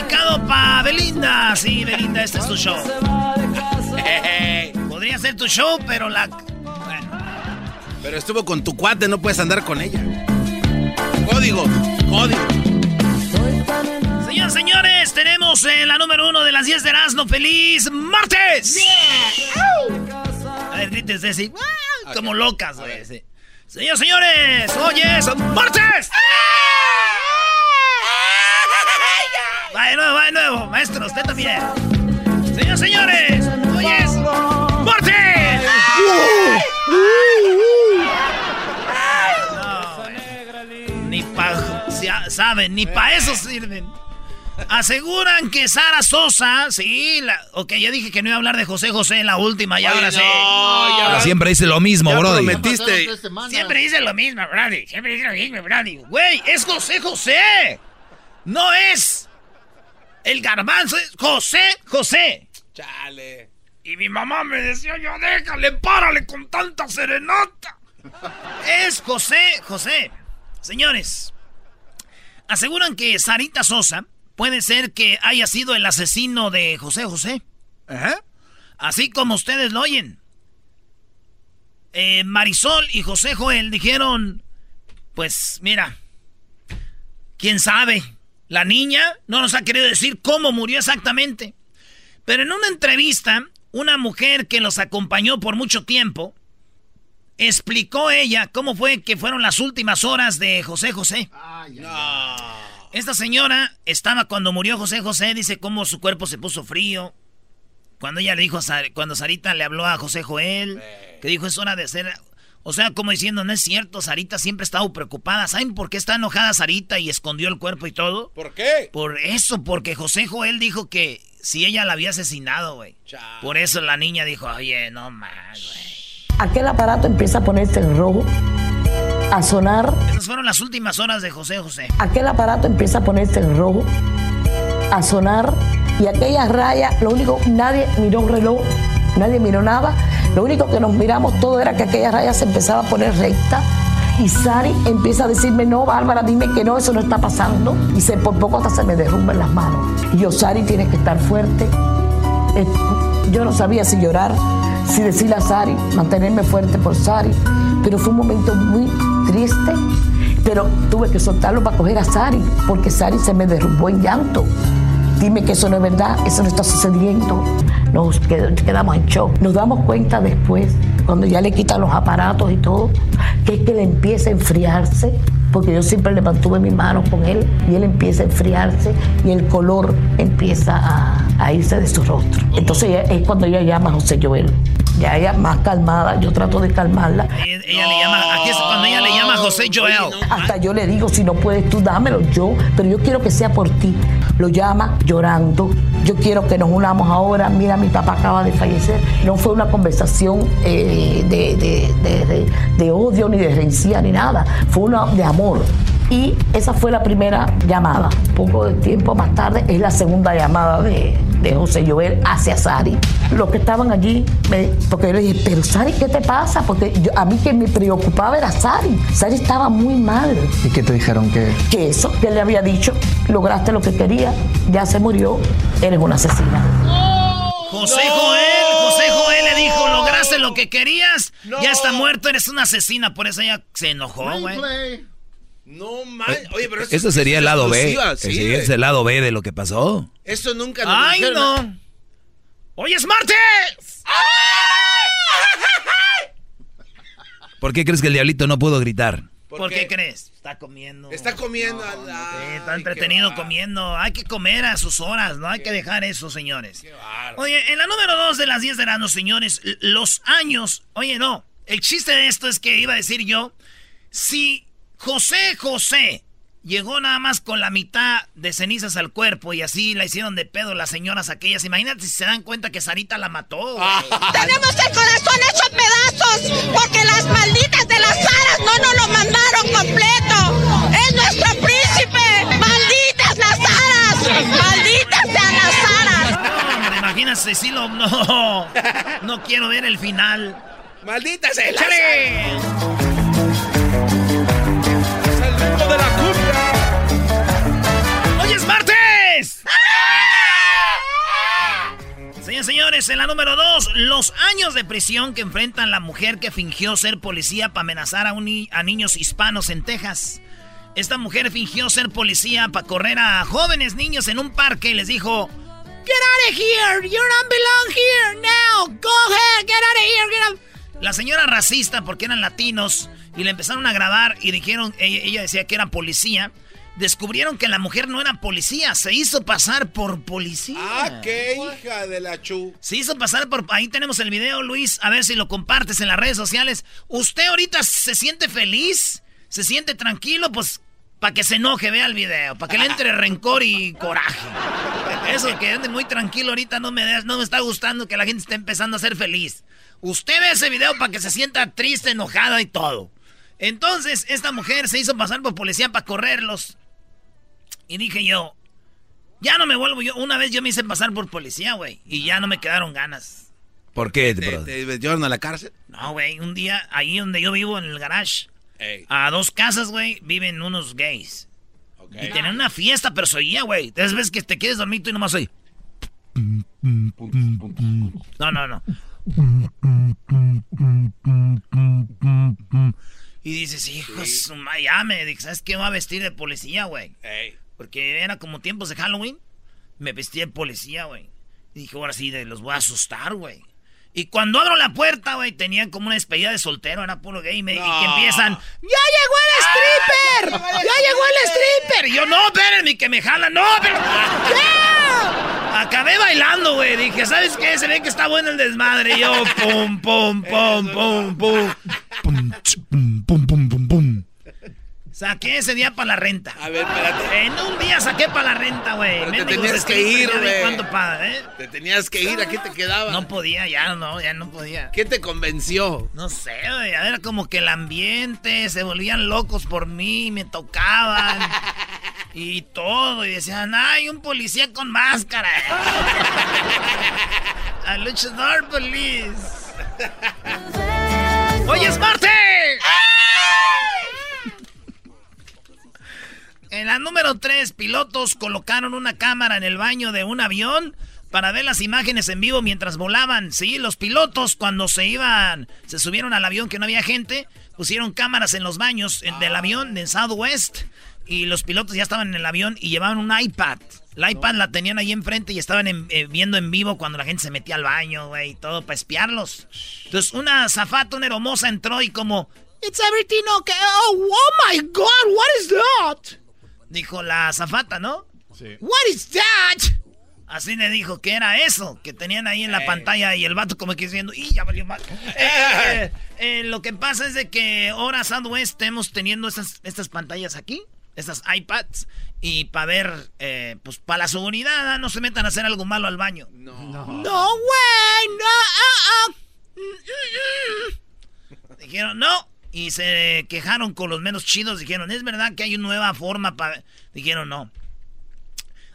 dedicado para Belinda. Sí, Belinda, este es tu show. Podría ser tu show, pero la. Pero estuvo con tu cuate, no puedes andar con ella. Código, código. Señoras, señores, tenemos eh, la número uno de las 10 de Erasmo. ¡Feliz martes! A ver, grites de así. Como locas, güey. sí. Señoras, señores, hoy es martes. Va de nuevo, va de nuevo. Maestro, usted también. Señoras, señores, hoy es martes. No. Ni pa... Saben, ni para eso sirven. Aseguran que Sara Sosa, sí, la, ok, ya dije que no iba a hablar de José José en la última, ya Oye, ahora no, sí. ya- Siempre dice lo mismo, Brody. prometiste. Siempre dice lo mismo, Brady. Siempre dice lo mismo, Brady. Güey, es José José. No es el garbanzo, es José José. Chale. Y mi mamá me decía, ya déjale, párale con tanta serenata. Es José José. Señores, aseguran que Sarita Sosa puede ser que haya sido el asesino de José José. Así como ustedes lo oyen. Eh, Marisol y José Joel dijeron, pues mira, quién sabe, la niña no nos ha querido decir cómo murió exactamente. Pero en una entrevista, una mujer que los acompañó por mucho tiempo, explicó ella cómo fue que fueron las últimas horas de José José. Esta señora estaba cuando murió José José, dice cómo su cuerpo se puso frío. Cuando ella le dijo, a Sar- cuando Sarita le habló a José Joel, que dijo es hora de hacer... O sea, como diciendo, no es cierto, Sarita siempre ha estado preocupada. ¿Saben por qué está enojada Sarita y escondió el cuerpo y todo? ¿Por qué? Por eso, porque José Joel dijo que si ella la había asesinado, güey. Por eso la niña dijo, oye, no más, güey. Aquel aparato empieza a ponerse en rojo, a sonar. Esas fueron las últimas horas de José José. Aquel aparato empieza a ponerse en rojo, a sonar. Y aquella raya, lo único, nadie miró un reloj, nadie miró nada. Lo único que nos miramos todo era que aquella raya se empezaba a poner recta. Y Sari empieza a decirme, no, Bárbara, dime que no, eso no está pasando. Y se, por poco hasta se me derrumban las manos. Y yo, Sari, tienes que estar fuerte. Eh, yo no sabía si llorar, si decirle a Sari, mantenerme fuerte por Sari, pero fue un momento muy triste, pero tuve que soltarlo para coger a Sari, porque Sari se me derrumbó en llanto. Dime que eso no es verdad, eso no está sucediendo. Nos qued- quedamos en shock. Nos damos cuenta después, cuando ya le quitan los aparatos y todo, que es que le empieza a enfriarse, porque yo siempre le mantuve mis manos con él, y él empieza a enfriarse y el color empieza a, irse de su rostro. Entonces es cuando ella llama a José Joel. Ya ella más calmada, yo trato de calmarla. Ella, ella le llama, aquí es cuando ella le llama a José Joel. Hasta yo le digo, si no puedes tú, dámelo yo, pero yo quiero que sea por ti. Lo llama llorando. Yo quiero que nos unamos ahora. Mira, mi papá acaba de fallecer. No fue una conversación eh, de, de- de- de- de odio, ni de rencilla, ni nada. Fue una de amor. Y esa fue la primera llamada. Poco de tiempo más tarde es la segunda llamada de, de José Joel hacia Sari. Los que estaban allí, me- porque yo le dije, pero Sari, ¿qué te pasa? Porque yo- a mí que me preocupaba era Sari. Sari estaba muy mal. ¿Y qué te dijeron que Que eso, que él le había dicho, lograste lo que quería, ya se murió, eres una asesina. José Joel, José Joel le dijo, lograste lo que querías, ya está muerto, eres una asesina, por eso ella se enojó, güey. No man, oye, pero esto Ese sería el lado B. exclusiva, Ese sí, es el lado B de lo que pasó. Esto nunca nos ¡Ay, dijeron. no! ¡Hoy es martes! ¿Por qué crees que el diablito no pudo gritar? ¿Por, qué? crees? Está comiendo. Está comiendo. Sí, Ay, está entretenido comiendo. Hay que comer a sus horas, no hay que dejar eso, señores. qué. Oye, en la número dos de las 10 de verano, señores, los años. Oye, no. El chiste de esto es que iba a decir yo: si José José llegó nada más con la mitad de cenizas al cuerpo y así la hicieron de pedo las señoras aquellas, imagínate si se dan cuenta que Sarita la mató. güey. Tenemos el corazón hecho pedazos porque las malditas de las aras no nos lo mandaron completo. Es nuestro príncipe. Malditas las aras. Malditas sean las aras. No, hombre, imagínate si lo. No, no quiero ver el final. ¡Maldita sea! Martes! Señores, señores, en la número dos, los años de prisión que enfrentan la mujer que fingió ser policía para amenazar a, niños hispanos en Texas. Esta mujer fingió ser policía para correr a jóvenes niños en un parque y les dijo: Get out of here, you don't belong here now. Go ahead, get out of here. Get out. La señora racista porque eran latinos y le empezaron a grabar y dijeron, ella, ella decía que era policía. Descubrieron que la mujer no era policía, se hizo pasar por policía. ¡Ah, qué hija de la chu! Se hizo pasar por... Ahí tenemos el video, Luis. A ver si lo compartes en las redes sociales. ¿Usted ahorita se siente feliz? ¿Se siente tranquilo? Pues para que se enoje, vea el video. Para que le entre rencor y coraje. Eso que ande muy tranquilo ahorita no me, no me está gustando que la gente esté empezando a ser feliz. Usted ve ese video para que se sienta triste, enojada y todo. Entonces, esta mujer se hizo pasar por policía para correrlos. Y dije yo, ya no me vuelvo yo. Una vez yo me hice pasar por policía, güey. Y ya no me quedaron ganas. ¿Por qué, ¿Te, bro? te llevaron a la cárcel? No, güey. Un día, ahí donde yo vivo, en el garage, Ey, a dos casas, güey, viven unos gays. Y tenían una fiesta, pero oía, güey. Entonces ves que te quieres dormir tú y nomás oí. No, no, no. Y dices, hijo, su ma- ya me ¿sabes qué? Me voy a vestir de policía, güey. Porque era como tiempos de Halloween. Me vestí de policía, güey. Y dije, ahora sí, de- los voy a asustar, güey. Y cuando abro la puerta, güey, tenían como una despedida de soltero, era puro gay, y, me- y que No. empiezan, ¡Ya llegó el stripper! ¡Ya llegó el stripper! Y yo, no, espérenme, que me jalan, no, pero... ¡Ya! Acabé bailando, güey. Dije, ¿sabes qué? Se ve que está bueno el desmadre. Y yo, pum, pum, pum, pum, pum, pum, pum. Saqué ese día para la renta. A ver, espérate. En un día saqué para la renta, güey. Te tenías que ir, güey. ¿Cuánto paga, eh? Te tenías que ir, ¿a qué te quedaba? No podía, ya no, ya no podía. ¿Qué te convenció? No sé, güey. Era como que el ambiente, se volvían locos por mí, me tocaban. y todo. Y decían, ay, un policía con máscara. Al luchador police. ¡Hoy es martes! En la número 3, pilotos colocaron una cámara en el baño de un avión para ver las imágenes en vivo mientras volaban. Sí, los pilotos cuando se iban, se subieron al avión que no había gente, pusieron cámaras en los baños en- del avión de Southwest y los pilotos ya estaban en el avión y llevaban un iPad. La iPad la tenían ahí enfrente y estaban en- eh, viendo en vivo cuando la gente se metía al baño, güey, y todo para espiarlos. Entonces una zafata, una hermosa entró y como, It's everything okay. Oh, oh my God, what is that? Dijo la zafata, ¿no? Sí. What is that? Así le dijo que era eso, que tenían ahí en la pantalla y el vato como que diciendo, ¡y ya valió mal! Eh, eh, eh, lo que pasa es de que ahora Southwest estemos teniendo estas, estas pantallas aquí, estas iPads, y para ver, eh, pues para la seguridad, ¿ah? no se metan a hacer algo malo al baño. No. No, güey, no, ah, ah. Mm, mm, mm. Dijeron, no. Y se quejaron con los menos chidos. Dijeron, es verdad que hay una nueva forma para... Dijeron, no.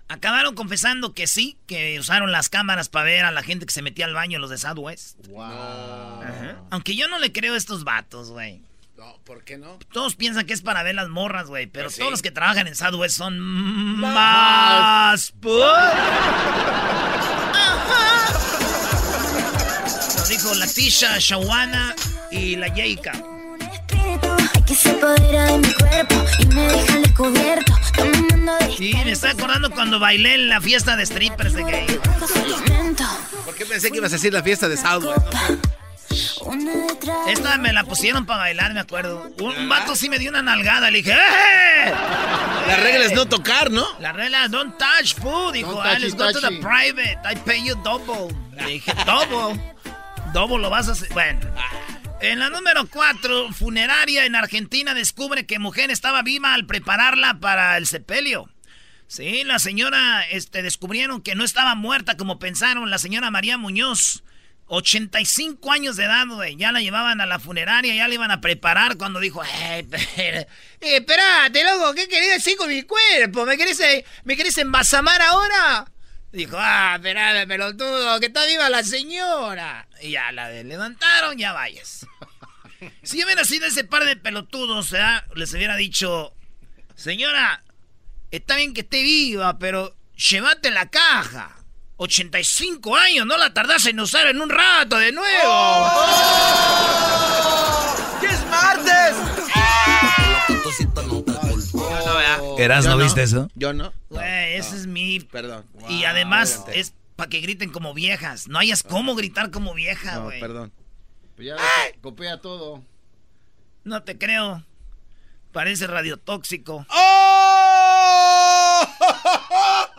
Acabaron confesando que sí, que usaron las cámaras para ver a la gente que se metía al baño, los de Southwest. Ajá. Aunque yo no le creo a estos vatos, güey. No, ¿por qué no? Todos piensan que es para ver las morras, güey. Pero Pues sí. todos los que trabajan en Southwest son más. Lo dijo la Tisha, Shawana y la Yeika. Se apodera de mi cuerpo y me deja descubierto. Sí, me estoy acordando cuando bailé en la fiesta de strippers de gay. ¿Por qué pensé que ibas a decir la fiesta de Southwest? Detrás Esta me la pusieron para bailar, me acuerdo. Un, vato sí me dio una nalgada. Le dije, ¡eh! La regla es no tocar, ¿no? La regla, don't touch food. Dijo, Don't ah, touchy, let's go to the private. I pay you double. Le dije, double. double lo vas a hacer. Bueno. En la número 4, funeraria en Argentina descubre que mujer estaba viva al prepararla para el sepelio. Sí, la señora, este, descubrieron que no estaba muerta como pensaron. La señora María Muñoz, 85 años de edad, güey. Ya la llevaban a la funeraria, ya la iban a preparar cuando dijo, "Eh, pero, eh, espérate, loco, ¿qué querés decir con mi cuerpo? ¿Me querés, eh, ¿me querés ahora? Dijo, ah, espérate, pelotudo, que está viva la señora. Y ya la de- levantaron, ya vayas. Si yo hubiera sido ese par de pelotudos, ¿verdad? les hubiera dicho, señora, está bien que esté viva, pero llévate la caja. 85 años, no la tardás en usar en un rato de nuevo. ¡Que ¿Eras, no viste eso? Yo no. Güey, ese es mi... Perdón. Y además es para que griten como viejas. No hayas cómo gritar como vieja, No, güey. perdón. Pues ya copia todo. No te creo. Parece radiotóxico. ¡Oh!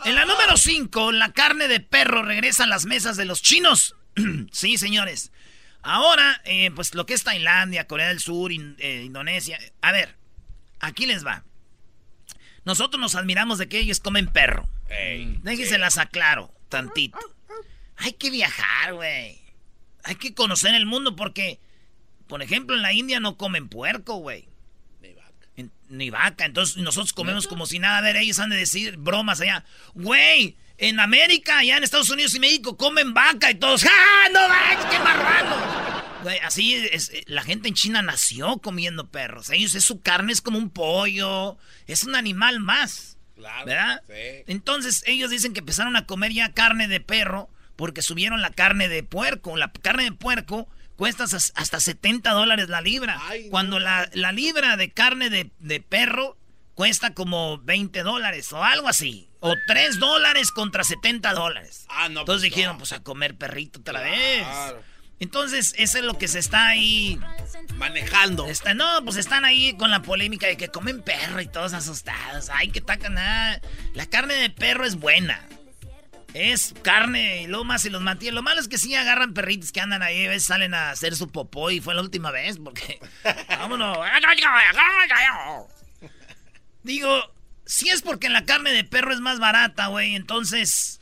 En la número 5, la carne de perro regresa a las mesas de los chinos. sí, señores. Ahora, eh, pues lo que es Tailandia, Corea del Sur, In- eh, Indonesia. A ver, aquí les va. Nosotros nos admiramos de que ellos comen perro. Déjenselas aclaro tantito. Hay que viajar, güey. Hay que conocer el mundo porque, por ejemplo, en la India no comen puerco, güey. En- Ni vaca. Entonces nosotros comemos como si nada. A ver, ellos han de decir bromas allá. Güey, en América, allá en Estados Unidos y México comen vaca y todos. ¡Ah, no manches, qué marrano! Güey, así es. eh, La gente en China nació comiendo perros. Ellos es su carne, es como un pollo. Es un animal más. ¿Verdad? Entonces ellos dicen que empezaron a comer ya carne de perro porque subieron la carne de puerco. La carne de puerco cuesta hasta- hasta 70 dólares la libra. Cuando la, la libra de carne de, de perro cuesta como 20 dólares o algo así. O 3 dólares contra 70 dólares. Ah, no, Entonces pues, dijeron, no. pues a comer perrito otra vez. Entonces, eso es lo que se está ahí Manejando. Está- no, pues están ahí con la polémica de que comen perro y todos asustados. Ay, que taca nada. La carne de perro es buena. Es carne y lo más y los mantiene. Lo malo es que sí agarran perritos que andan ahí, a veces salen a hacer su popó y fue la última vez porque. Vámonos. Digo, si es porque la carne de perro es más barata, güey, entonces.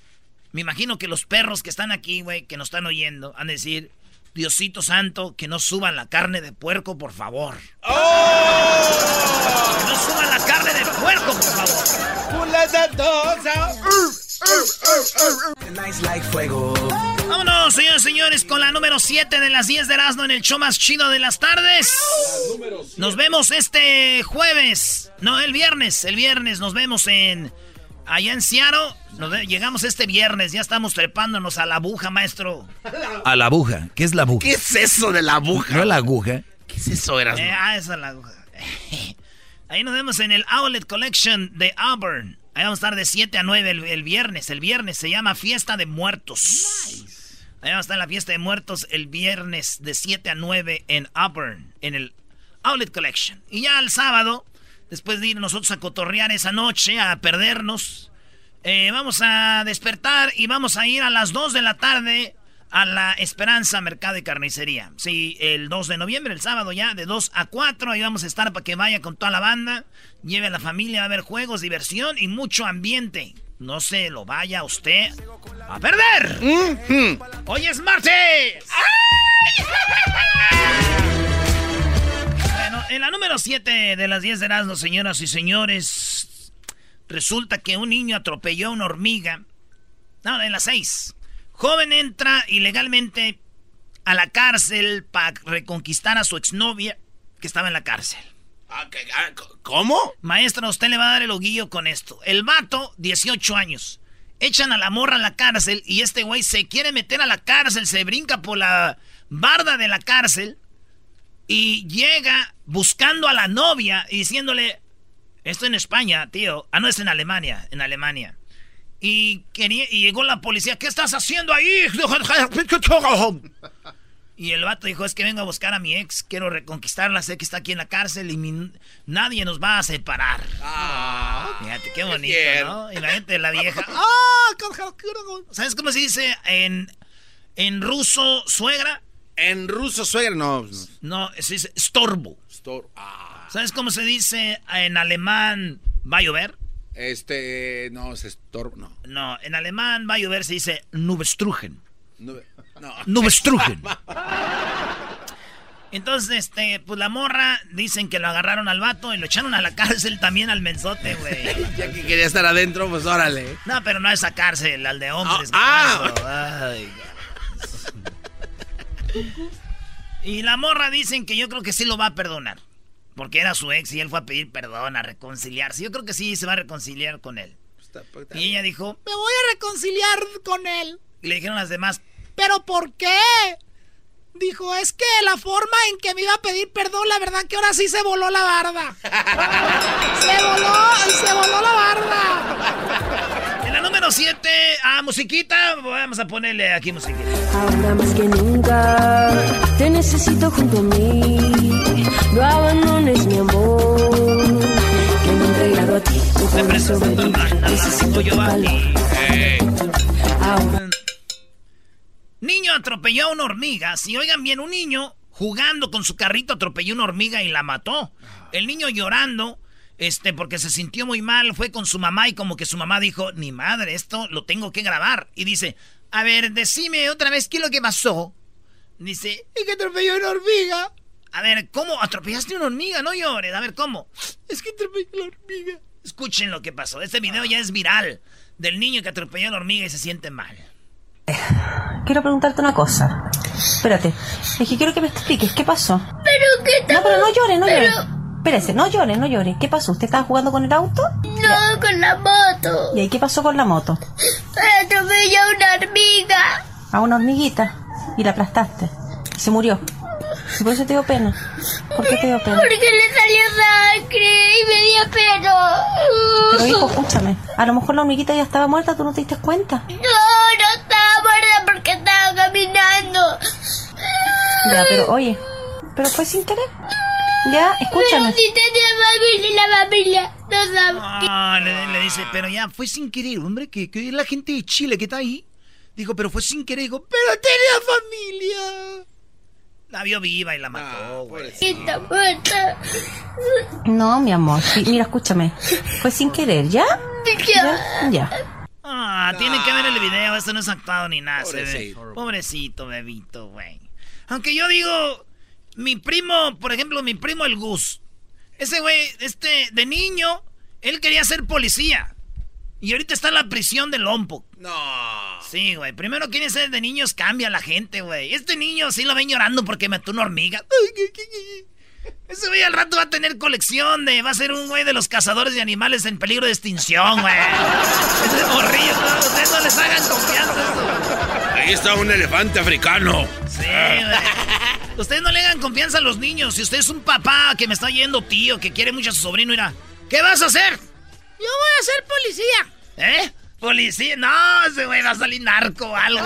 Me imagino que los perros que están aquí, güey, que nos están oyendo, han de decir. Diosito santo, que no suban la carne de puerco, por favor. Que no suban la carne de puerco, por favor. Vámonos, señores y señores, con la número 7 de las 10 de Erasmo en el show más chido de las tardes. Nos vemos este jueves. No, el viernes. El viernes nos vemos en. Allá en Seattle. Nos llegamos este viernes. Ya estamos trepándonos a la aguja, maestro. A la aguja. ¿Qué es la aguja? ¿Qué es eso de la aguja? No la aguja. ¿Qué es eso, Erasmo? Eh, ah, esa es la aguja. Ahí nos vemos en el Outlet Collection de Auburn. Ahí vamos a estar de 7 a 9 el, el viernes. El viernes se llama Fiesta de Muertos. Ahí vamos a estar en la Fiesta de Muertos el viernes de 7 a 9 en Auburn, en el Outlet Collection. Y ya el sábado, después de ir nosotros a cotorrear esa noche, a perdernos, eh, vamos a despertar y vamos a ir a las 2 de la tarde a la Esperanza Mercado y Carnicería. Sí, el 2 de noviembre, el sábado ya, de 2 a 4, ahí vamos a estar para que vaya con toda la banda, lleve a la familia a ver juegos, diversión y mucho ambiente. No se lo vaya usted a perder. Hoy es martes. Bueno, en la número 7 de las 10 de Erasmo, señoras y señores, resulta que un niño atropelló a una hormiga. No, en la 6. Joven entra ilegalmente a la cárcel para reconquistar a su exnovia que estaba en la cárcel. Ah, ¿qué- ah, ¿Cómo? Maestra, usted le va a dar el oguillo con esto. El vato, 18 años. Echan a la morra a la cárcel y este güey se quiere meter a la cárcel, se brinca por la barda de la cárcel y llega buscando a la novia y diciéndole, esto en España, tío. Ah, no, es en Alemania, en Alemania. Y, quería, y llegó la policía, ¿qué estás haciendo ahí? Y el vato dijo, es que vengo a buscar a mi ex, quiero reconquistarla, sé que está aquí en la cárcel y mi- nadie nos va a separar. Ah, Fíjate qué bonito. ¿no? Y la gente, la vieja. ¡Ah! ¿Sabes cómo se dice en, en ruso suegra? En ruso suegra, no. No, se dice estorbo. Stor- ah, ¿Sabes cómo se dice en alemán va a llover? este, no, es estorbo, no. No, en alemán va a llover se dice Nubestrugen. No. no. Nubestrugen. Entonces, este, pues la morra dicen que lo agarraron al vato y lo echaron a la cárcel también al mensote, güey. Ya que quería estar adentro, pues órale. No, pero no a esa cárcel, al de hombres. Ah, garbanzo. Ay, y la morra dicen que yo creo que sí lo va a perdonar. Porque era su ex y él fue a pedir perdón, a reconciliarse. Yo creo que sí se va a reconciliar con él. Y ella dijo, Me voy a reconciliar con él. y le dijeron las demás, ¿Pero por qué? Dijo, es que la forma en que me iba a pedir perdón, la verdad que ahora sí se voló la barda. se voló, se voló la barda. En la número 7, a musiquita, vamos a ponerle aquí musiquita. Ahora más que nunca te necesito junto a mí. No abandones mi amor. Que me he entregado a ti. Tu corazón necesito tu calor. Ahora. Niño atropelló a una hormiga. Si oigan bien, un niño jugando con su carrito atropelló una hormiga y la mató. El niño llorando, este, porque se sintió muy mal, fue con su mamá y como que su mamá dijo, ni madre, esto lo tengo que grabar. Y dice, a ver, decime otra vez qué es lo que pasó. Dice, Y que atropelló una hormiga. a ver, ¿cómo atropellaste una hormiga? No llores, a ver, ¿cómo? Es que atropelló la hormiga. Escuchen lo que pasó. Este video ya es viral del niño que atropelló a la hormiga y se siente mal. Quiero preguntarte una cosa. Espérate. Es que quiero que me expliques qué pasó. Pero qué No, pero no llore, no Pero- llore. Espérese, no llore, no llore. ¿Qué pasó? ¿Usted estaba jugando con el auto? No, con la moto. ¿Y ahí qué pasó con la moto? Atropelló a una hormiga. A una hormiguita. Y la aplastaste. Y se murió. Y por eso te dio pena. ¿Por qué te dio pena? Porque le salió sangre y me dio pena. Pero hijo, escúchame. A lo mejor la hormiguita ya estaba muerta, tú no te diste cuenta. No, no estaba muerta porque estaba caminando. Ya, pero oye. Pero fue sin querer. Ya, escúchame. Pero si tenía familia y la familia no sabe. Ah, le, le dice, pero ya fue sin querer, hombre, que, que la gente de Chile que está ahí. Dijo, pero fue sin querer. Dijo, pero tenía familia. La vio viva y la mató, güey. Está muerta. No, mi amor. Sí, mira, escúchame. Fue sin querer, ¿ya? Ya. Ya. Ah, tienen que ver el video, esto no es actuado ni nada. se ve. Pobrecito. Pobrecito, bebito, güey. Aunque yo digo, mi primo, por ejemplo, mi primo el Gus. Ese güey, este, de niño, él quería ser policía. Y ahorita está en la prisión de Lompo. No. Sí, güey. Primero quiere ser de niños, cambia la gente, güey. Este niño sí lo ven llorando porque mató una hormiga. Ay, qué, qué, qué. Ese güey al rato va a tener colección de. Va a ser un güey de los cazadores de animales en peligro de extinción, güey. Ese morrillo, no, ustedes no les hagan confianza. Ahí está un elefante africano. Sí, güey. Ustedes no le hagan confianza a los niños. Si usted es un papá que me está yendo, tío, que quiere mucho a su sobrino, mira. ¿Qué vas a hacer? Yo voy a ser policía. ¿Eh? Policía. No, ese güey va a salir narco o algo.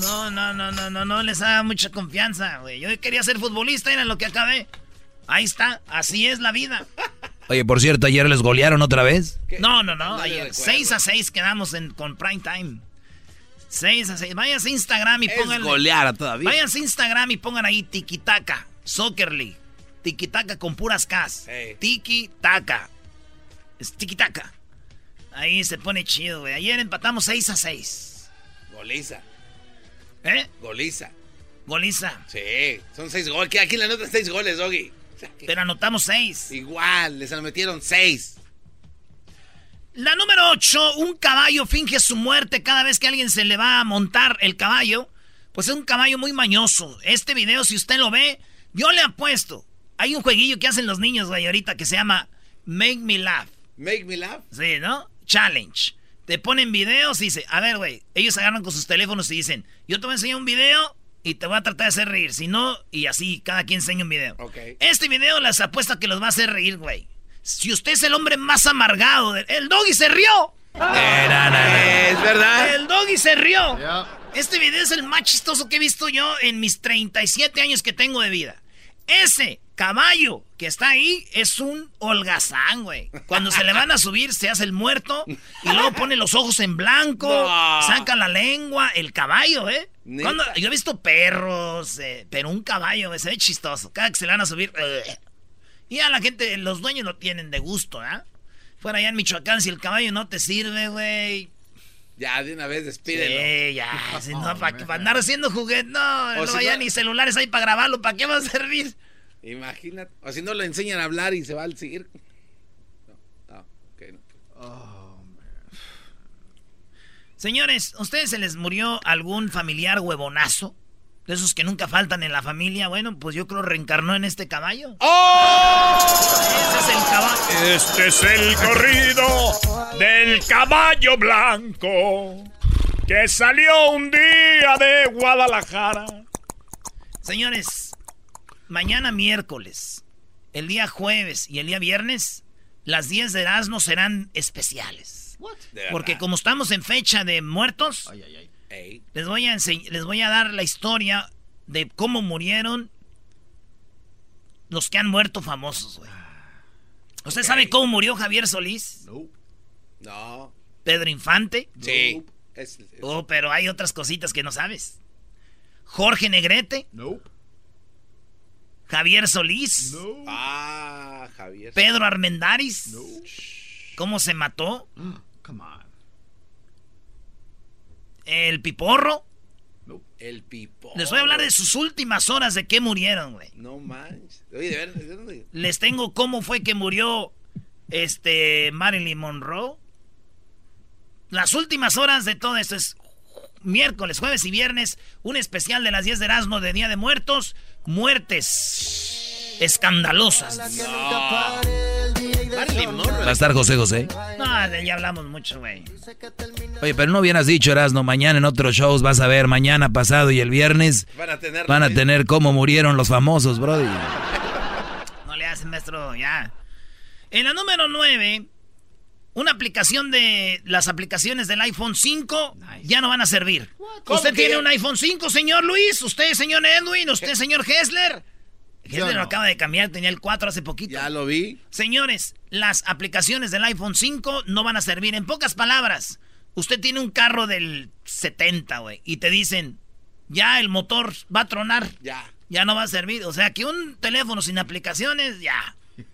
No, no, no, no, no, no les haga mucha confianza, güey. Yo quería ser futbolista, era lo que acabé. Ahí está, así es la vida. Oye, por cierto, ayer les golearon otra vez. No, no, no, ayer recuerdo. 6 a 6 quedamos en, con Prime Time. 6 a 6. Váyanse a Instagram y Es pongan. golear todavía. Váyanse a Instagram y pongan ahí Tiki-Taka, Soccer League. Tiki-Taka con puras Ks. Hey. Tiki-Taka. Es Tiki-Taka. Ahí se pone chido, güey. Ayer empatamos 6 a 6. Goliza. ¿Eh? Goliza. Goliza. Sí, son seis goles. Aquí- la nota seis goles, Doggy. O sea, que- Pero anotamos 6. Igual, les metieron seis. La número 8, un caballo finge su muerte cada vez que alguien se le va a montar el caballo. Pues es un caballo muy mañoso. Este video, si usted lo ve, yo le apuesto. Hay un jueguillo que hacen los niños, güey, ahorita que se llama Make Me Laugh. Make me laugh. Sí, ¿no? Challenge. Te ponen videos y dice, a ver, güey, ellos agarran con sus teléfonos y dicen, yo te voy a enseñar un video y te voy a tratar de hacer reír. Si no, y así, cada quien enseña un video. Ok. Este video les apuesta que los va a hacer reír, güey. Si usted es el hombre más amargado, del- el doggy se rió. Es verdad. El doggy se rió. Este video es el más chistoso que he visto yo en mis 37 años que tengo de vida. Ese caballo que está ahí es un holgazán, güey. Cuando se le van a subir, se hace el muerto y luego pone los ojos en blanco, No. saca la lengua, el caballo, ¿eh? Cuando- yo he visto perros, eh, pero un caballo, güey, se ve chistoso. Cada que se le van a subir. eh. Y a la gente, los dueños lo tienen de gusto, ¿ah? Fuera allá en Michoacán, si el caballo no te sirve, güey. Ya, de una vez despídelo. Sí, ya, si no, para andar haciendo juguete, no, O no si ya no- ni celulares hay para grabarlo, ¿para qué va a servir? Imagínate. O si no le enseñan a hablar y se va al circo. No, no, ok, no. Señores, ¿a ustedes se les murió algún familiar huevonazo? De esos que nunca faltan en la familia. Bueno, pues yo creo reencarnó en este caballo. ¡Oh! Ese es el caballo. Este es el corrido del caballo blanco que salió un día de Guadalajara. Señores, mañana miércoles, el día jueves y el día viernes, las 10 de Erasmo serán especiales. Porque como estamos en fecha de muertos, les voy, a les voy a dar la historia de cómo murieron los que han muerto famosos, güey. ¿Usted sabe cómo murió Javier Solís? No. Pedro Infante. Sí. Es- es- Oh, pero hay otras cositas que no sabes. Jorge Negrete. Javier Solís. Ah, Javier. Pedro Armendáriz. ¿Cómo se mató? Come on. El Piporro. El pipo. Les voy a hablar de sus últimas horas de qué murieron, güey. No manches. Oye, de ver, ¿de dónde? Les tengo cómo fue que murió este Marilyn Monroe. Las últimas horas de todo esto es miércoles, jueves y viernes, un especial de las 10 de Erasmo de Día de Muertos, muertes escandalosas. Va a estar José José. No, de- ya hablamos mucho, güey. Oye, pero no hubieras dicho, Erasno, mañana en otros shows vas a ver, mañana pasado y el viernes Van a tener. van a tener cómo murieron los famosos, brody. No le hacen, maestro, ya. En la número 9, una aplicación de las aplicaciones del iPhone 5 ya no van a servir. ¿Cómo ¿Usted tiene un iPhone 5, señor Luis? ¿Usted, señor Edwin? ¿Usted, señor Hessler? Hessler lo acaba de cambiar, tenía el 4 hace poquito. Ya lo vi. Señores, las aplicaciones del iPhone 5 no van a servir. En pocas palabras, usted tiene un carro del 70, güey, y te dicen, ya el motor va a tronar, Ya. ya no va a servir. O sea, que un teléfono sin aplicaciones, ya.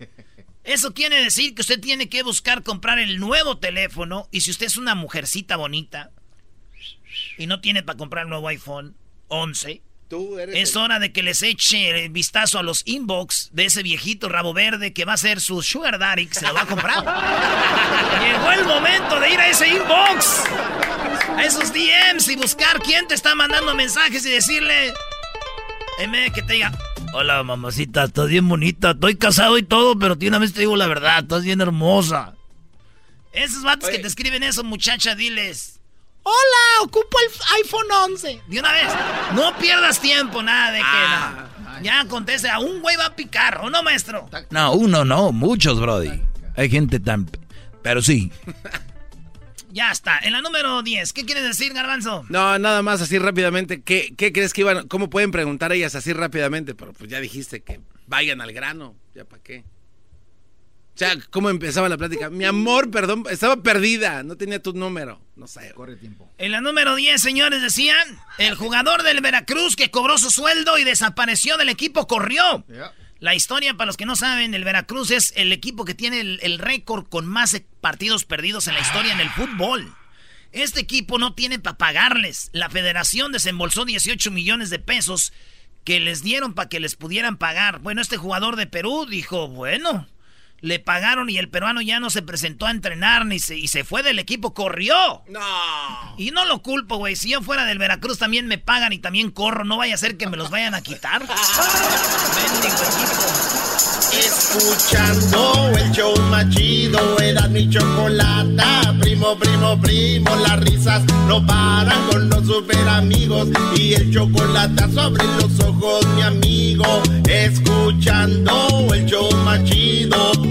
Eso quiere decir que usted tiene que buscar comprar el nuevo teléfono, y si usted es una mujercita bonita y no tiene para comprar el nuevo iPhone 11, Tú eres. es el- hora de que les eche el vistazo a los inbox de ese viejito rabo verde que va a ser su sugar daddy que se lo va a comprar. Llegó el momento de ir a ese inbox, a esos DMs y buscar quién te está mandando mensajes y decirle, en vez de que te diga, hola mamacita, estás bien bonita, estoy casado y todo, pero de una vez te digo la verdad, estás bien hermosa. Esos vatos Oye. que te escriben eso, muchacha, diles. Hola, ocupo el iPhone 11. De una vez, no pierdas tiempo, nada de que Ah. no. Ya conteste, a un güey va a picar, ¿o no, maestro? No, uno no, muchos, brody. Hay gente tan... Pero sí, Ya está. En la número 10, ¿qué quieres decir, Garbanzo? No, nada más así rápidamente. ¿Qué, ¿Qué crees que iban? ¿Cómo pueden preguntar ellas así rápidamente? Pero pues ya dijiste que vayan al grano. ¿Ya para qué? O sea, ¿cómo empezaba la plática? Mi amor, perdón, estaba perdida. No tenía tu número. No sé. Corre tiempo. En la número 10, señores, decían, el jugador del Veracruz que cobró su sueldo y desapareció del equipo corrió. Ya. La historia, para los que no saben, el Veracruz es el equipo que tiene el, récord con más partidos perdidos en la historia en el fútbol. Este equipo no tiene para pagarles. La federación desembolsó 18 millones de pesos que les dieron para que les pudieran pagar. Bueno, este jugador de Perú dijo, bueno, le pagaron y el peruano ya no se presentó a entrenar ni se, y se fue del equipo, corrió. No. Y no lo culpo, güey. Si yo fuera del Veracruz también me pagan y también corro. No vaya a ser que me los vayan a quitar. Escuchando el show más chido, era mi chocolata. Primo, primo, primo, las risas no paran con los super amigos. Y el chocolate sobre los ojos, mi amigo. Escuchando el show más chido. ¡Bum!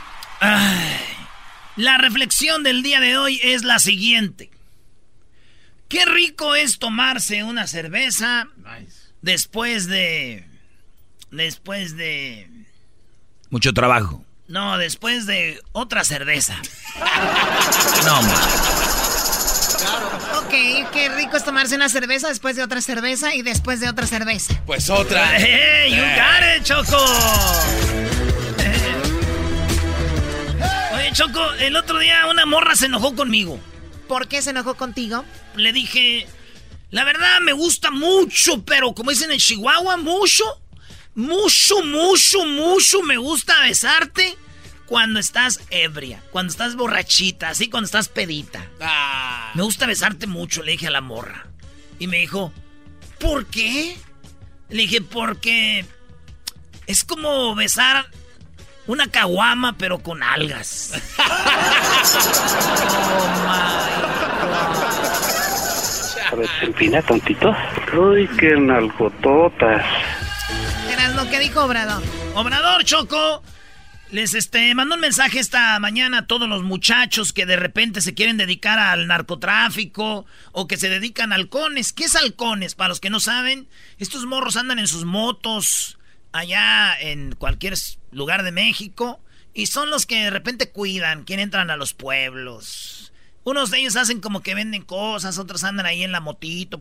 Ay, la reflexión del día de hoy es la siguiente. Qué rico es tomarse una cerveza después de... Después de... Mucho trabajo. No, después de otra cerveza. No, hombre. Ok, qué rico es tomarse una cerveza después de otra cerveza y después de otra cerveza. Pues otra. ¡Hey, you got it, Choco! Oye, Choco, el otro día una morra se enojó conmigo. ¿Por qué se enojó contigo? Le dije, la verdad me gusta mucho, pero como dicen en Chihuahua, mucho, mucho, mucho, mucho me gusta besarte cuando estás ebria, cuando estás borrachita, así cuando estás pedita. Me gusta besarte mucho, le dije a la morra. Y me dijo, ¿por qué? Le dije, porque es como besar una caguama, pero con algas. A ver, empina tantito. Uy, qué nalgototas. Eras lo que dijo Obrador. Obrador Choco les este mandó un mensaje esta mañana a todos los muchachos que de repente se quieren dedicar al narcotráfico o que se dedican a halcones. ¿Qué es halcones? Para los que no saben, estos morros andan en sus motos allá en cualquier lugar de México y son los que de repente cuidan, quien entran a los pueblos. Unos de ellos hacen como que venden cosas, otros andan ahí en la motito.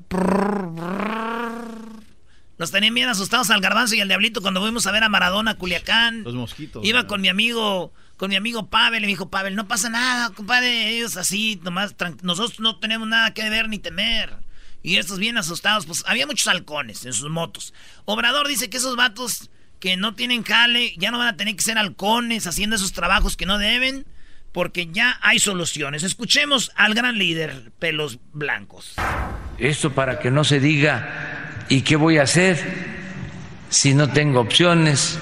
Nos tenían bien asustados al garbanzo y al diablito cuando fuimos a ver a Maradona, Culiacán. Los mosquitos. Iba con mi amigo, con mi amigo Pavel, y me dijo, Pavel, no pasa nada, compadre, ellos así, nomás, nosotros no tenemos nada que ver ni temer. Y estos bien asustados, pues había muchos halcones en sus motos. Obrador dice que esos vatos que no tienen jale, ya no van a tener que ser halcones haciendo esos trabajos que no deben, porque ya hay soluciones. Escuchemos al gran líder, pelos blancos. Esto para que no se diga, ¿y qué voy a hacer si no tengo opciones,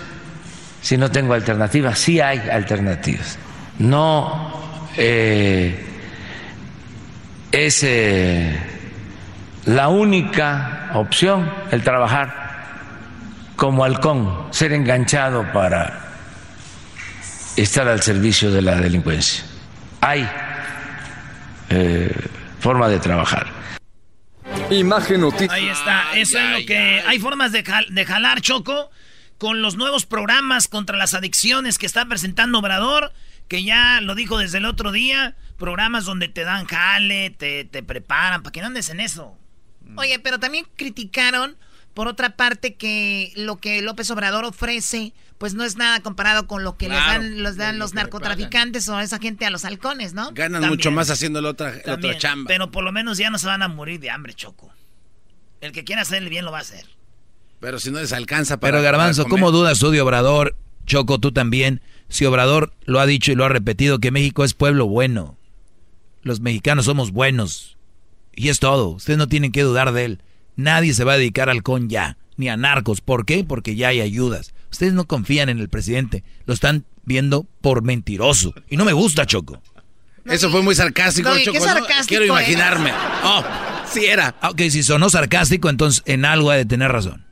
si no tengo alternativas? Sí hay alternativas. No eh, es eh, la única opción el trabajar como halcón, ser enganchado para estar al servicio de la delincuencia. Hay eh, forma de trabajar. Imagen Noticias. Ahí está, eso es lo que... Hay formas de, jal- de jalar, Choco, con los nuevos programas contra las adicciones que está presentando Obrador, que ya lo dijo desde el otro día, programas donde te dan jale, te, te preparan, para que no andes en eso. Oye, pero también criticaron, por otra parte, que lo que López Obrador ofrece, pues no es nada comparado con lo que les Claro, dan, les dan lo los narcotraficantes o esa gente a los halcones, ¿no? Ganan También. mucho más haciendo la otra, la También, otra chamba. Pero por lo menos ya no se van a morir de hambre, Choco. El que quiera hacer el bien lo va a hacer. Pero si no les alcanza para. Pero Garbanzo, para ¿cómo dudas tú de Obrador? Choco, tú también. Si Obrador lo ha dicho y lo ha repetido, que México es pueblo bueno. Los mexicanos somos buenos. Y es todo. Ustedes no tienen que dudar de él. Nadie se va a dedicar al con ya, ni a narcos. ¿Por qué? Porque ya hay ayudas. Ustedes no confían en el presidente. Lo están viendo por mentiroso. Y no me gusta, Choco. Eso fue muy sarcástico, Doggy, Choco. qué ¿no? Quiero eres. imaginarme. Oh, sí era. Ah, Ok, si sonó sarcástico, entonces en algo ha de tener razón.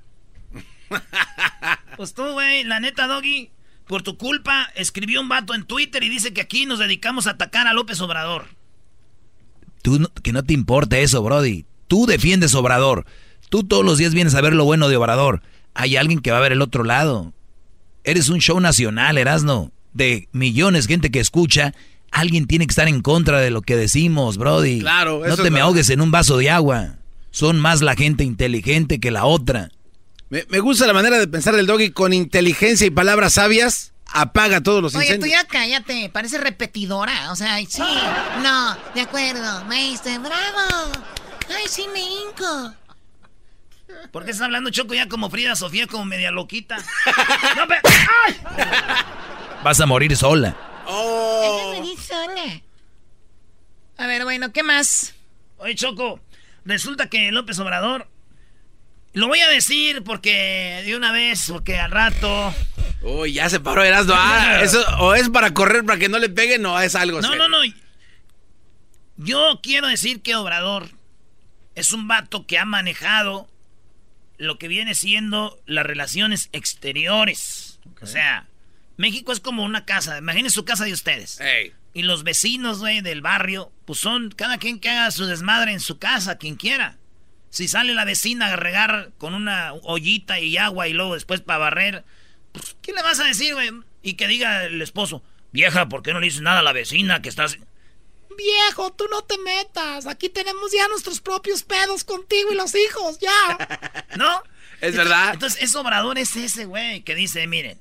Pues tú, güey, la neta, Doggy, por tu culpa, escribió un vato en Twitter y dice que aquí nos dedicamos a atacar a López Obrador. Tú no- que no te importa eso, Brody. Tú defiendes Obrador. Tú todos los días vienes a ver lo bueno de Obrador. Hay alguien que va a ver el otro lado. Eres un show nacional, Erasno. De millones de gente que escucha, alguien tiene que estar en contra de lo que decimos, Brody. Claro, No eso te es me verdad. ahogues en un vaso de agua. Son más la gente inteligente que la otra. Me, me gusta la manera de pensar del doggy con inteligencia y palabras sabias. Apaga todos los Oye, tú incendios. ya cállate, parece repetidora. O sea, sí, no, de acuerdo, maestro, bravo. Ay, sí, me hinco. ¿Por qué estás hablando, Choco, ya como Frida Sofía, como media loquita? ¡No, pe- ¡Ay! Vas a morir sola. Oh. Déjame ir sola. A ver, bueno, ¿qué más? Oye, Choco, resulta que López Obrador, lo voy a decir porque de una vez, porque al rato... Uy, ya se paró Erasmo. Ah, eso o es para correr para que no le peguen o es algo No, no, no. Yo quiero decir que Obrador es un vato que ha manejado lo que viene siendo las relaciones exteriores. O sea, México es como una casa. Imaginen su casa de ustedes. Y los vecinos, güey, del barrio, pues son cada quien que haga su desmadre en su casa, quien quiera. Si sale la vecina a regar con una ollita y agua y luego después para barrer, pues, ¿qué le vas a decir, güey? Y que diga el esposo, vieja, ¿por qué no le dices nada a la vecina que estás... Viejo, tú no te metas. Aquí tenemos ya nuestros propios pedos contigo y los hijos, ya. ¿No? Es verdad. Entonces, ese obrador es ese, güey, que dice, miren,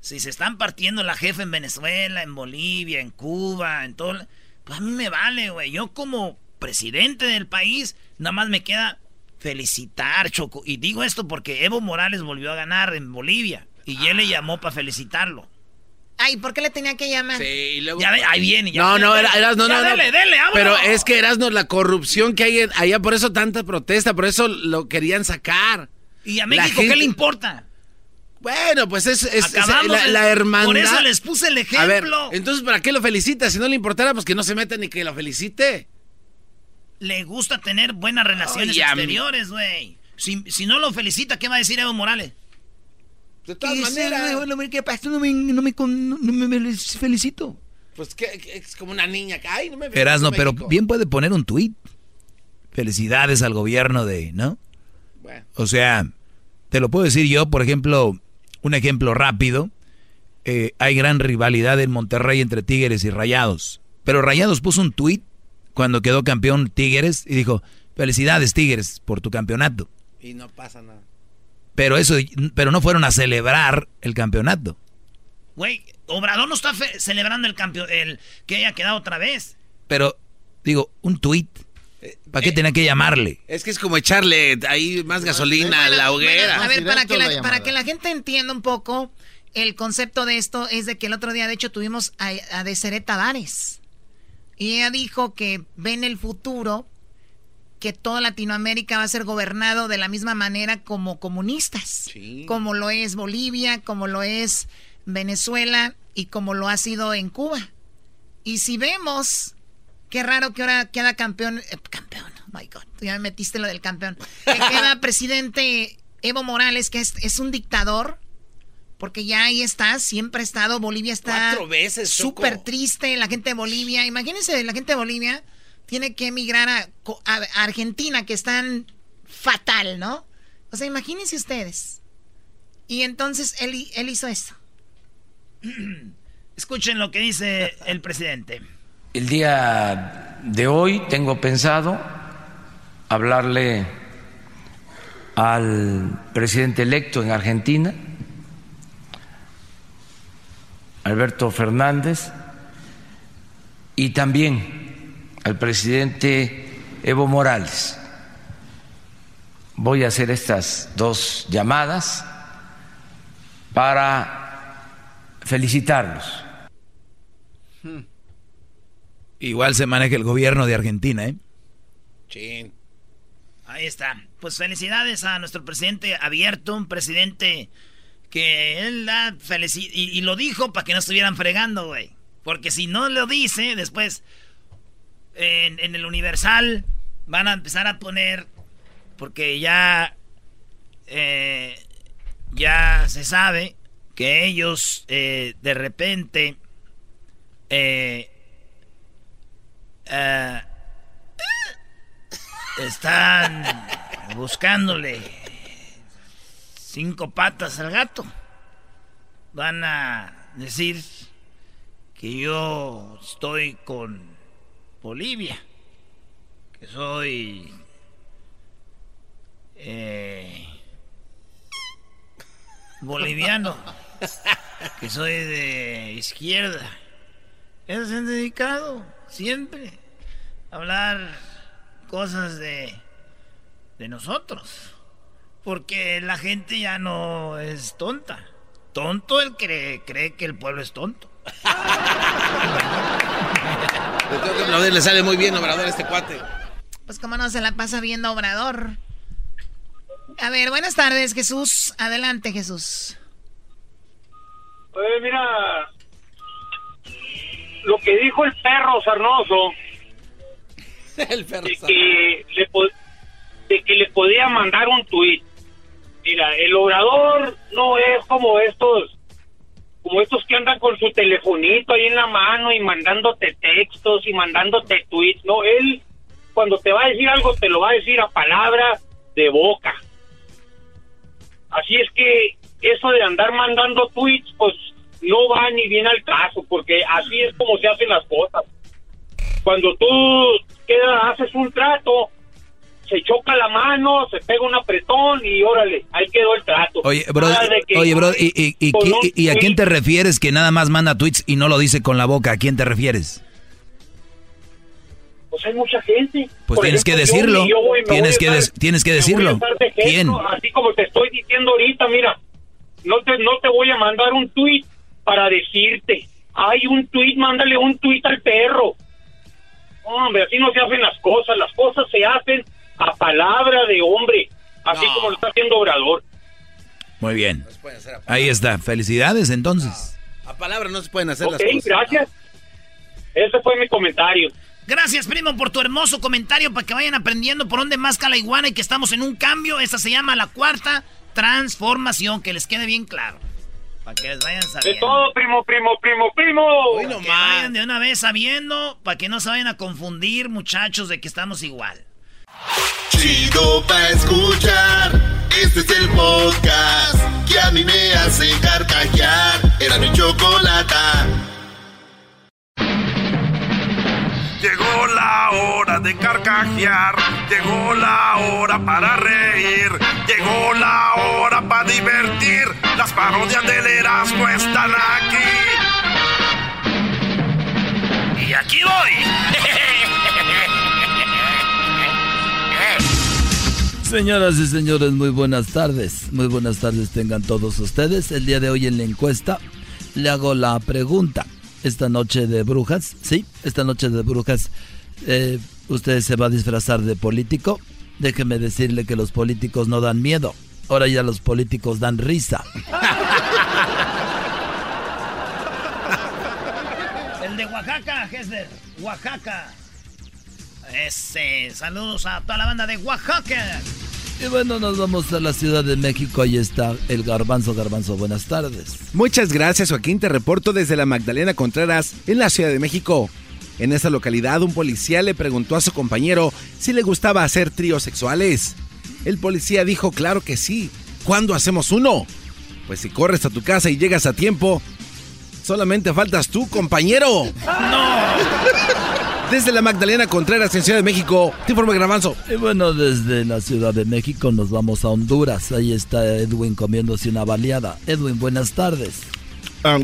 si se están partiendo la jefa en Venezuela, en Bolivia, en Cuba, en todo... Pues a mí me vale, güey. Yo como presidente del país, nada más me queda felicitar, Choco. Y digo esto porque Evo Morales volvió a ganar en Bolivia. Y él le llamó para felicitarlo. Ay, ¿por qué le tenía que llamar? Sí, y luego... Ya ahí viene. Ya no, no, dele, eras, no, ya no, no. Dele, dele, vámonos. Pero es que eras no la corrupción que hay en- allá, por eso tanta protesta, por eso lo querían sacar. ¿Y a México qué le importa? Bueno, pues es, es- es Acabamos la, de- la hermandad. Por eso les puse el A ver, ejemplo. entonces, ¿para qué lo felicita? Si no le importara, pues que no se meta ni que lo felicite. Le gusta tener buenas relaciones exteriores, güey. Si, si no lo felicita, ¿qué va a decir Evo Morales? De todas ¿Qué maneras. Bueno, ¿qué pasa? No me, no me, no felicito. Pues que, que es como una niña que, ay, no me Erasno, pero bien puede poner un tuit. Felicidades al gobierno de, ¿no? Bueno. O sea, te lo puedo decir yo, por ejemplo, un ejemplo rápido. Eh, hay gran rivalidad en Monterrey entre Tigres y Rayados. Pero Rayados puso un tuit cuando quedó campeón Tigres y dijo, felicidades Tigres por tu campeonato. Y no pasa nada. Pero eso, pero no fueron a celebrar el campeonato. Güey, Obrador no está fe- celebrando el campeón, el que haya quedado otra vez. Pero, digo, un tuit. ¿Para qué tenía que llamarle? Es que es como echarle ahí más gasolina a la hoguera. Bueno, a ver, para que, la, para que la gente entienda un poco, el concepto de esto es de que el otro día, de hecho, tuvimos a, a Deseret Tavares. Y ella dijo que ve en el futuro que toda Latinoamérica va a ser gobernado de la misma manera como comunistas. Como lo es Bolivia, como lo es Venezuela y como lo ha sido en Cuba. Y si vemos, qué raro que ahora queda campeón, eh, campeón, oh my God, tú ya me metiste lo del campeón, que queda presidente Evo Morales, que es, es un dictador, porque ya ahí está, siempre ha estado, Bolivia está Cuatro veces, Choco. súper triste, la gente de Bolivia, imagínense, la gente de Bolivia tiene que emigrar a, Argentina, que están fatal, ¿no? O sea, imagínense ustedes. Y entonces él, él hizo eso. Escuchen lo que dice el presidente. El día de hoy tengo pensado hablarle al presidente electo en Argentina, Alberto Fernández, y también al presidente Evo Morales. Voy a hacer estas dos llamadas para felicitarlos. Igual se maneja el gobierno de Argentina, ¿eh? Chin. Ahí está. Pues felicidades a nuestro presidente abierto, un presidente que él da felici- y, y lo dijo para que no estuvieran fregando, güey. Porque si no lo dice, después en, el Universal van a empezar a poner, porque ya, eh, ya se sabe que ellos eh, de repente eh, están buscándole cinco patas al gato. Van a decir que yo estoy con Bolivia, que soy eh, boliviano, que soy de izquierda. Ellos se han dedicado siempre a hablar cosas de, de nosotros. Porque la gente ya no es tonta. Tonto el que cree que el pueblo es tonto. Le tengo que aplaudir, le sale muy bien, Obrador, este cuate. Pues como no se la pasa viendo Obrador. A ver, buenas tardes, Jesús. Adelante, Jesús. Pues mira, lo que dijo el perro Sarnoso, el perro de que, le de que le podía mandar un tuit. Mira, el obrador no es como estos, como estos que andan con su telefonito ahí en la mano y mandándote textos y mandándote tweets. No, él cuando te va a decir algo te lo va a decir a palabra de boca. Así es que eso de andar mandando tweets, pues no va ni bien al caso, porque así es como se hacen las cosas. Cuando tú haces un trato, se choca la mano, se pega un apretón y órale, ahí quedó el trato. Oye, bro, oye, bro ¿y, y, y, y, a quién te refieres que nada más manda tweets y no lo dice con la boca? ¿A quién te refieres? Pues hay mucha gente. Pues tienes que decirlo. tienes, que tienes que decirlo. ¿Quién? Así como te estoy diciendo ahorita, mira, no te, no te voy a mandar un tweet para decirte, hay un tweet, mándale un tweet al perro. Hombre, así no se hacen las cosas, las cosas se hacen a palabra de hombre, así como lo está haciendo Obrador. Muy bien. Ahí está. Felicidades entonces. A palabra no se pueden hacer las cosas. gracias. Ese fue mi comentario. Gracias, primo, por tu hermoso comentario para que vayan aprendiendo por dónde más la iguana y que estamos en un cambio. Esta se llama la cuarta transformación, que les quede bien claro. Para que les vayan sabiendo. De todo, primo, primo, primo, primo. que vayan de una vez sabiendo, para que no se vayan a confundir, muchachos, de que estamos igual. Chido pa' escuchar. Este es el podcast que a mí me hace carcajear. Era mi chocolata. Llegó la hora de carcajear, llegó la hora para reír, llegó la hora para divertir. Las parodias del Erasmo están aquí. Y aquí voy. Señoras y señores, muy buenas tardes. Muy buenas tardes tengan todos ustedes. El día de hoy en la encuesta le hago la pregunta esta noche de brujas, sí, esta noche de brujas, eh, usted se va a disfrazar de político. Déjeme decirle que los políticos no dan miedo. Ahora ya los políticos dan risa. El de Oaxaca, Hesler. Oaxaca. Ese, saludos a toda la banda de Oaxaca. Y bueno, nos vamos a la Ciudad de México. Ahí está el Garbanzo. Garbanzo, buenas tardes. Muchas gracias, Joaquín. Te reporto desde la Magdalena Contreras, en la Ciudad de México. En esa localidad, un policía le preguntó a su compañero si le gustaba hacer tríos sexuales. El policía dijo, claro que sí. ¿Cuándo hacemos uno? Pues si corres a tu casa y llegas a tiempo, solamente faltas tú, compañero. ¡No! Desde la Magdalena Contreras en Ciudad de México, te informa Gravanzo. Y bueno, desde la Ciudad de México nos vamos a Honduras. Ahí está Edwin comiéndose una baleada. Edwin, buenas tardes. Ah,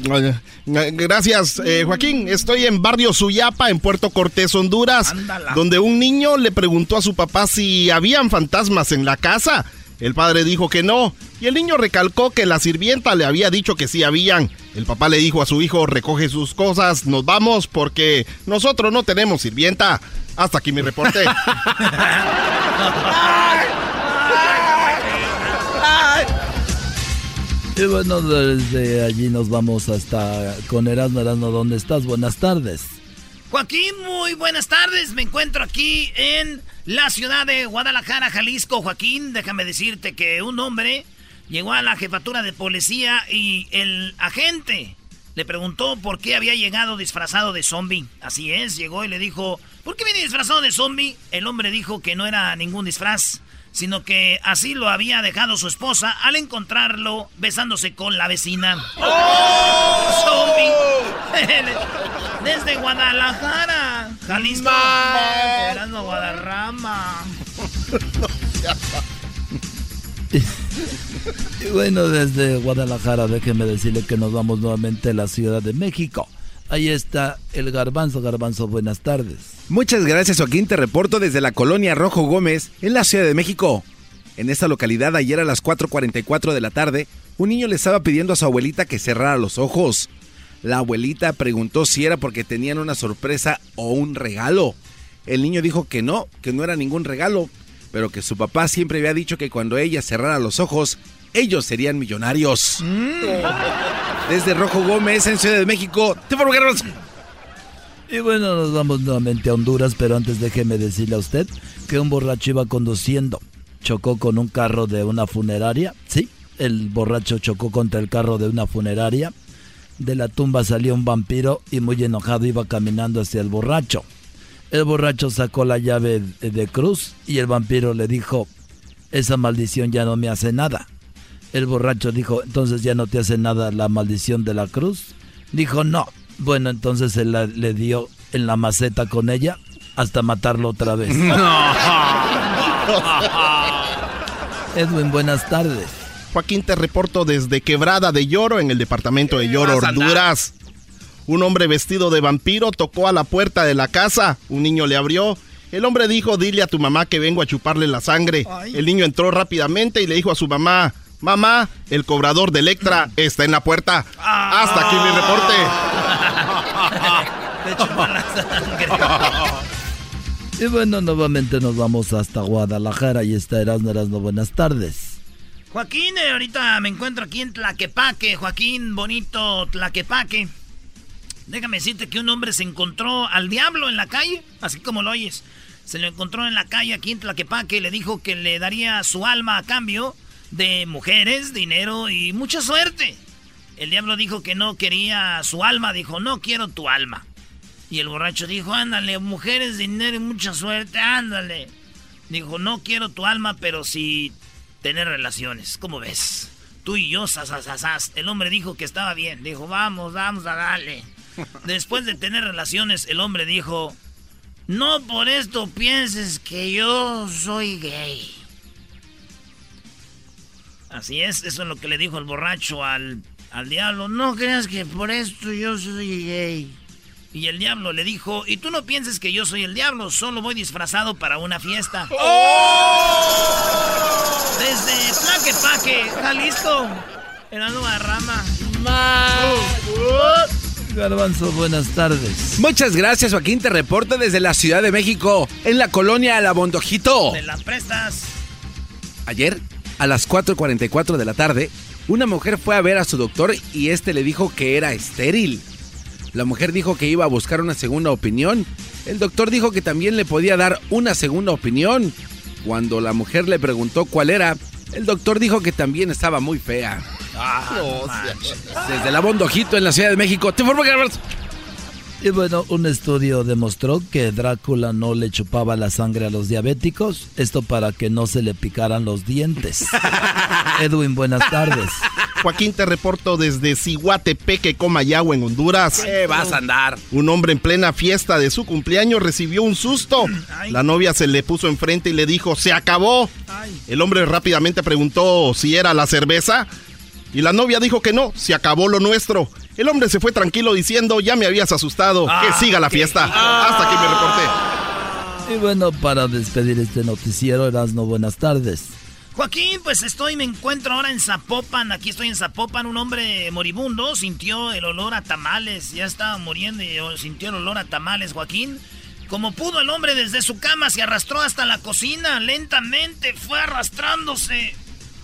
gracias, eh, Joaquín. Estoy en Barrio Suyapa, en Puerto Cortés, Honduras, donde un niño le preguntó a su papá si habían fantasmas en la casa. El padre dijo que no, y el niño recalcó que la sirvienta le había dicho que sí habían. El papá le dijo a su hijo, recoge sus cosas, nos vamos porque nosotros no tenemos sirvienta. Hasta aquí mi reporte. y bueno, desde allí nos vamos hasta con Erasmo. Erasmo, ¿dónde estás? Buenas tardes. Joaquín, muy buenas tardes. Me encuentro aquí en la ciudad de Guadalajara, Jalisco. Joaquín, déjame decirte que un hombre llegó a la jefatura de policía y el agente le preguntó por qué había llegado disfrazado de zombie. Así es, llegó y le dijo, ¿por qué viene disfrazado de zombie? El hombre dijo que no era ningún disfraz, sino que así lo había dejado su esposa al encontrarlo besándose con la vecina. ¡Oh! ¡Zombie! Desde Guadalajara, Jalisco. Guadarrama. bueno, desde Guadalajara, déjeme decirle que nos vamos nuevamente a la Ciudad de México. Ahí está el garbanzo, garbanzo, buenas tardes. Muchas gracias Joaquín, te reporto desde la colonia Rojo Gómez, en la Ciudad de México. En esta localidad, ayer a las 4.44 de la tarde, un niño le estaba pidiendo a su abuelita que cerrara los ojos. La abuelita preguntó si era porque tenían una sorpresa o un regalo. el niño dijo que no, que no era ningún regalo, pero que su papá siempre había dicho que cuando ella cerrara los ojos, ellos serían millonarios. Mm. Desde Rojo Gómez, en Ciudad de México, te Y bueno, nos vamos nuevamente a Honduras, pero antes déjeme decirle a usted que un borracho iba conduciendo, chocó con un carro de una funeraria, sí, el borracho chocó contra el carro de una funeraria, de la tumba salió un vampiro y muy enojado iba caminando hacia el borracho. El borracho sacó la llave de cruz y el vampiro le dijo, esa maldición ya no me hace nada. El borracho dijo, entonces ya no te hace nada la maldición de la cruz. Dijo, no. Bueno, entonces él le dio en la maceta con ella hasta matarlo otra vez. Edwin, buenas tardes. Joaquín, te reporto desde Quebrada de Lloro en el departamento de Lloro, Honduras. Un hombre vestido de vampiro tocó a la puerta de la casa. Un niño le abrió. El hombre dijo, dile a tu mamá que vengo a chuparle la sangre. El niño entró rápidamente y le dijo a su mamá, Mamá, el cobrador de Electra está en la puerta. Hasta aquí mi reporte. y bueno, nuevamente nos vamos hasta Guadalajara y está Erasmo Erasmo. Buenas tardes. Joaquín, eh, ahorita me encuentro aquí en Tlaquepaque. Joaquín, bonito Tlaquepaque. Déjame decirte que un hombre se encontró al diablo en la calle, así como lo oyes. Se lo encontró en la calle aquí en Tlaquepaque y le dijo que le daría su alma a cambio de mujeres, dinero y mucha suerte. El diablo dijo que no quería su alma, dijo, no quiero tu alma. Y el borracho dijo, ándale, mujeres, dinero y mucha suerte, ándale. Dijo, no quiero tu alma, pero sí tener relaciones. ¿Cómo ves? Tú y yo, sasasasas. El hombre dijo que estaba bien. Dijo, vamos, vamos a darle. Después de tener relaciones, el hombre dijo, no por esto pienses que yo soy gay. Así es, eso es lo que le dijo el borracho al, al diablo. No creas que por esto yo soy gay. Y el diablo le dijo, y tú no pienses que yo soy el diablo, solo voy disfrazado para una fiesta. ¡Oh! Desde Tlaquepaque, Jalisco, era nueva rama. Garbanzo, buenas tardes. Muchas gracias, Joaquín. Te reporta desde la Ciudad de México, en la colonia La Bondojito. De las prestas. Ayer a las 4.44 de la tarde, una mujer fue a ver a su doctor y este le dijo que era estéril. La mujer dijo que iba a buscar una segunda opinión. El doctor dijo que también le podía dar una segunda opinión. Cuando la mujer le preguntó cuál era, el doctor dijo que también estaba muy fea. Ah, Desde la Bondojito en la Ciudad de México. Te informo que y bueno, un estudio demostró que Drácula no le chupaba la sangre a los diabéticos, esto para que no se le picaran los dientes. Edwin, buenas tardes. Joaquín, te reporto desde Ciguatepeque, Comayagua, en Honduras. ¿Qué vas a andar? Un hombre en plena fiesta de su cumpleaños recibió un susto. La novia se le puso enfrente y le dijo, se acabó. El hombre rápidamente preguntó si era la cerveza. Y la novia dijo que no, se acabó lo nuestro. El hombre se fue tranquilo diciendo, ya me habías asustado, que ah, siga la fiesta. Hasta aquí me reporté. Y bueno, para despedir este noticiero, Erasno, buenas tardes. Joaquín, pues estoy, me encuentro ahora en Zapopan, aquí estoy en Zapopan, un hombre moribundo sintió el olor a tamales, ya estaba muriendo y sintió el olor a tamales, Joaquín. Como pudo el hombre desde su cama se arrastró hasta la cocina, lentamente fue arrastrándose.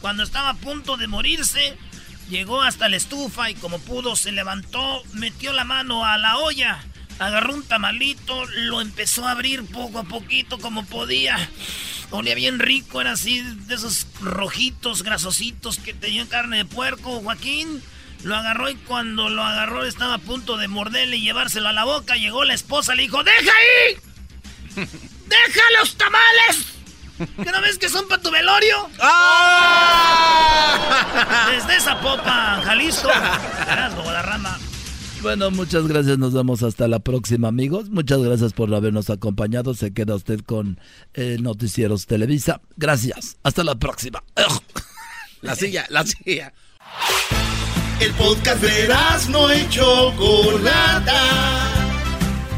Cuando estaba a punto de morirse, Llegó hasta la estufa y como pudo se levantó, metió la mano a la olla, agarró un tamalito, lo empezó a abrir poco a poquito como podía. Olía bien rico, era así de esos rojitos, grasositos que tenían carne de puerco. Joaquín lo agarró y cuando lo agarró estaba a punto de morderle y llevárselo a la boca. Llegó la esposa, le dijo, ¡Deja ahí! ¡Deja los tamales! ¿Qué no ves que son para tu velorio? ¡Ah! Desde Zapopan, Jalisco. rama. Bueno, muchas gracias. Nos vemos hasta la próxima, amigos. Muchas gracias por habernos acompañado. Se queda usted con eh, Noticieros Televisa. Gracias. Hasta la próxima. La silla, la silla. El podcast de no hecho Chocolata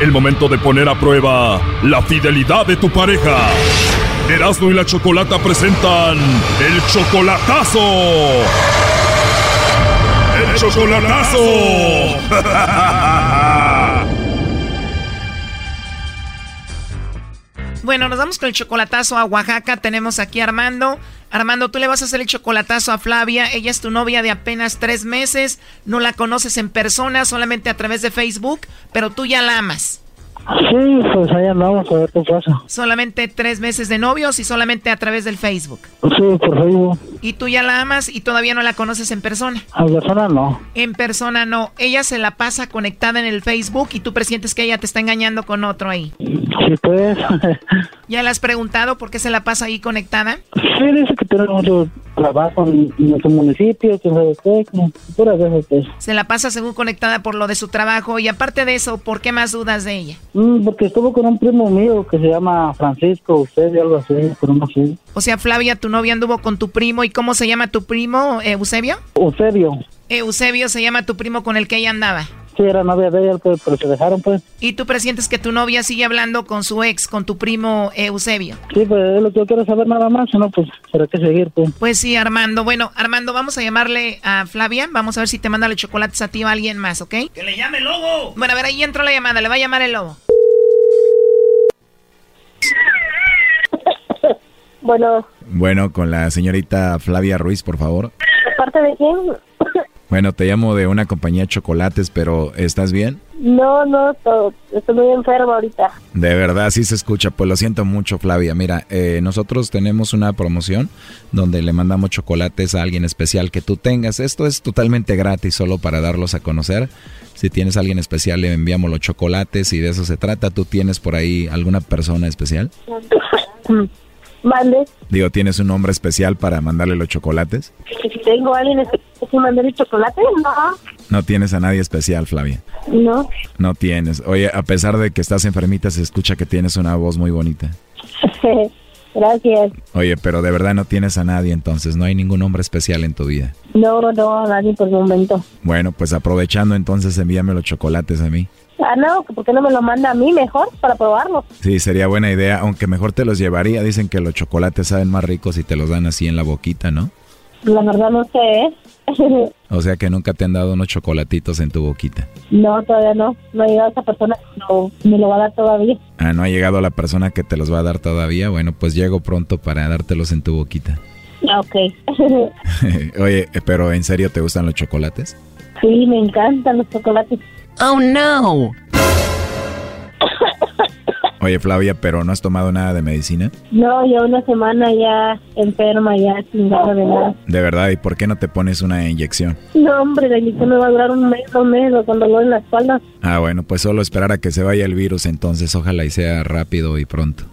El momento de poner a prueba la fidelidad de tu pareja. Erasmo y la Chocolata presentan el chocolatazo. El chocolatazo. Bueno, nos vamos con el chocolatazo a Oaxaca. Tenemos aquí Armando. Armando, tú le vas a hacer el chocolatazo a Flavia. Ella es tu novia de apenas tres meses. No la conoces en persona, solamente a través de Facebook, pero tú ya la amas. Sí, pues ahí andamos a ver qué pasa. Solamente tres meses de novios y solamente a través del Facebook. Sí, por Facebook. ¿Y tú ya la amas y todavía no la conoces en persona? En persona no. En persona no. Ella se la pasa conectada en el Facebook y tú presientes que ella te está engañando con otro ahí. Sí, pues. ¿Ya le has preguntado por qué se la pasa ahí conectada? Sí, dice que tiene mucho trabajo en nuestro municipio, que pues. Se la pasa según conectada por lo de su trabajo y aparte de eso, ¿por qué más dudas de ella? Mm, porque estuvo con un primo mío que se llama Francisco, usted y algo así, pero no sé. O sea, Flavia, tu novia anduvo con tu primo y ¿cómo se llama tu primo, Eusebio? Eusebio. Eusebio se llama tu primo con el que ella andaba. Sí, era novia de ella, pero se dejaron, pues. ¿Y tú presientes que tu novia sigue hablando con su ex, con tu primo Eusebio? Sí, pues es lo que yo quiero saber nada más, no, pues, ¿para qué seguir, pues? Pues sí, Armando. Bueno, Armando, vamos a llamarle a Flavia. Vamos a ver si te manda los chocolates a ti o a alguien más, ¿ok? ¡Que le llame el lobo! Bueno, a ver, ahí entró la llamada. Le va a llamar el lobo. Bueno. Bueno, con la señorita Flavia Ruiz, por favor. ¿De parte de quién? Bueno, te llamo de una compañía de chocolates, pero ¿estás bien? No, no, estoy muy enferma ahorita. De verdad, sí se escucha. Pues lo siento mucho, Flavia. Mira, eh, nosotros tenemos una promoción donde le mandamos chocolates a alguien especial que tú tengas. Esto es totalmente gratis, solo para darlos a conocer. Si tienes a alguien especial, le enviamos los chocolates y de eso se trata. ¿Tú tienes por ahí alguna persona especial? Mande. Digo, ¿tienes un nombre especial para mandarle los chocolates? Tengo a alguien especial para mandarle chocolate, no. No tienes a nadie especial, Flavia. No. No tienes. Oye, a pesar de que estás enfermita, se escucha que tienes una voz muy bonita. Gracias. Oye, pero de verdad no tienes a nadie, entonces no hay ningún hombre especial en tu vida. No, no, nadie por el momento. Bueno, pues aprovechando entonces envíame los chocolates a mí. Ah, no, ¿por qué no me lo manda a mí mejor para probarlos? Sí, sería buena idea, aunque mejor te los llevaría. Dicen que los chocolates saben más ricos si te los dan así en la boquita, ¿no? La verdad no sé. ¿eh? o sea que nunca te han dado unos chocolatitos en tu boquita. No, todavía no. No ha llegado esa persona que me lo va a dar todavía. Ah, no ha llegado la persona que te los va a dar todavía. Bueno, pues llego pronto para dártelos en tu boquita. Ah, ok. Oye, pero ¿en serio te gustan los chocolates? Sí, me encantan los chocolates. Oh, no. Oye, Flavia, ¿pero no has tomado nada de medicina? No, ya una semana ya enferma, ya sin nada de nada. ¿De verdad? ¿Y por qué no te pones una inyección? No, hombre, la inyección me va a durar un mes, o mes, con dolor en la espalda. Ah, bueno, pues solo esperar a que se vaya el virus, entonces ojalá y sea rápido y pronto.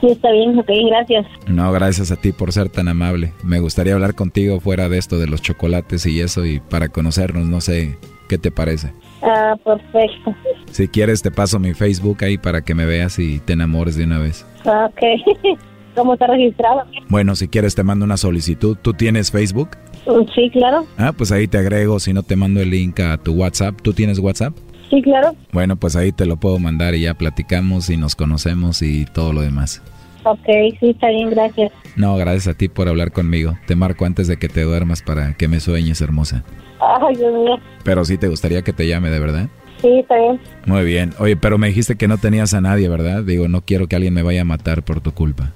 Sí, está bien, ok, gracias. No, gracias a ti por ser tan amable. Me gustaría hablar contigo fuera de esto de los chocolates y eso y para conocernos, no sé, ¿qué te parece? Ah, perfecto. Si quieres te paso mi Facebook ahí para que me veas y te enamores de una vez. Ah, ok. ¿Cómo está registrado? Bueno, si quieres te mando una solicitud. ¿Tú tienes Facebook? Mm, sí, claro. Ah, pues ahí te agrego, si no te mando el link a tu WhatsApp. ¿Tú tienes WhatsApp? Sí, claro. Bueno, pues ahí te lo puedo mandar y ya platicamos y nos conocemos y todo lo demás. Ok, sí, está bien, gracias. No, gracias a ti por hablar conmigo. Te marco antes de que te duermas para que me sueñes, hermosa. Ay, Dios mío. Pero sí te gustaría que te llame, ¿de verdad? Sí, está bien. Muy bien. Oye, pero me dijiste que no tenías a nadie, ¿verdad? Digo, no quiero que alguien me vaya a matar por tu culpa.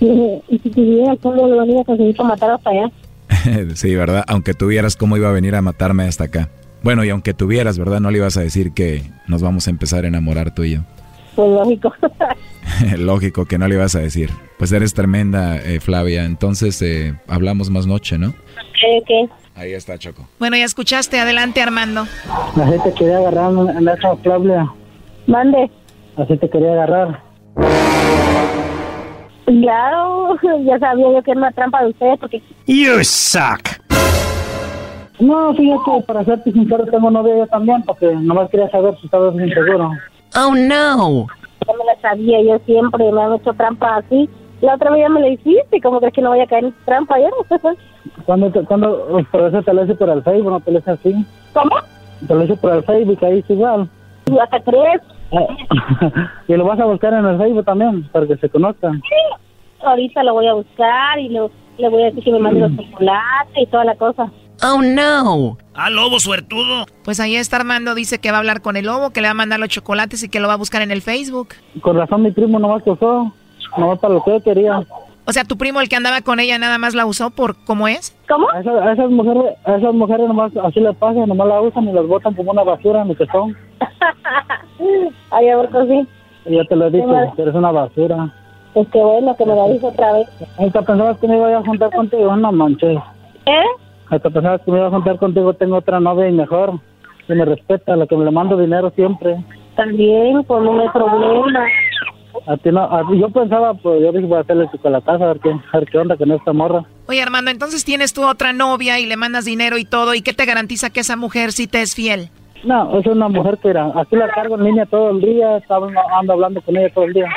y si tuviera, ¿cómo lo venía a matar hasta allá? sí, ¿verdad? Aunque tuvieras, ¿cómo iba a venir a matarme hasta acá? Bueno, y aunque tuvieras, ¿verdad? No le ibas a decir que nos vamos a empezar a enamorar tú y yo. Pues lógico. lógico que no le ibas a decir. Pues eres tremenda, eh, Flavia. Entonces, eh, hablamos más noche, ¿no? Ok, ok. Ahí está, Choco. Bueno, ya escuchaste. Adelante, Armando. Así te quería agarrar en esa Flavia. Mande. Así te quería agarrar. Claro, ya sabía yo que era una trampa de ustedes porque... You suck. No, fíjate, para serte sincero, tengo novia yo también, porque nomás quería saber si estabas bien seguro. Oh, no. Ya me la sabía, yo siempre me han hecho trampa así. La otra vez ya me la hiciste, ¿cómo crees que no voy a caer en trampa? Ya no sé. Cuando, cuando, por eso te lo hice por el Facebook, no te lo hice así. ¿Cómo? Te lo hice por el Facebook, ahí es igual. ¿Hasta crees? y lo vas a buscar en el Facebook también, para que se conozcan. Sí, ahorita lo voy a buscar y lo, le voy a decir que me mande los chocolates y toda la cosa. Oh no. Ah, lobo suertudo. Pues ahí está Armando, dice que va a hablar con el lobo, que le va a mandar los chocolates y que lo va a buscar en el Facebook. Con razón mi primo no que usó, nomás para lo que quería. O sea, tu primo, el que andaba con ella, nada más la usó por cómo es. ¿Cómo? A esas, mujeres, a esas mujeres nomás así les pasa, nomás la usan y las botan como una basura en que son. Ay, a ver, sí. Ya te lo he dicho, eres una basura. Pues qué bueno que me lo dijo otra vez. Hasta pensabas que me iba a juntar contigo, no manches. ¿Eh? Hasta pensabas que me iba a juntar contigo, tengo otra novia y mejor. Que me respeta, la que me le mando dinero siempre. También, pues no hay problema. A ti no, yo pensaba, pues yo dije voy a hacerle chocolatazo a ver qué, a ver qué onda con esta morra. Oye Armando, entonces tienes tú otra novia y le mandas dinero y todo, ¿y qué te garantiza que esa mujer sí te es fiel? No, es una mujer que era, aquí la cargo en línea todo el día, estaba, ando hablando con ella todo el día.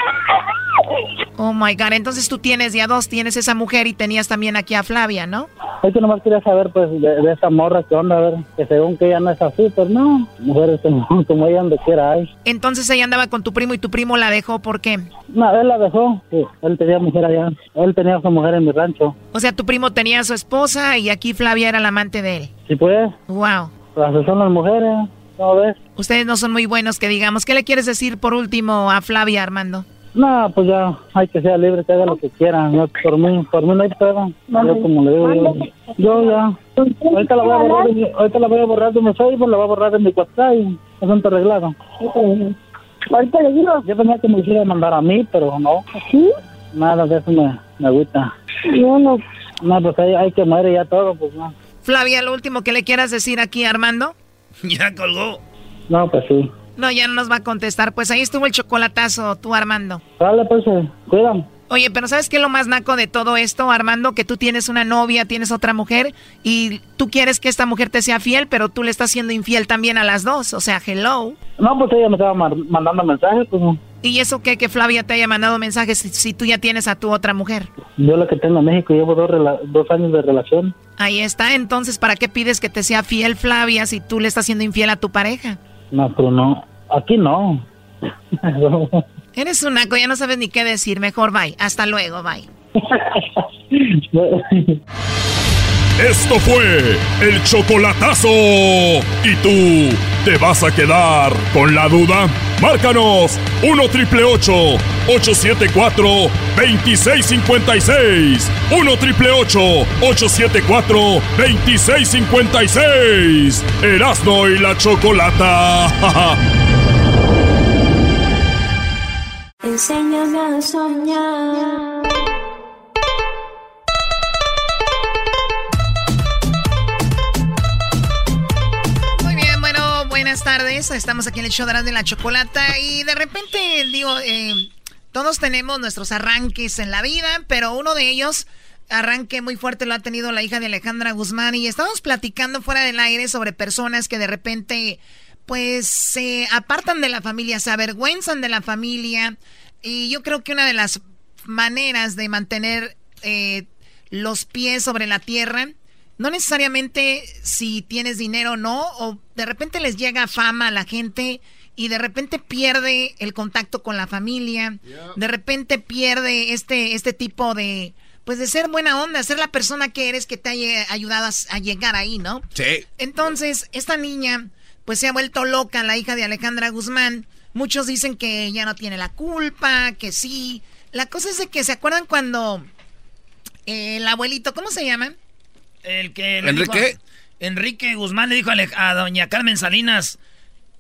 Oh my god, entonces tú tienes ya dos, tienes esa mujer y tenías también aquí a Flavia, ¿no? Es que nomás quería saber, pues, de, esa morra, qué onda, a ver, que según que ella no es así, pues no, mujeres como, ella donde quiera hay. Entonces ella andaba con tu primo y tu primo la dejó, ¿por qué? No, él la dejó, sí, él tenía mujer allá, él tenía a su mujer en mi rancho. O sea, tu primo tenía a su esposa y aquí Flavia era la amante de él. Sí, pues. Wow. Pues son las mujeres, ¿no ves? Ustedes no son muy buenos, que digamos. ¿Qué le quieres decir por último a Flavia, Armando? No, pues ya hay que ser libre, que haga lo que quiera. Yo, por mí, por mí no hay prueba. Yo como le digo, yo, yo ya. Ahorita la voy a borrar de mi, ahorita la voy a borrar de mi Facebook, la voy a borrar de mi WhatsApp y asunto arreglado. Ahorita le digo. Yo tenía que me hiciera mandar a mí, pero no. ¿Sí? Nada de eso me, me agüita. No, no. No, pues hay, hay que morir ya todo, pues no. Flavia, lo último que le quieras decir aquí, Armando. ya colgó. No, pues sí. No, ya no nos va a contestar. Pues ahí estuvo el chocolatazo, tú, Armando. Dale, pues, eh, cuídame. Oye, pero ¿sabes qué es lo más naco de todo esto, Armando? Que tú tienes una novia, tienes otra mujer y tú quieres que esta mujer te sea fiel, pero tú le estás siendo infiel también a las dos. O sea, hello. No, pues ella me estaba mandando mensajes, pues. ¿Y eso qué? Que Flavia te haya mandado mensajes si, tú ya tienes a tu otra mujer. Yo la que tengo en México, llevo dos, dos años de relación. Ahí está. Entonces, ¿para qué pides que te sea fiel Flavia si tú le estás siendo infiel a tu pareja? No, pero no. Aquí no. Eres un naco, ya no sabes ni qué decir. Mejor bye. Hasta luego, bye. Esto fue el chocolatazo. ¿Y tú te vas a quedar con la duda? Márcanos 1 triple 874 2656. 1 triple 874 2656. Erasno y la chocolata. Enséñame a soñar. Muy bien, bueno, buenas tardes. Estamos aquí en el show de la Chocolata y de repente, digo, eh, todos tenemos nuestros arranques en la vida, pero uno de ellos arranque muy fuerte lo ha tenido la hija de Alejandra Guzmán y estamos platicando fuera del aire sobre personas que de repente pues se apartan de la familia, se avergüenzan de la familia. Y yo creo que una de las maneras de mantener eh, los pies sobre la tierra, no necesariamente si tienes dinero o no, o de repente les llega fama a la gente y de repente pierde el contacto con la familia, de repente pierde este, este tipo de, pues de ser buena onda, ser la persona que eres que te haya ayudado a llegar ahí, ¿no? Sí. Entonces, esta niña pues se ha vuelto loca la hija de Alejandra Guzmán. Muchos dicen que ella no tiene la culpa, que sí. La cosa es de que se acuerdan cuando el abuelito, ¿cómo se llama? El que... ¿Enrique? Enrique Guzmán le dijo a, doña Carmen Salinas,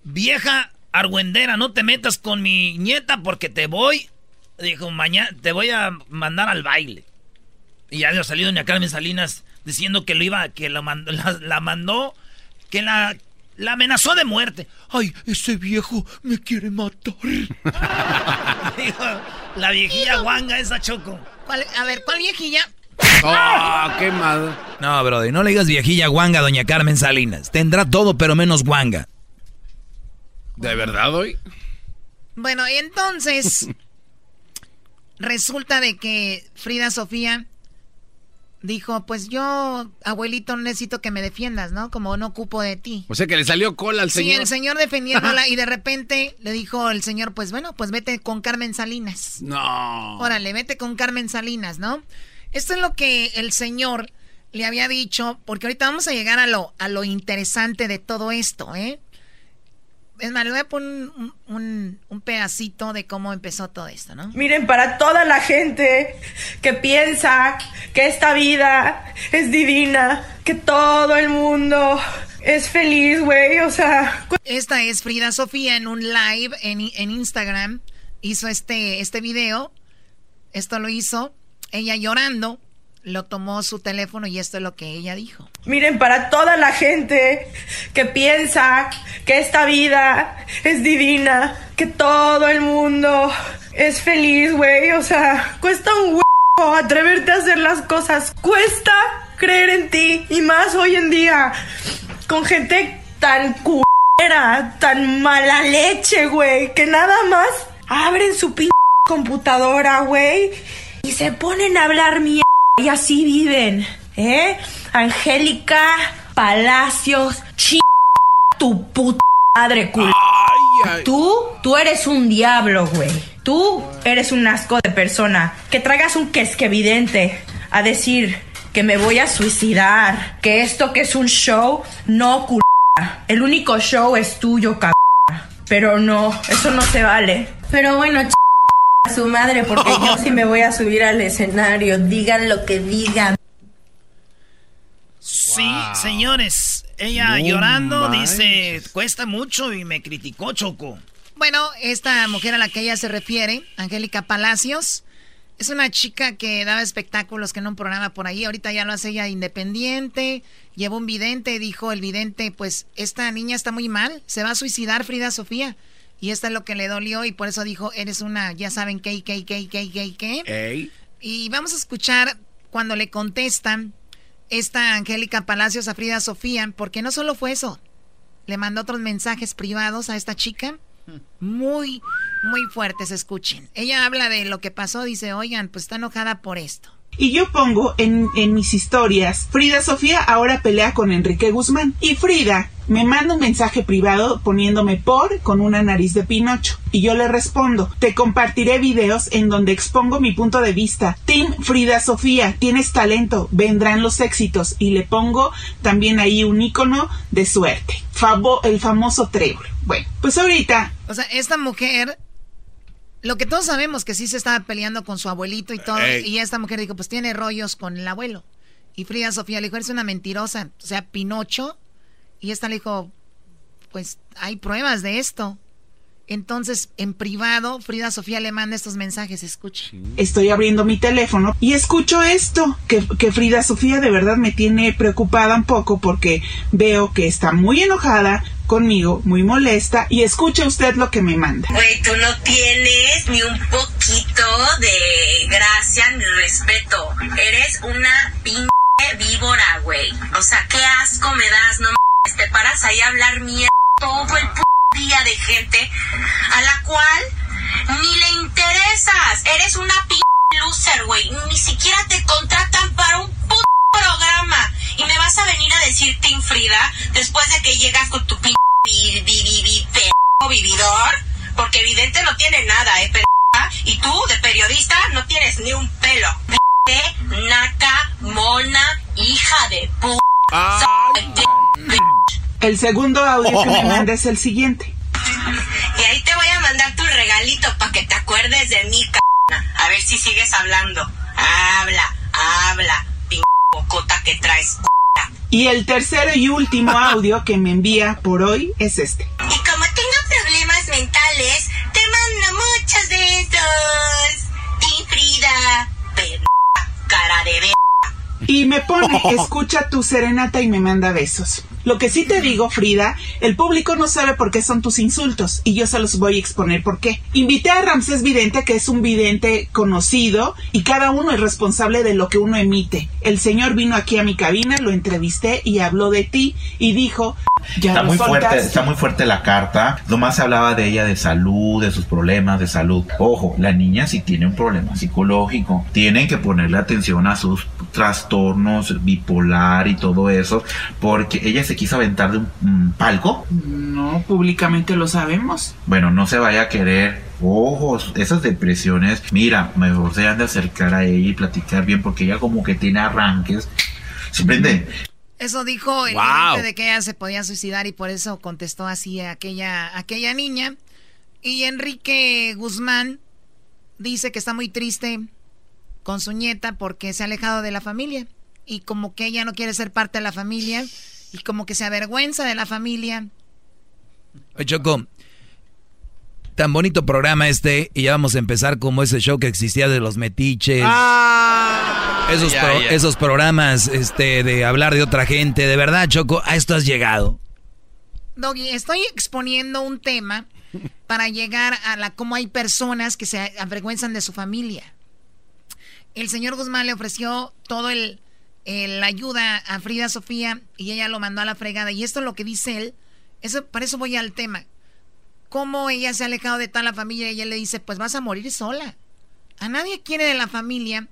vieja argüendera, no te metas con mi nieta porque te voy, dijo, mañana te voy a mandar al baile. Y ya le salió doña Carmen Salinas diciendo que lo iba, que la, la mandó, que la la amenazó de muerte. Ay, ese viejo me quiere matar. la viejilla guanga esa choco. a ver, ¿cuál viejilla? ¡Oh, qué mal! No, brother, no le digas viejilla guanga doña Carmen Salinas. Tendrá todo, pero menos guanga. ¿De verdad hoy? Bueno, entonces resulta de que Frida Sofía dijo, pues yo, abuelito, necesito que me defiendas, ¿no? Como no ocupo de ti. O sea que le salió cola al señor. Sí, el señor defendiéndola y de repente le dijo el señor, pues bueno, pues vete con Carmen Salinas. No. Órale, vete con Carmen Salinas, ¿no? Esto es lo que el señor le había dicho, porque ahorita vamos a llegar a lo, a lo interesante de todo esto, ¿eh? Es más, le voy a poner un, un, pedacito de cómo empezó todo esto, ¿no? Miren, para toda la gente que piensa que esta vida es divina, que todo el mundo es feliz, güey, o sea... Esta es Frida Sofía en un live en, en Instagram. Hizo este, este video. Esto lo hizo ella llorando lo tomó su teléfono y esto es lo que ella dijo. Miren, para toda la gente que piensa que esta vida es divina, que todo el mundo es feliz, güey, o sea, cuesta un huevo atreverte a hacer las cosas, cuesta creer en ti y más hoy en día con gente tan culera, tan mala leche, güey, que nada más abren su p computadora, güey, y se ponen a hablar mierda y así viven, ¿eh? Angélica Palacios, ch tu puta madre, culo. Tú, tú eres un diablo, güey. Tú eres un asco de persona. Que traigas un que es que evidente a decir que me voy a suicidar, que esto que es un show, no culo. El único show es tuyo, cabrón. Pero no, eso no se vale. Pero bueno, ch su madre porque yo sí me voy a subir al escenario, digan lo que digan. Sí, señores, ella llorando dice, cuesta mucho y me criticó Choco. Bueno, esta mujer a la que ella se refiere, Angélica Palacios, es una chica que daba espectáculos que en un programa por ahí, ahorita ya lo hace ella independiente, llevó un vidente, dijo el vidente, pues esta niña está muy mal, se va a suicidar Frida Sofía. Y esto es lo que le dolió y por eso dijo, eres una, ya saben, qué, qué, qué, qué, qué, qué. Y vamos a escuchar cuando le contestan esta Angélica Palacios a Frida Sofía, porque no solo fue eso, le mandó otros mensajes privados a esta chica, muy, muy fuertes, escuchen. Ella habla de lo que pasó, dice, oigan, pues está enojada por esto. Y yo pongo en, en mis historias, Frida Sofía ahora pelea con Enrique Guzmán. Y Frida me manda un mensaje privado poniéndome por con una nariz de Pinocho. Y yo le respondo, te compartiré videos en donde expongo mi punto de vista. Team Frida Sofía, tienes talento, vendrán los éxitos. Y le pongo también ahí un icono de suerte. Favo, el famoso trébol. Bueno, pues ahorita. O sea, esta mujer lo que todos sabemos que sí se estaba peleando con su abuelito y todo. Y esta mujer dijo, pues tiene rollos con el abuelo. Y Frida Sofía le dijo, eres una mentirosa. O sea, Pinocho y esta le dijo, pues hay pruebas de esto. Entonces, en privado, Frida Sofía le manda estos mensajes, escuche. Estoy abriendo mi teléfono y escucho esto, que, que, Frida Sofía de verdad me tiene preocupada un poco porque veo que está muy enojada conmigo, muy molesta, y escuche usted lo que me manda. Güey, tú no tienes ni un poquito de gracia ni respeto. Eres una pinche víbora, güey. O sea, qué asco me das, no te paras ahí a hablar mierda todo el día de gente a la cual ni le interesas. Eres una p loser, güey. Ni siquiera te contratan para un puto programa. Y me vas a venir a decir Tim Frida después de que llegas con tu p vividor. Porque evidente no tiene nada, eh, Y tú, de periodista, no tienes ni un pelo. naca, mona, hija de p. El segundo audio que me manda es el siguiente. Y ahí te voy a mandar tu regalito para que te acuerdes de mí, c A ver si sigues hablando. Habla, habla, p bocota que traes. Y el tercero y último audio que me envía por hoy es este. Y como tengo problemas mentales, te mando muchos de estos. Y Frida, cara de ver. Y me pone, escucha tu serenata y me manda besos. Lo que sí te digo, Frida, el público no sabe por qué son tus insultos y yo se los voy a exponer por qué. Invité a Ramsés Vidente, que es un vidente conocido y cada uno es responsable de lo que uno emite. El señor vino aquí a mi cabina, lo entrevisté y habló de ti y dijo, ya está muy fuerte, soltaste". está muy fuerte la carta. Nomás se hablaba de ella de salud, de sus problemas de salud. Ojo, la niña sí tiene un problema psicológico. Tienen que ponerle atención a sus trastornos bipolar y todo eso, porque ella se quiso aventar de un, un palco. No, públicamente lo sabemos. Bueno, no se vaya a querer. Ojos, esas depresiones. Mira, mejor se han de acercar a ella y platicar bien, porque ella como que tiene arranques. ¿Se prende? Eso dijo el Wow. de que ella se podía suicidar y por eso contestó así a aquella, a aquella niña. Y Enrique Guzmán dice que está muy triste con su nieta porque se ha alejado de la familia y como que ella no quiere ser parte de la familia y como que se avergüenza de la familia. Oye, Choco, tan bonito programa este y ya vamos a empezar como ese show que existía de los metiches. esos, ya, pro- ya. esos programas este, de hablar de otra gente. De verdad, Choco, a esto has llegado. Doggy, estoy exponiendo un tema para llegar a la cómo hay personas que se avergüenzan de su familia. El señor Guzmán le ofreció todo el, el ayuda a Frida Sofía y ella lo mandó a la fregada. Y esto es lo que dice él. Eso, para eso voy al tema. Cómo ella se ha alejado de toda la familia y él le dice, pues vas a morir sola. A nadie quiere de la familia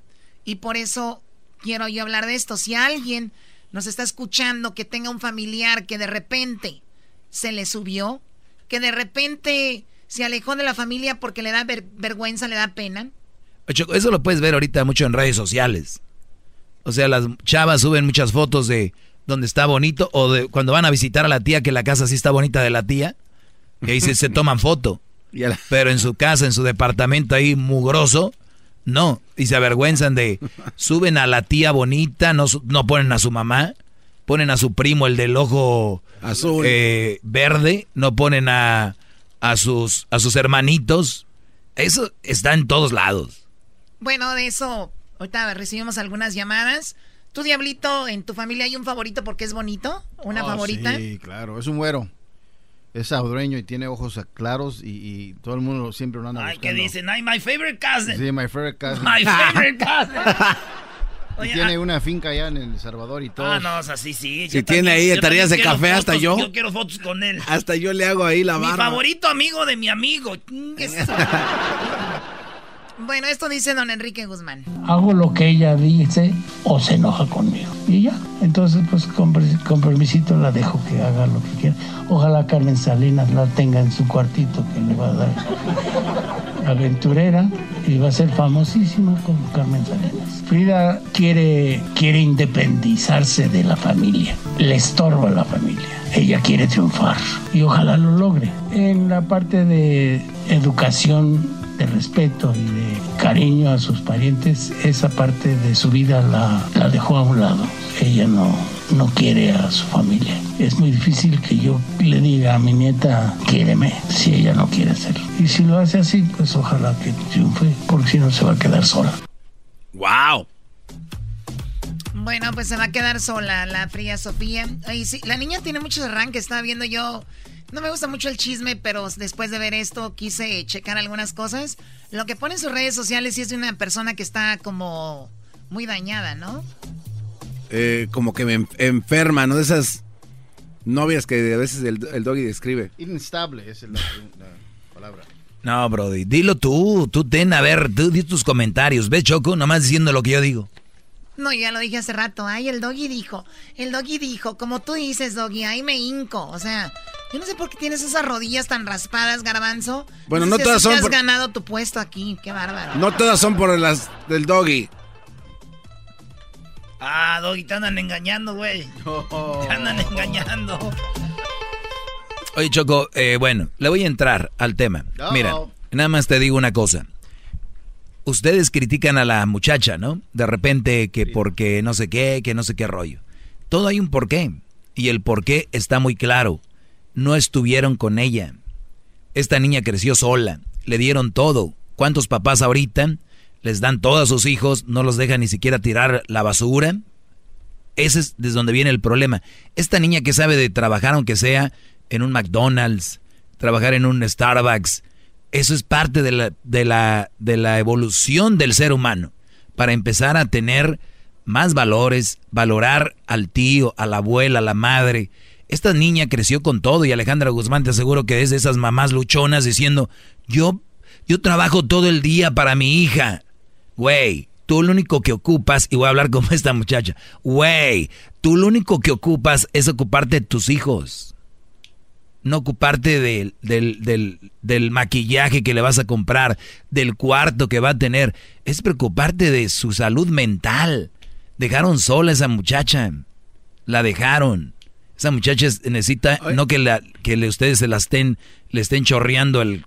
y por eso quiero yo hablar de esto. Si alguien nos está escuchando que tenga un familiar que de repente se le subió, que de repente se alejó de la familia porque le da ver- vergüenza, le da pena. Eso lo puedes ver ahorita mucho en redes sociales. O sea, las chavas suben muchas fotos de donde está bonito o de cuando van a visitar a la tía que la casa sí está bonita de la tía. Y ahí se, se toman foto. Pero en su casa, en su departamento ahí mugroso, no. Y se avergüenzan de... Suben a la tía bonita, no, no ponen a su mamá. Ponen a su primo, el del ojo Azul. eh, verde. No ponen a, a, sus, a sus hermanitos. Eso está en todos lados. Bueno, de eso, ahorita recibimos algunas llamadas. ¿Tú, Diablito, en tu familia hay un favorito porque es bonito? ¿Una Oh, favorita? Sí, claro, es un güero. Es salvadoreño y tiene ojos claros y, y todo el mundo siempre lo anda Ay, buscando. que dicen, ay, my favorite cousin. Sí, my favorite cousin. My favorite cousin. y Oye, tiene ah- una finca allá en El Salvador y todo. Ah, no, o sea, sí, sí. Si tiene ahí yo tareas de café, hasta yo. Yo quiero fotos con él. Hasta yo le hago ahí la Mi barba. favorito amigo de mi amigo. Bueno, esto dice don Enrique Guzmán. hago lo que ella dice o se enoja conmigo. Y ya, entonces pues con, con la dejo que haga lo que quiera. Ojalá Carmen Salinas la tenga en su cuartito que le va a dar aventurera y va a ser famosísima con Carmen Salinas. Frida quiere, quiere independizarse de la familia, le estorba la familia. Ella quiere triunfar y ojalá lo logre. En la parte de educación de respeto y de cariño a sus parientes, esa parte de su vida la, la dejó a un lado. Ella no, no quiere a su familia. Es muy difícil que yo le diga a mi nieta, quiéreme, si ella no quiere hacerlo. Y si lo hace así, pues ojalá que triunfe, porque si no se va a quedar sola. ¡Wow! Bueno, pues se va a quedar sola la fría Sofía. Ay, sí, la niña tiene muchos arranques, estaba viendo yo. No me gusta mucho el chisme, pero después de ver esto quise checar algunas cosas. Lo que pone en sus redes sociales sí es de una persona que está como muy dañada, ¿no? Eh, como que me en- enferma, ¿no? De esas novias que a veces el, el doggy describe. Inestable es la, la palabra. No, Brody, dilo tú, tú ten, a ver, tú di tus comentarios. ¿Ves, Choco? Nomás diciendo lo que yo digo. No, ya lo dije hace rato. Ay, el doggy dijo. El doggy dijo, como tú dices, doggy, ahí me hinco. O sea, yo no sé por qué tienes esas rodillas tan raspadas, garbanzo. Bueno, sé no si todas son te has por- ganado tu puesto aquí. Qué bárbaro. No todas son por las del doggy. Ah, Doggy, te andan engañando, güey. Te andan engañando. Oye, Choco, eh, bueno, le voy a entrar al tema. Mira, nada más te digo una cosa. Ustedes critican a la muchacha, ¿no? De repente que porque no sé qué, que no sé qué rollo. Todo hay un porqué. Y el porqué está muy claro. No estuvieron con ella. Esta niña creció sola. Le dieron todo. ¿Cuántos papás ahorita les dan todo a sus hijos? No los dejan ni siquiera tirar la basura. Ese es desde donde viene el problema. Esta niña que sabe de trabajar, aunque sea en un McDonald's, trabajar en un Starbucks, eso es parte de la, de la, de la evolución del ser humano. Para empezar a tener más valores, valorar al tío, a la abuela, a la madre. Esta niña creció con todo y Alejandra Guzmán te aseguro que es de esas mamás luchonas diciendo, yo, yo trabajo todo el día para mi hija. Güey, tú lo único que ocupas, y voy a hablar como esta muchacha, güey, tú lo único que ocupas es ocuparte de tus hijos. No ocuparte del, del, del, del maquillaje que le vas a comprar, del cuarto que va a tener. Es preocuparte de su salud mental. Dejaron sola a esa muchacha. La dejaron. Esa muchacha necesita, no que, la, que le, ustedes se la estén, le estén chorreando el,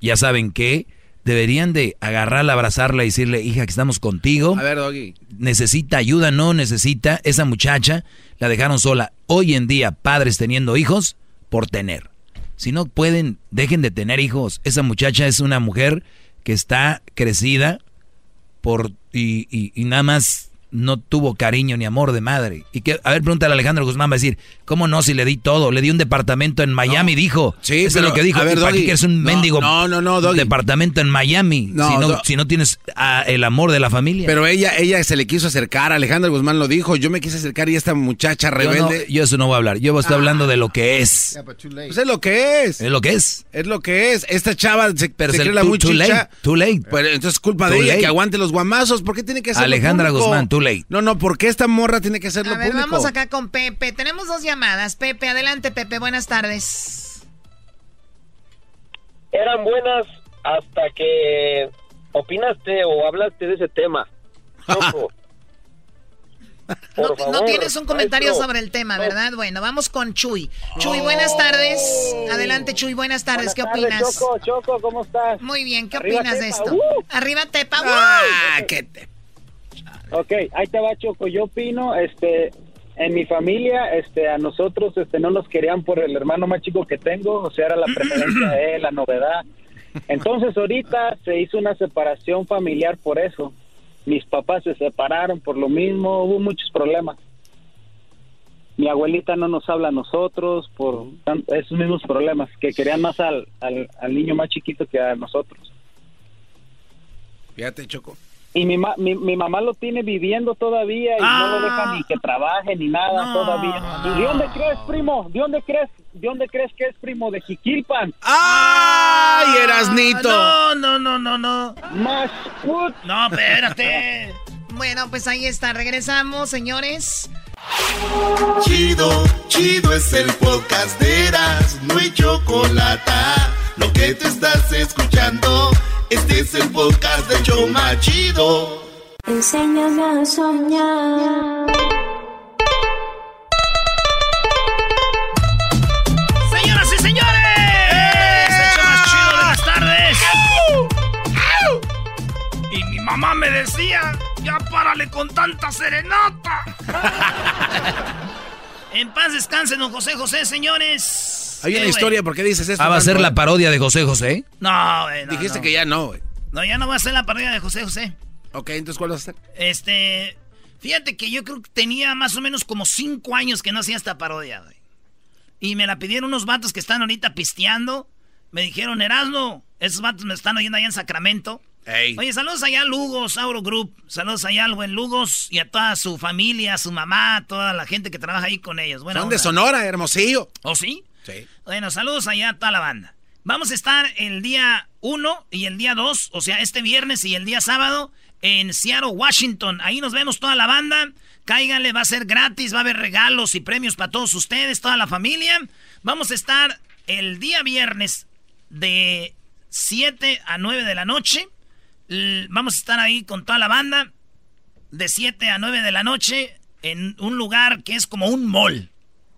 ya saben qué, deberían de agarrarla, abrazarla y decirle, hija, que estamos contigo. A ver, Doggy. Necesita ayuda, no necesita. Esa muchacha la dejaron sola. Hoy en día, padres teniendo hijos por tener. Si no pueden, dejen de tener hijos. Esa muchacha es una mujer que está crecida por y, y, y nada más no tuvo cariño ni amor de madre. Y que, a ver, pregúntale a Alejandro Guzmán, va a decir, ¿cómo no si le di todo? Le di un departamento en Miami, dijo. Sí, Eso es lo que dijo. A ver, ¿Para qué quieres un no, mendigo no, no, no, Doggy. departamento en Miami? No, si, no, si no tienes ah, el amor de la familia. Pero ella, ella se le quiso acercar, Alejandro Guzmán lo dijo, yo me quise acercar y esta muchacha yo, no- rebelde. yo eso no voy a hablar. Yo estoy hablando de lo que es. Pues es lo que es. Es lo que es. Es lo que es. Esta chava se, Pero se cree la muy too late, too late. Pues entonces es culpa Too de ella late. que aguante los guamazos. ¿Por qué tiene que hacerlo Alejandra? Guzmán, too late. No, no, ¿por qué esta morra tiene que hacerlo A ver, público? vamos acá con Pepe. Tenemos dos llamadas. Pepe, adelante, Pepe. Buenas tardes. eran buenas hasta que opinaste o hablaste de ese tema. No, favor, no tienes un comentario maestro. sobre el tema, ¿verdad? Bueno, vamos con Chuy. Chuy, buenas tardes. Adelante, Chuy, buenas tardes. ¿Qué tardes, opinas? Choco, Choco, ¿cómo estás? Muy bien, ¿qué Arriba opinas de Tepa, esto? ¡uh! Arriba Tepa. Ah, qué te- Ok, ahí te va Choco. Yo opino, este, en mi familia, este, a nosotros, este, no nos querían por el hermano más chico que tengo, o sea, era la preferencia de él, la novedad. Entonces ahorita se hizo una separación familiar por eso. Mis papás se separaron por lo mismo, hubo muchos problemas. Mi abuelita no nos habla a nosotros por esos mismos problemas, que querían más al, al niño más chiquito que a nosotros. Fíjate, Choco. Y mi, ma- mi, mi mamá lo tiene viviendo todavía y no lo deja ni que trabaje ni nada todavía. ¿Y de dónde crees, primo? ¿De dónde crees? ¿De dónde crees que es primo? De Jiquilpan. ¡Ay, Erasnito! No, no, no, no, no. Más put. No, espérate. Bueno, pues ahí está. Regresamos, señores. Chido, chido es el podcast de Eras, no hay chocolate. Lo que te estás escuchando, este es el podcast de Choma Chido. Enséñame a soñar. Señoras y señores, el show más chido de las tardes. Y mi mamá me decía, ya párale con tanta serenata. en paz descanse, don José José, señores. Hay ¿Qué, una historia, ¿por qué dices esto? Ah, va a ser la parodia de José José. No, güey, no, Dijiste no. que ya no, güey. No, ya no va a ser la parodia de José José. Ok, entonces ¿cuál va a ser? Este, fíjate que yo creo que tenía más o menos como cinco años que no hacía esta parodia, güey. Y me la pidieron unos vatos que están ahorita pisteando. Me dijeron, Erasmo, esos vatos me están oyendo allá en Sacramento. Ey. Oye, saludos allá a Lugos, Auro Group. Saludos allá al buen Lugos y a toda su familia, a su mamá, a toda la gente que trabaja ahí con ellos. Buena Son de. Sonora, Hermosillo. ¿Oh, sí? Bueno, saludos allá a toda la banda. Vamos a estar el día 1 y el día 2, o sea, este viernes y el día sábado en Seattle, Washington. Ahí nos vemos toda la banda. Cáiganle, va a ser gratis, va a haber regalos y premios para todos ustedes, toda la familia. Vamos a estar el día viernes de 7 a 9 de la noche. Vamos a estar ahí con toda la banda de 7 a 9 de la noche en un lugar que es como un mall.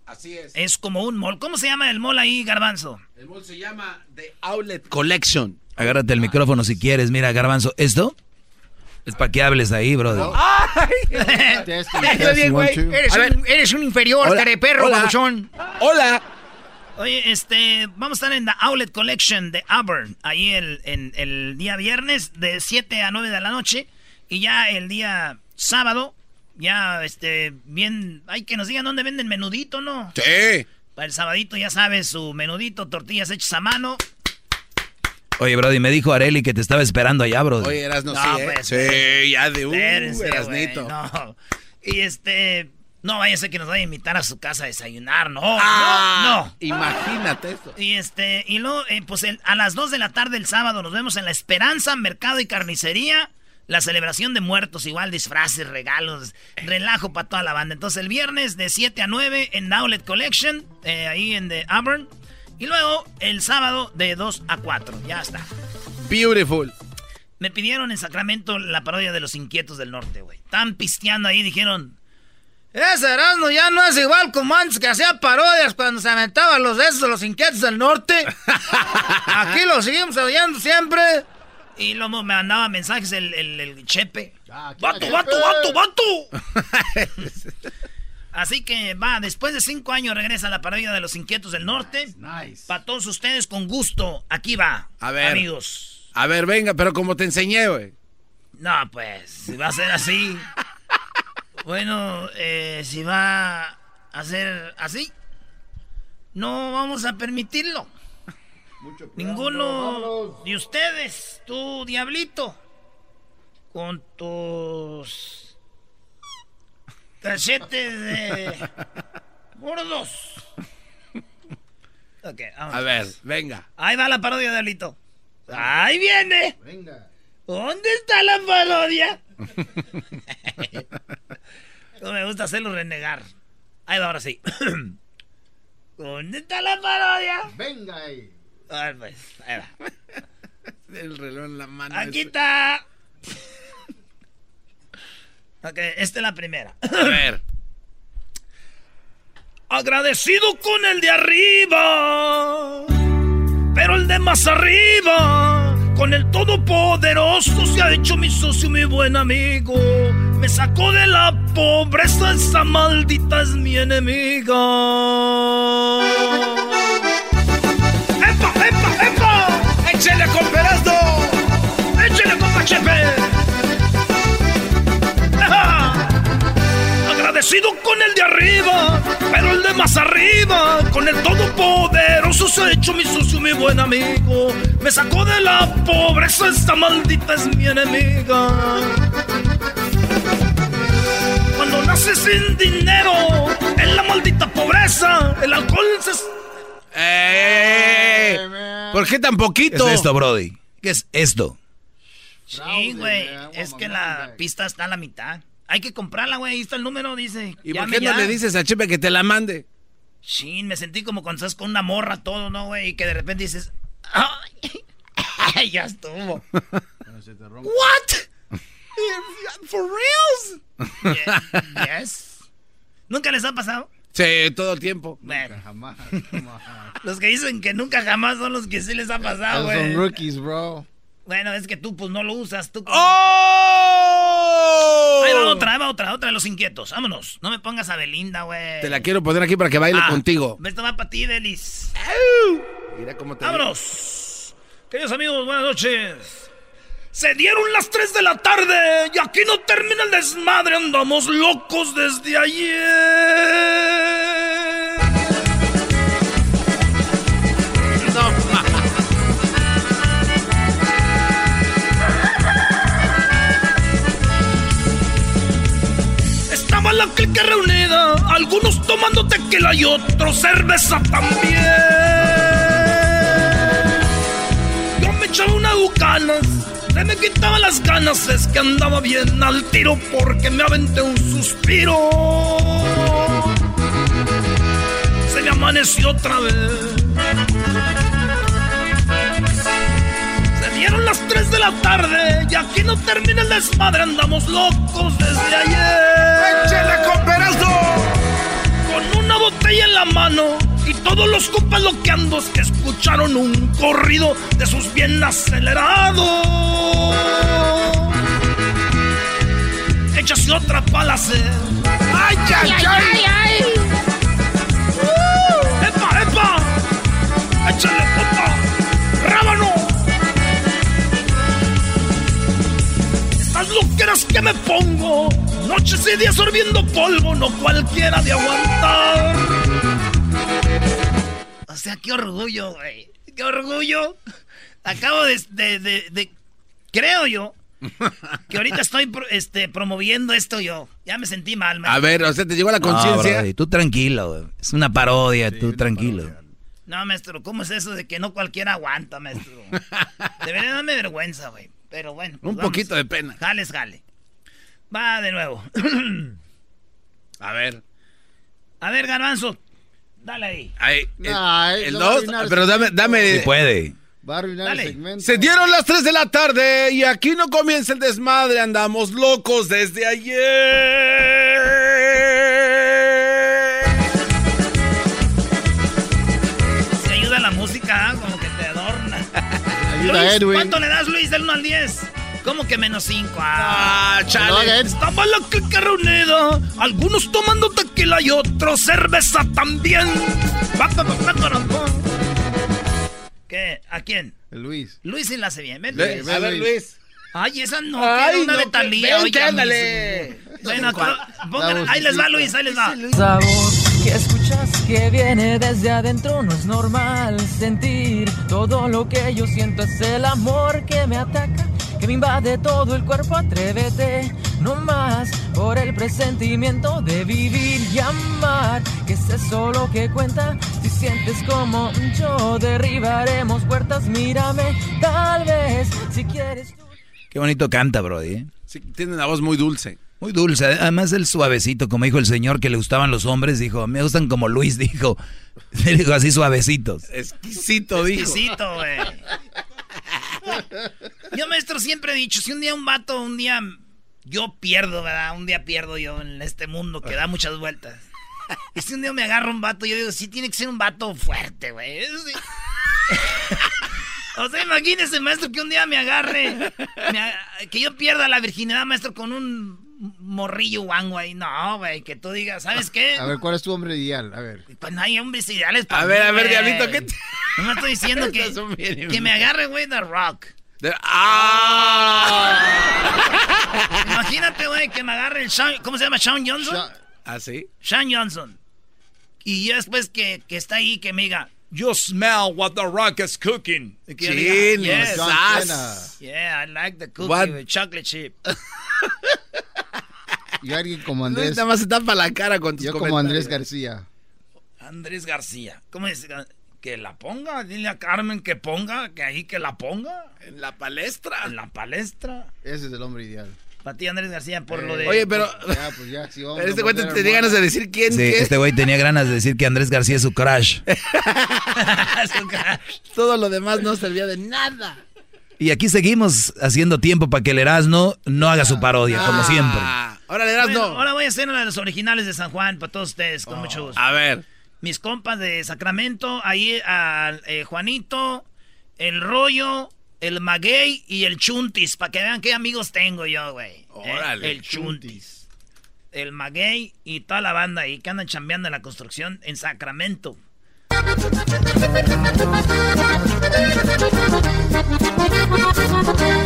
Así es. Es como un mall. ¿Cómo se llama el mall ahí, Garbanzo? El mall se llama The Outlet Collection. Agárrate el micrófono si quieres. Mira, Garbanzo, ¿esto? Es para que hables ahí, brother. Eres, un, eres un inferior, Hola, perro, hola. babuchón. Hola. Oye, este, vamos a estar en la Outlet Collection de Auburn, ahí el, en, el día viernes de 7 a 9 de la noche. Y ya el día sábado ya, este, bien, hay que nos digan dónde venden menudito, ¿no? Sí. Para el sabadito, ya sabes, su menudito, tortillas hechas a mano. Oye, Brody, me dijo Areli que te estaba esperando allá, Brody. Oye, eras no, No, sí, ¿eh? pues, Sí, ya de uh, Espérense, Erasnito. no. Y este, no vaya a ser que nos vaya a invitar a su casa a desayunar, no, Ah, no, no. Imagínate eso. Y este, y luego, eh, pues el- a las 2 de la tarde el sábado nos vemos en La Esperanza, Mercado y Carnicería. La celebración de muertos, igual disfraces, regalos, relajo para toda la banda. Entonces el viernes de 7 a 9 en Outlet Collection, eh, ahí en The Auburn. Y luego el sábado de 2 a 4. Ya está. Beautiful. Me pidieron en Sacramento la parodia de los inquietos del norte, güey. Están pisteando ahí, dijeron. Ese Erasmo ya no es igual como antes que hacía parodias cuando se aventaban los de esos, los inquietos del norte. Aquí lo seguimos oyendo siempre. Y luego me mandaba mensajes el, el, el Chepe. ¡Vato, vato, vato, vato! Así que va, después de cinco años regresa la parodia de los inquietos del norte. Nice. Para todos ustedes, con gusto. Aquí va. A ver. Amigos. A ver, venga, pero como te enseñé, güey. No, pues, si va a ser así. bueno, eh, si va a ser así, no vamos a permitirlo. Ninguno de ustedes, tú, diablito, con tus cachetes de gordos. A ver, venga. Ahí va la parodia, diablito. Ahí viene. Venga. ¿Dónde está la parodia? No me gusta hacerlo renegar. Ahí va, ahora sí. ¿Dónde está la parodia? Venga ahí. A ver, pues, ahí va. El reloj en la mano. Aquí ese. está. Ok, esta es la primera. A ver. Agradecido con el de arriba, pero el de más arriba, con el todopoderoso se ha hecho mi socio, mi buen amigo. Me sacó de la pobreza, esa maldita es mi enemiga. Con Perazdo! ¡Échele con Pachepe! ¡Ajá! Agradecido con el de arriba, pero el de más arriba, con el todopoderoso se ha hecho mi socio, mi buen amigo. Me sacó de la pobreza, esta maldita es mi enemiga. Cuando naces sin dinero, en la maldita pobreza, el alcohol se... ¡Eh! ¿Por qué tan ¿Qué poquito? es esto, Brody? ¿Qué es esto? Sí, güey, es que la pista está a la mitad. Hay que comprarla, güey, ahí está el número, dice. ¿Y por qué no ya. le dices a Chepe que te la mande? Shin, me sentí como cuando estás con una morra todo, ¿no, güey? Y que de repente dices... ¡Ay! ya estuvo. ¿What? ¿For reals? Ye- yes. ¿Nunca les ha pasado? Sí, todo el tiempo. Bueno, Jamás. los que dicen que nunca jamás son los que sí les ha pasado, Esos son güey. rookies, bro. Bueno, es que tú pues no lo usas, tú... ¡Oh! Ahí va otra, ahí va otra, otra de los inquietos. Vámonos. No me pongas a Belinda, güey. Te la quiero poner aquí para que baile Ah, contigo. Esto va para ti, Delis. Mira cómo te ¡Vámonos! Queridos amigos, buenas noches. Se dieron las 3 de la tarde y aquí no termina el desmadre. Andamos locos desde ayer. Estaba la clica reunida, algunos tomando tequila y otros cerveza también. Echaba una bucanas, se me quitaban las ganas, es que andaba bien al tiro porque me aventé un suspiro. Se me amaneció otra vez. Se dieron las 3 de la tarde y aquí no termina el desmadre, andamos locos desde ayer. ¡Échale con! Con una botella en la mano y todos los compas loqueandos que escucharon un corrido de sus bien acelerados. Échase otra pala hacer. ¡Ay, ay, ay! ay, ¡Uh! ¡Epa, epa! ¡Échale, puta! ¡Rábano! Estas loqueras que me pongo, no Noches y días sorbiendo polvo, no cualquiera de aguantar. O sea, qué orgullo, güey. Qué orgullo. Acabo de, de, de, creo yo, que ahorita estoy este, promoviendo esto yo. Ya me sentí mal, maestro. A ver, o sea, te llegó la conciencia. No, tú tranquilo, es una parodia, tú tranquilo. No, maestro, ¿cómo es eso de que no cualquiera aguanta, maestro? Debería darme vergüenza, güey. Pero bueno. Pues Un poquito de pena. Jales, jale. Va de nuevo. A ver. A ver, Garbanzo. Dale ahí. Ahí. El 2. pero dame. dame si puede. Va a arruinar el segmento. Se dieron las 3 de la tarde y aquí no comienza el desmadre. Andamos locos desde ayer. Se ayuda la música, ¿eh? como que te adorna. Ayuda Luis, ¿Cuánto le das, Luis, del 1 al 10? ¿Cómo que menos 5? Ah, ah chale. Estaba la clica reunida. Algunos tomando tequila y otros cerveza también. ¿Qué? ¿A quién? Luis. Luis sí la hace bien. Ven, Luis. A ver, Luis. Ay, esa no, Ay, una no, de Talía. Oye, ándale. Bueno, pongan, ahí les va, Luis, ahí les va. Sabor que escuchas que viene desde adentro no es normal sentir todo lo que yo siento es el amor que me ataca que me invade todo el cuerpo atrévete no más por el presentimiento de vivir y amar que es eso lo que cuenta si sientes como yo derribaremos puertas mírame tal vez si quieres Qué bonito canta, Brody. ¿eh? Sí, tiene una voz muy dulce. Muy dulce. Además, el suavecito, como dijo el señor que le gustaban los hombres, dijo, me gustan como Luis, dijo. dijo así suavecitos. Exquisito, dijo. Exquisito, güey. Yo, maestro, siempre he dicho, si un día un vato, un día yo pierdo, ¿verdad? Un día pierdo yo en este mundo que da muchas vueltas. Y si un día me agarro un vato, yo digo, sí tiene que ser un vato fuerte, güey. O sea, imagínese, maestro, que un día me agarre, que yo pierda la virginidad, maestro, con un morrillo guango ahí. No, güey, que tú digas, ¿sabes qué? A ver, ¿cuál es tu hombre ideal? A ver. Pues no hay hombres ideales para A ver, a ver, diablito, ¿qué te... No me estoy diciendo que, que me agarre, güey, The Rock. ¡Ah! Imagínate, güey, que me agarre el Sean... ¿Cómo se llama? ¿Sean Johnson? ¿Ah, sí? Sean Johnson. Y después que, que está ahí, que me diga... You smell what the rock is cooking. Chin, yes, yes. Yeah, I like the cookie what? with chocolate chip. y alguien como Andrés. Luis nada más se tapa la cara con tus Yo como Andrés García. Andrés García. ¿Cómo es? Que la ponga. Dile a Carmen que ponga, que ahí que la ponga. En la palestra. En la palestra. Ese es el hombre ideal. Para ti, Andrés García, por lo de. Oye, pero. Ya, pues ya, si vamos este güey tenía ganas de decir quién. Sí, este güey tenía ganas de decir que Andrés García es su crush. su crush. Todo lo demás no servía de nada. Y aquí seguimos haciendo tiempo para que el Erasmo no haga su parodia, como ah. siempre. Ahora el Erasmo. ahora voy a hacer una de los originales de San Juan para todos ustedes, con oh. mucho gusto. A ver. Mis compas de Sacramento, ahí a eh, Juanito, el rollo, el maguey y el chuntis, para que vean qué amigos tengo yo, güey. Órale. el chuntis. El maguey y toda la banda ahí que andan chambeando en la construcción en Sacramento.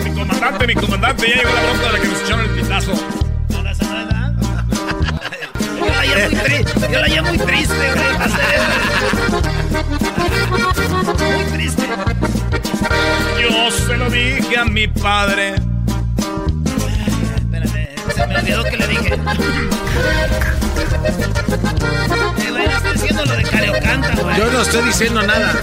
Mi comandante, mi comandante, ya llegó la bronca de la que nos echaron el pitazo. No, no, Yo la llamo muy triste, yo la llamo muy triste, güey, Muy triste. Yo se lo dije a mi padre. Espérame, se me olvidó que le dije. Eh, güey, no estoy diciendo lo de Careocanta, güey. Yo no estoy diciendo nada.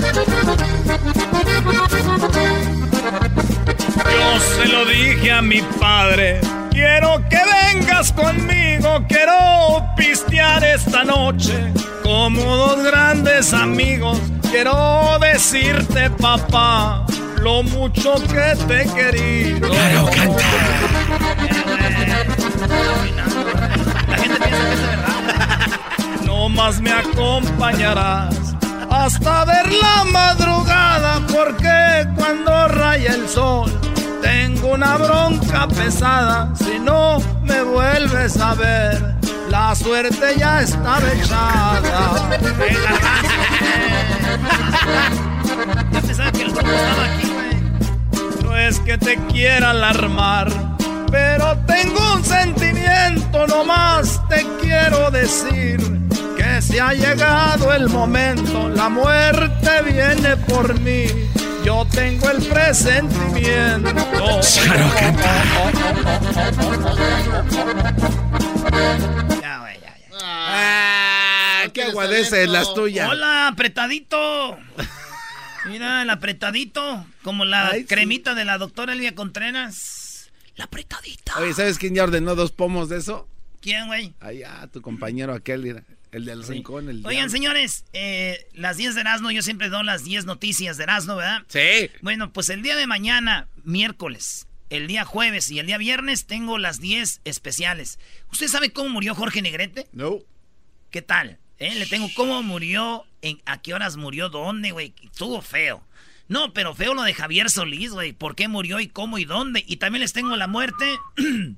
Yo se lo dije a mi padre. Quiero que vengas conmigo, quiero pistear esta noche como dos grandes amigos. Quiero decirte, papá, lo mucho que te he querido. Claro, canta. La gente piensa que es verdad. No más me acompañarás hasta ver la madrugada, porque cuando raya el sol tengo una bronca pesada. Si no me vuelves a ver, la suerte ya está echada. No es que te quiera alarmar Pero tengo un sentimiento, nomás te quiero decir si ha llegado el momento, la muerte viene por mí. Yo tengo el presentimiento. Ya, güey, ya, ya. Ah, qué aguadece las tuyas. Hola, apretadito. Mira, el apretadito. Como la Ay, sí. cremita de la doctora Elvia Contreras. La apretadita. Oye, ¿sabes quién ya ordenó dos pomos de eso? ¿Quién, güey? Allá, tu compañero aquel, el del rincón. El Oigan, diablo. señores, eh, las 10 de Erasmo, yo siempre doy las 10 noticias de Erasmo, ¿verdad? Sí. Bueno, pues el día de mañana, miércoles, el día jueves y el día viernes tengo las 10 especiales. ¿Usted sabe cómo murió Jorge Negrete? No. ¿Qué tal? ¿Eh? Le tengo cómo murió, en, a qué horas murió, dónde, güey. Estuvo feo. No, pero feo lo de Javier Solís, güey. ¿Por qué murió y cómo y dónde? Y también les tengo la muerte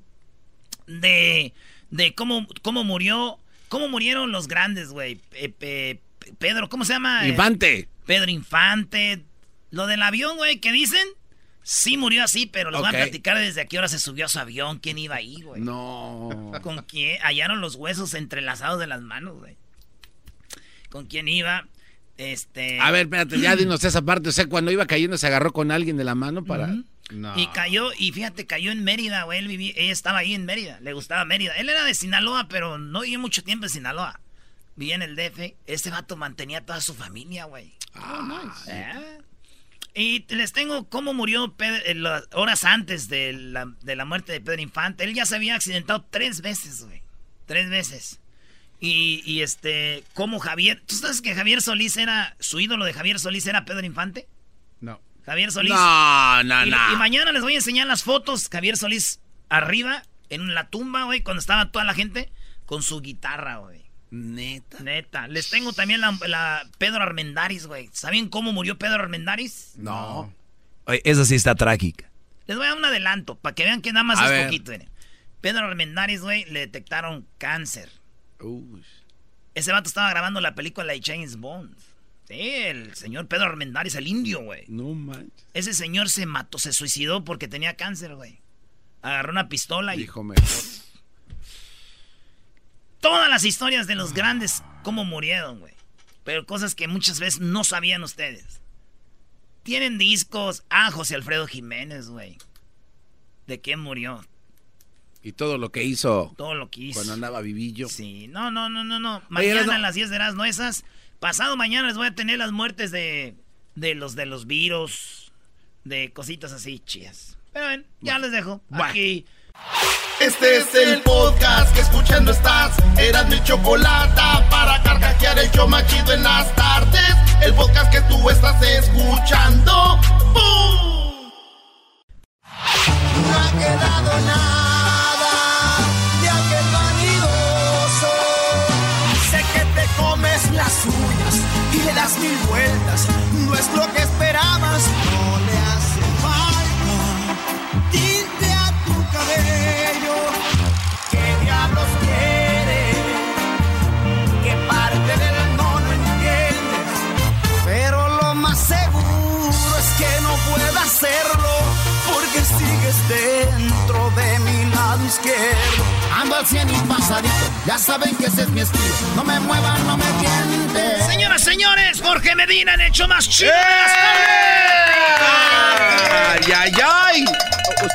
de, de cómo, cómo murió, cómo murieron los grandes, güey. Eh, eh, Pedro, ¿cómo se llama? Eh, Infante. Pedro Infante. Lo del avión, güey, ¿qué dicen? Sí murió así, pero les voy Ok. a platicar desde a qué hora se subió a su avión, quién iba ahí, güey. No. ¿Con quién? Hallaron los huesos entrelazados de las manos, güey. ¿Con quién iba? Este. A ver, espérate, ya dinos esa parte. O sea, cuando iba cayendo se agarró con alguien de la mano para... No. Y cayó, y fíjate, cayó en Mérida, güey. Él vivía, ella estaba ahí en Mérida, le gustaba Mérida. Él era de Sinaloa, pero no vivió mucho tiempo en Sinaloa. Vivía en el DF. Ese vato mantenía a toda su familia, güey. Eh. Y les tengo cómo murió Pedro, eh, las horas antes de la, de la muerte de Pedro Infante. Él ya se había accidentado tres veces, güey. Tres veces. Y, y este, cómo Javier. ¿Tú sabes que Javier Solís era. Su ídolo de Javier Solís era Pedro Infante? No. Javier Solís. No, no, y, no. y mañana les voy a enseñar las fotos. Javier Solís arriba, en la tumba, güey, cuando estaba toda la gente con su guitarra, güey. Neta. Neta. Les tengo también la, la Pedro Armendaris, güey. ¿Saben cómo murió Pedro Armendaris? No. Oye, esa sí está trágica. Les voy a dar un adelanto para que vean que nada más A es ver. poquito. miren. Pedro Armendaris, güey, le detectaron cáncer. Uy. Ese vato estaba grabando la película de James Bond. Sí, el señor Pedro Armendaris, el indio, güey. No manches. Ese señor se mató, se suicidó porque tenía cáncer, güey. Agarró una pistola y... Dijo mejor. Todas las historias de los grandes, cómo murieron, güey. Pero cosas que muchas veces no sabían ustedes. Tienen discos. Ah, José Alfredo Jiménez, güey. ¿De qué murió? Y todo lo que hizo Todo lo que hizo. cuando andaba vivillo. Sí, no, no, no, no, no. Oye, Mañana Erasmo. a las 10 de las esas. Pasado mañana les voy a tener las muertes de, de los de los virus, de cositas así chidas. Pero ven, ya les dejo. Aquí. Este es el podcast que escuchando estás. Eran mi chocolate para carcajear el show machido en las tardes. El podcast que tú estás escuchando.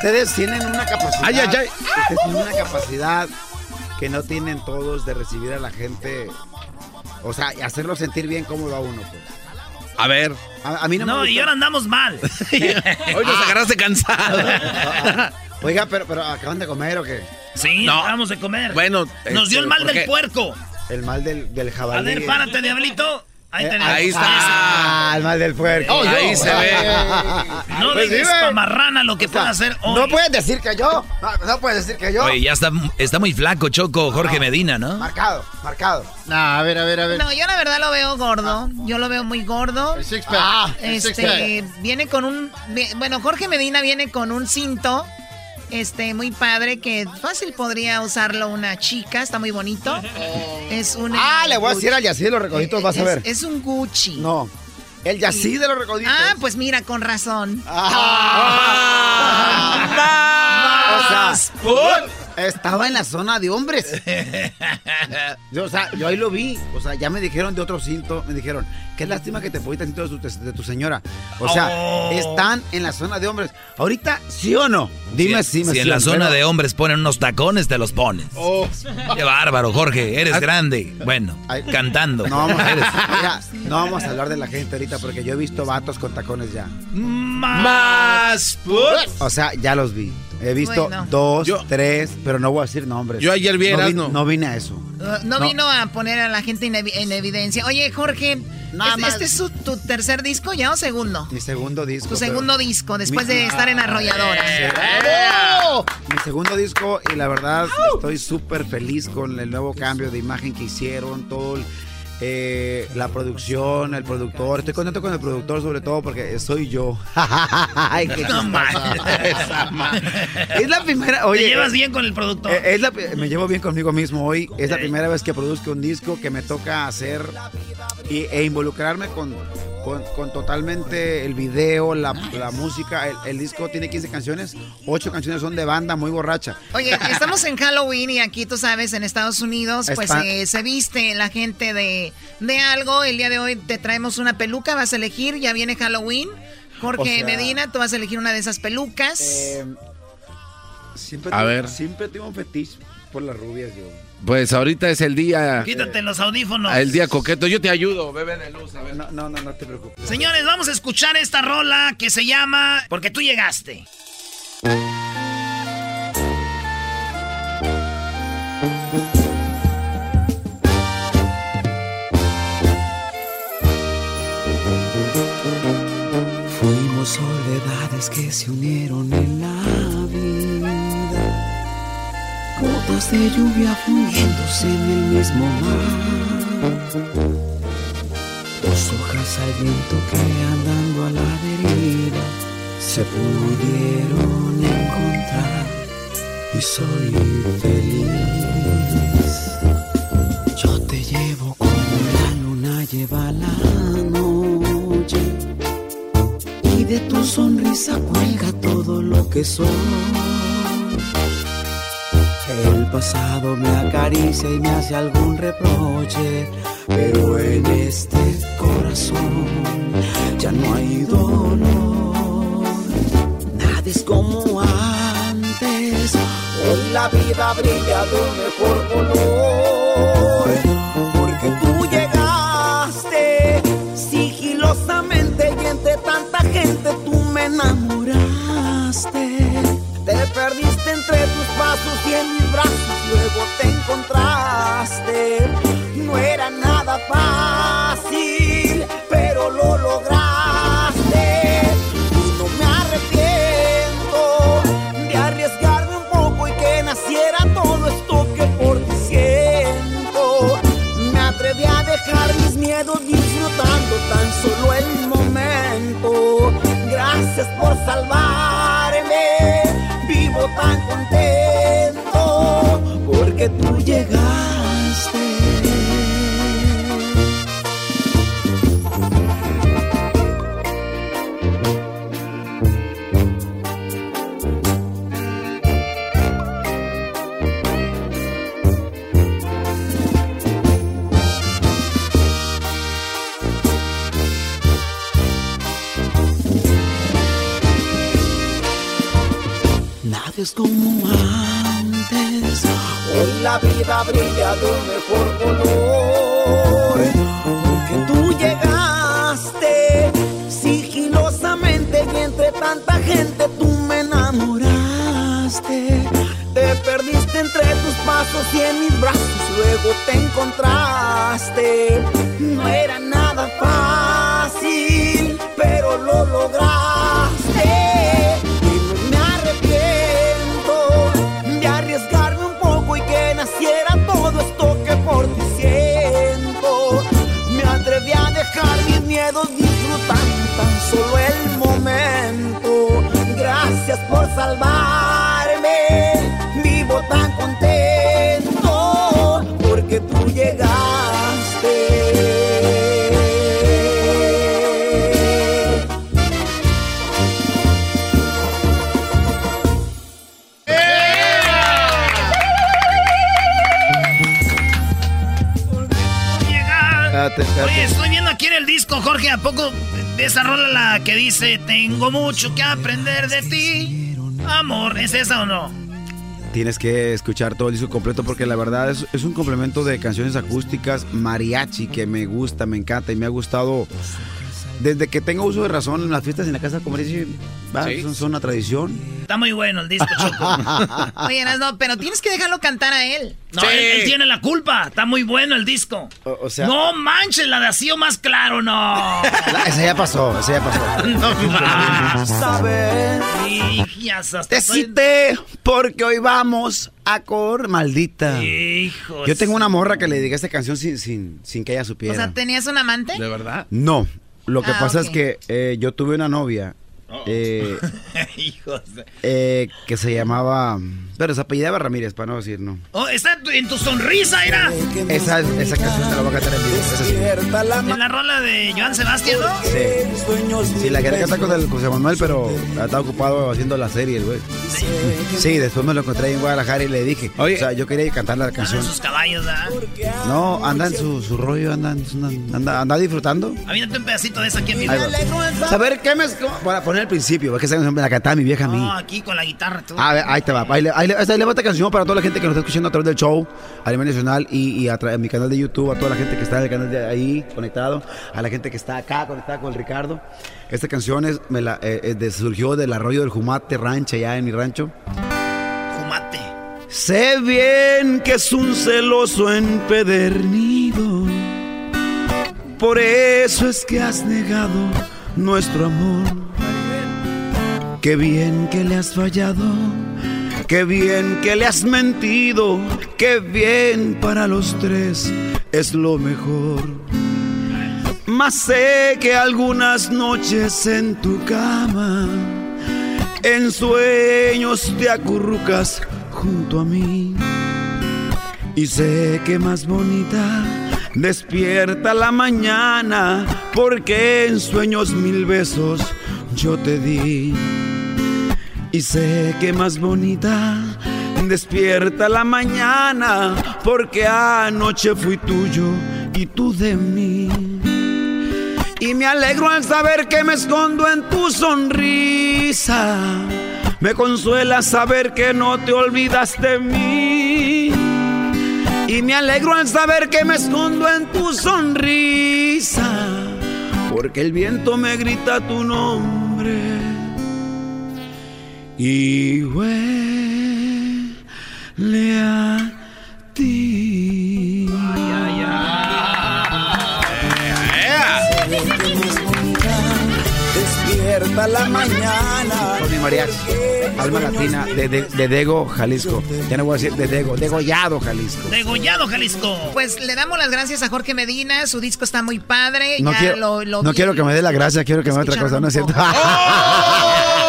Ustedes tienen una capacidad. Ay, ay, ay. Ustedes tienen una capacidad que no tienen todos de recibir a la gente. O sea, y hacerlo sentir bien cómodo a uno, pues. A ver. A, a mí no, me No, gusta- y ahora andamos mal. Hoy nos agarraste cansado. Oiga, pero, pero ¿acaban de comer o qué? Sí, No. acabamos de comer. Bueno, Nos dio este, el mal ¿por del puerco. El mal del, del A jabalí. ver, párate, diablito. Ahí Eh, tenemos. ahí está. Ah, el mal del puerco. Oh, Ahí se ve. No Pues dejes sí, ve. pa' marrana lo que O sea, puede hacer hoy. No puedes decir que yo. No, no puedes decir que yo. Oye, ya está, está muy flaco, Choco, Jorge Medina, ¿no? Marcado, marcado. Nah, a ver, a ver, a ver. No, yo la verdad lo veo gordo. Yo lo veo muy gordo. El six pack. Ah, el six Este, viene con un... Bueno, Jorge Medina viene con un cinto, este, muy padre, que fácil podría usarlo una chica, está muy bonito. Es un... Ah, le voy a decir al Yací de los recoditos, vas a es- ver. Es un Gucci. No. El Yací de los recoditos. Ah, pues mira, con razón. Ah. Más. Estaba en la zona de hombres. Yo, o sea, yo ahí lo vi. O sea, ya me dijeron de otro cinto. Me dijeron, qué lástima que te pusiste el cinto de tu, de tu señora. O sea, Oh. están en la zona de hombres. Ahorita, ¿sí o no? Dime si, si, me si en la zona de hombres ponen unos tacones, te los pones. Oh. Qué bárbaro, Jorge. Eres grande. Bueno, cantando. No vamos, Eres- mira, no vamos a hablar de la gente ahorita porque yo he visto vatos con tacones ya. Más. O sea, ya los vi. He visto Bueno. dos, tres, pero no voy a decir nombres. Yo ayer vi no, no vine a eso. Uh, no, No. vino a poner a la gente en, evi- en evidencia. Oye, Jorge, Nada ¿este, más. este es su- tu tercer disco ya o segundo? Mi segundo disco. Tu pero- segundo disco, después Mi- de estar en Arrolladora. Mi segundo disco y la verdad estoy súper feliz con el nuevo cambio de imagen que hicieron, todo el- eh, la producción, el productor. Estoy contento con el productor sobre todo porque soy yo. Ay, qué No es la primera. Oye, ¿Te llevas bien con el productor? eh, es la- me llevo bien conmigo mismo hoy. Es la primera vez que produzco un disco que me toca hacer y- e involucrarme con, con, con totalmente el video, la, la música. El, el disco tiene 15 canciones, 8 canciones son de banda muy borracha. Oye, estamos en Halloween y aquí, tú sabes, en Estados Unidos, pues eh, se viste la gente de, de algo. El día de hoy te traemos una peluca, vas a elegir, ya viene Halloween. Jorge O sea- Medina, tú vas a elegir una de esas pelucas. Eh, siempre, A ver. siempre tuve un fetiche por las rubias yo. Pues ahorita es el día. Quítate los audífonos. El día coqueto. Yo te ayudo, bebé de luz. A ver. No, no, no, no te preocupes. Señores, vamos a escuchar esta rola que se llama Porque tú llegaste. Fuimos soledades que se unieron en la vida, gotas de lluvia fundiéndose en el mismo mar. Dos hojas al viento que andando a la deriva se pudieron encontrar y soy feliz. Yo te llevo como la luna lleva la noche y de tu sonrisa cuelga todo lo que soy. Pasado me acaricia y me hace algún reproche, pero en este corazón ya no hay dolor. Nada es como antes, hoy la vida brilla de un mejor color. Porque tú llegaste sigilosamente y entre tanta gente tú me enamoraste. Mis brazos luego te encontraste. No era nada fácil, un mejor color. Tú llegaste sigilosamente y entre tanta gente tú me enamoraste. Te perdiste entre tus pasos y en mis brazos luego te encontraste. salvarme. Vivo tan contento porque tú llegaste. Oye, estoy viendo aquí en el disco, Jorge, ¿a poco de esa rola la que dice Tengo mucho que aprender de ti? Amor, ¿es esa o no? Tienes que escuchar todo el disco completo porque la verdad es, es un complemento de canciones acústicas mariachi que me gusta, me encanta y me ha gustado desde que tengo uso de razón en las fiestas en la casa como dice, va, Sí. son, son una tradición. Está muy bueno el disco, Choco. Oye, no, pero tienes que dejarlo cantar a él. No, él, él tiene la culpa. Está muy bueno el disco. O, sea, no manches, la de así o más claro, no. la- esa ya pasó, esa ya pasó. no más. ¿Sabes? Hijas, hasta Te estoy- cité porque hoy vamos a cor maldita. Hijos. Yo tengo una morra que le dediqué esta canción sin, sin, sin que ella O supiera. sea, ¿tenías un amante? ¿De verdad? No. Lo que Ah, pasa es que eh, yo tuve una novia eh, Hijos. de- eh, que se llamaba. Pero se apellidaba Ramírez, para no decir no. Oh, está en tu- sonrisa, era. Esa, esa canción te la voy a cantar en vivo. esa sí. En la rola de Joan Sebastián, ¿no? Sí. Sí, la quería cantar con el José Manuel, pero estaba ocupado haciendo la serie, el güey. Sí, después me lo encontré en Guadalajara y le dije. Oye. O sea, yo quería cantar la canción. Sus caballos. No, anda en su, su rollo, anda, anda, anda disfrutando. Aviéntate un pedacito de esa aquí en mi Ahí va. Saber qué me. Para poner el principio, es que esa canción me la cantaba mi vieja a mí. No, aquí con la guitarra, tú. A ver, ahí te va. Ahí, le- ahí, le- ahí le va esta canción para toda la gente que nos está escuchando a través del show a nivel nacional y, y a través de mi canal de YouTube, a toda la gente que está en el canal de ahí conectado, a la gente que está acá conectada con el Ricardo. Esta canción es, me la, eh, eh, de- surgió del arroyo del Jumate Rancho, allá en mi rancho. Jumate. Sé bien que es un celoso empedernido, por eso es que has negado nuestro amor. Qué bien que le has fallado, qué bien que le has mentido, qué bien para los tres es lo mejor. Mas sé que algunas noches en tu cama, en sueños te acurrucas junto a mí. Y sé que más bonita despierta la mañana, porque en sueños mil besos yo te di. Y sé que más bonita despierta la mañana, porque anoche fui tuyo y tú de mí. Y me alegro al saber que me escondo en tu sonrisa. Me consuela saber que no te olvidas de mí. Y me alegro al saber que me escondo en tu sonrisa. Porque el viento me grita tu nombre. Y huele a ti. Despierta la mañana. Tony Mariachi, Alma Latina de, de, de Dego, Jalisco. Ya no voy a decir de Dego, Degollado, Jalisco. Degollado, Jalisco. Pues le damos las gracias a Jorge Medina, su disco está muy padre. No, ya quiero, lo, lo no quiero que me dé la gracia, quiero que me dé otra cosa, ¿no es cierto? Ando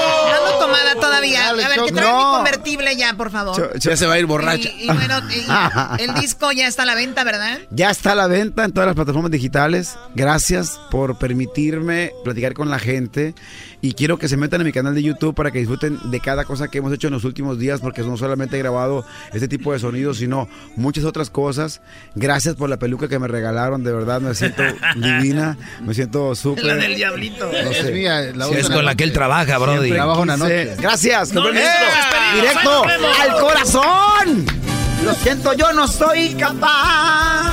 tomada todavía. A ver, que mi No. convertible ya, por favor. ya se va a ir borracha. Y, y bueno, y el disco ya está a la venta, ¿verdad? Ya está a la venta en todas las plataformas digitales. Gracias por permitirme platicar con la gente. Y quiero que se metan a mi canal de YouTube para que disfruten de cada cosa que hemos hecho en los últimos días, porque no solamente he grabado este tipo de sonidos, sino muchas otras cosas. Gracias por la peluca que me regalaron, de verdad me siento divina, me siento súper. La del diablito. No sé. Es mía, la Sí, uso es en con la que él trabaja, Brody. Trabajo una noche. Gracias, No, despedidos, Directo al corazón. Lo siento, yo no soy capaz.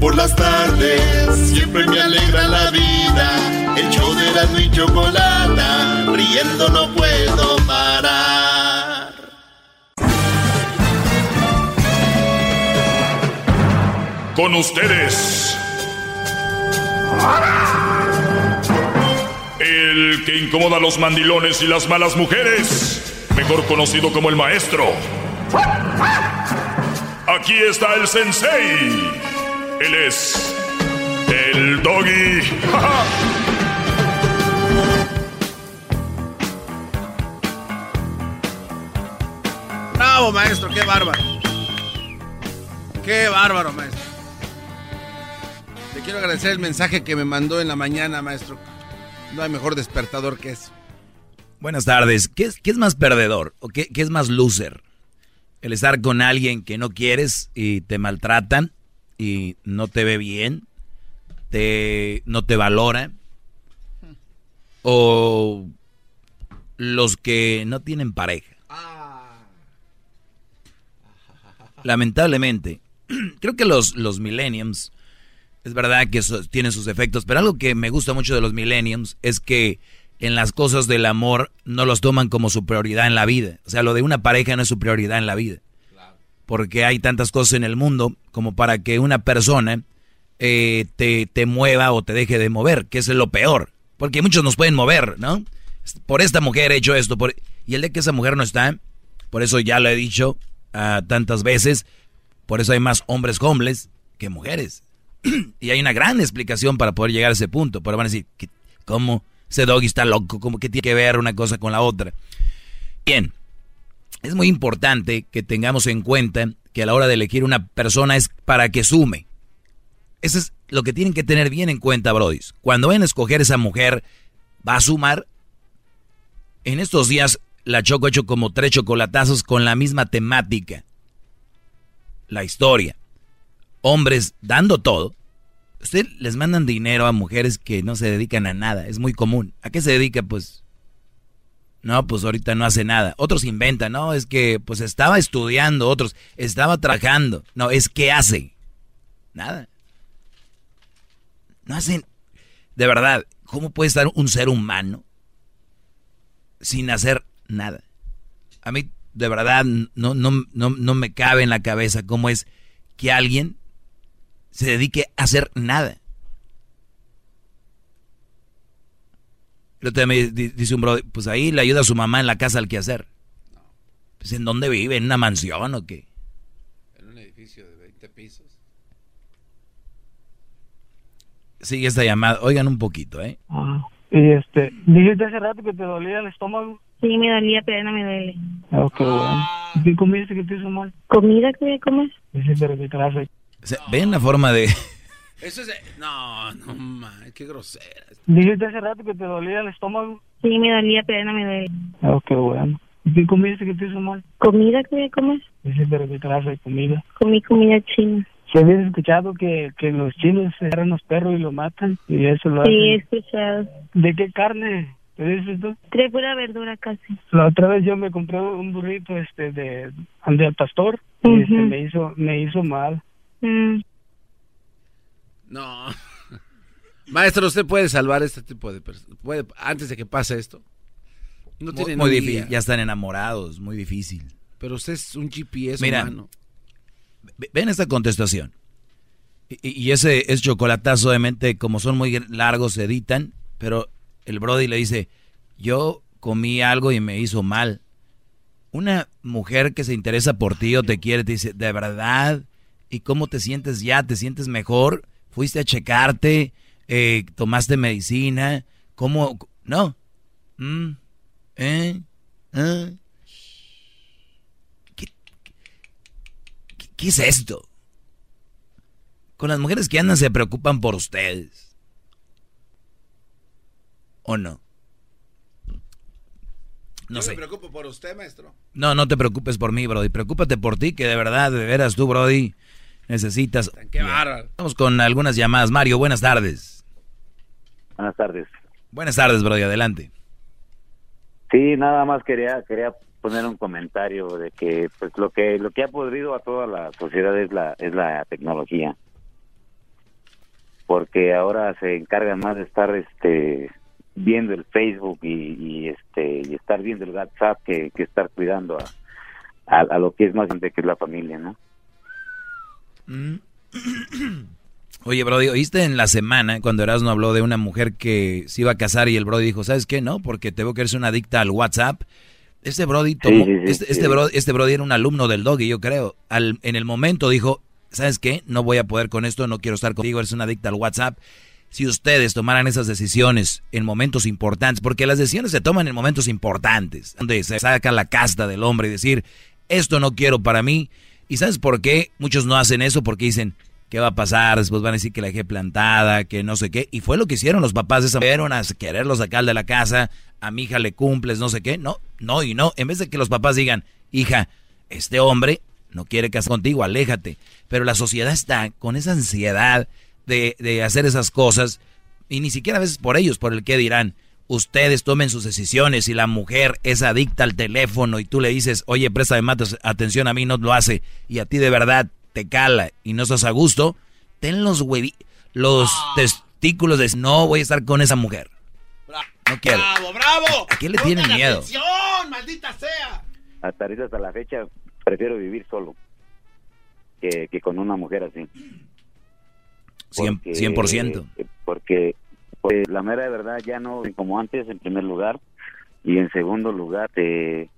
Por las tardes siempre me alegra la vida. El show de la y chocolata, riendo no puedo parar. Con ustedes. El que incomoda a los mandilones y las malas mujeres. Mejor conocido como el maestro. Aquí está el sensei. Él es el doggy. Maestro, qué bárbaro. Qué bárbaro, maestro. Te quiero agradecer el mensaje que me mandó en la mañana, maestro. No hay mejor despertador que eso. Buenas tardes. ¿Qué es, qué es más perdedor o qué, qué es más loser? ¿El estar con alguien que no quieres y te maltratan? y no te ve bien, te, no te valora, o los que no tienen pareja. Lamentablemente, creo que los, los millenniums, es verdad que tienen sus efectos, pero algo que me gusta mucho de los millenniums es que en las cosas del amor no los toman como su prioridad en la vida. O sea, lo de una pareja no es su prioridad en la vida. Porque hay tantas cosas en el mundo como para que una persona eh, te, te mueva o te deje de mover, que es lo peor. Porque muchos nos pueden mover, ¿no? Por esta mujer he hecho esto. Por... Y el de que esa mujer no está, por eso ya lo he dicho uh, tantas veces, por eso hay más hombres hombres que mujeres. y hay una gran explicación para poder llegar a ese punto. Pero van a decir, ¿cómo? Ese doggy está loco, ¿cómo que tiene que ver una cosa con la otra? Bien, es muy importante que tengamos en cuenta que a la hora de elegir una persona es para que sume. Eso es lo que tienen que tener bien en cuenta, Brody. Cuando vayan a escoger esa mujer, ¿va a sumar? En estos días, la Choco ha hecho como tres chocolatazos con la misma temática. La historia. Hombres dando todo. Usted les mandan dinero a mujeres que no se dedican a nada. Es muy común. ¿A qué se dedica? Pues no, pues ahorita no hace nada. Otros inventan, no, es que pues estaba estudiando, otros estaba trabajando. No, es que hace. Nada. No hacen. De verdad, ¿cómo puede estar un ser humano sin hacer nada? A mí, de verdad, no, no, no, no me cabe en la cabeza cómo es que alguien se dedique a hacer nada. me dice un bro, pues ahí le ayuda a su mamá en la casa al quehacer. Pues ¿en dónde vive? ¿En una mansión o qué? En un edificio de 20 pisos. Sigue esta llamada. Oigan un poquito, ¿eh? Ah, y este, dijiste hace rato que te dolía el estómago. Sí, me dolía, pero no me duele. Ok, bueno. ¿Qué comiste que te hizo mal? ¿Comida que comes? Dice, pero que te o sea, ven la forma de... Eso es... No, no, man, qué grosera. Dijiste hace rato que te dolía el estómago. Sí, me dolía, pero no me duele. Ok, bueno. ¿Qué comiste que te hizo mal? ¿Comida que comes? Dice, pero qué clase de comida. Comí comida china. ¿Se habías escuchado que, que los chinos agarran los perros y lo matan? Y eso lo Sí, he escuchado. ¿De qué carne? De pura verdura casi. La otra vez yo me compré un burrito este de, al pastor y este, me hizo me hizo mal. Mm. No. Maestro, ¿usted puede salvar este tipo de personas? antes de que pase esto? No tiene muy, difícil. Ya están enamorados, muy difícil. Pero usted es un GPS Mira, Ven esta contestación. Y, ese es chocolatazo, obviamente, como son muy largos, se editan. Pero el Brody le dice: Yo comí algo y me hizo mal. Una mujer que se interesa por ti o te quiere, te dice: ¿De verdad? ¿Y cómo te sientes ya? ¿Te sientes mejor? ¿Fuiste a checarte? Eh, ¿Tomaste medicina? ¿Cómo? No. Mm. ¿Eh? ¿Eh? ¿Qué, qué, es esto? Con las mujeres que andan se preocupan por ustedes. ¿O no? No Yo me preocupo por usted, maestro. No, no te preocupes por mí, Brody. Preocúpate por ti, que de verdad, de veras tú, Brody, necesitas. Qué bárbaro. Vamos con algunas llamadas. Mario, buenas tardes. Buenas tardes. Buenas tardes, Brody, adelante. Sí, nada más quería quería poner un comentario de que pues lo que lo que ha podrido a toda la sociedad es la es la tecnología. Porque ahora se encargan más de estar este viendo el Facebook y, este y estar viendo el WhatsApp que, que estar cuidando a, a, lo que es más importante que es la familia, ¿no? Mm. Oye, Brody, ¿oíste en la semana cuando Erasmo habló de una mujer que se iba a casar y el Brody dijo, ¿sabes qué? No, porque te veo que eres una adicta al WhatsApp. Este Brody tomó, este, este, Brody, este Brody era un alumno del Doggy, yo creo. Al, en el momento dijo, ¿sabes qué? No voy a poder con esto, no quiero estar contigo, eres una adicta al WhatsApp. Si ustedes tomaran esas decisiones en momentos importantes, porque las decisiones se toman en momentos importantes, donde se saca la casta del hombre y decir, esto no quiero para mí, ¿Y sabes por qué? Muchos no hacen eso porque dicen, ¿qué va a pasar? Después van a decir que la dejé plantada, que no sé qué. Y fue lo que hicieron los papás de esa Fueron a quererlo sacar de la casa, a mi hija le cumples, no sé qué. No, no y no. En vez de que los papás digan, hija, este hombre no quiere casar contigo, aléjate. Pero la sociedad está con esa ansiedad de, de hacer esas cosas y ni siquiera a veces por ellos, por el que dirán. Ustedes tomen sus decisiones. Si la mujer es adicta al teléfono y tú le dices, oye, préstame más atención a mí, no lo hace, y a ti de verdad te cala y no estás a gusto, ten los huevi los testículos de no voy a estar con esa mujer. No quiero. ¡Bravo, bravo! ¿A quién le tienen miedo? Atención, ¡Maldita sea! Hasta ahorita, hasta la fecha, prefiero vivir solo que, que con una mujer así. 100%. Porque, porque, la mera de verdad ya no como antes, en primer lugar. Y en segundo lugar, eh,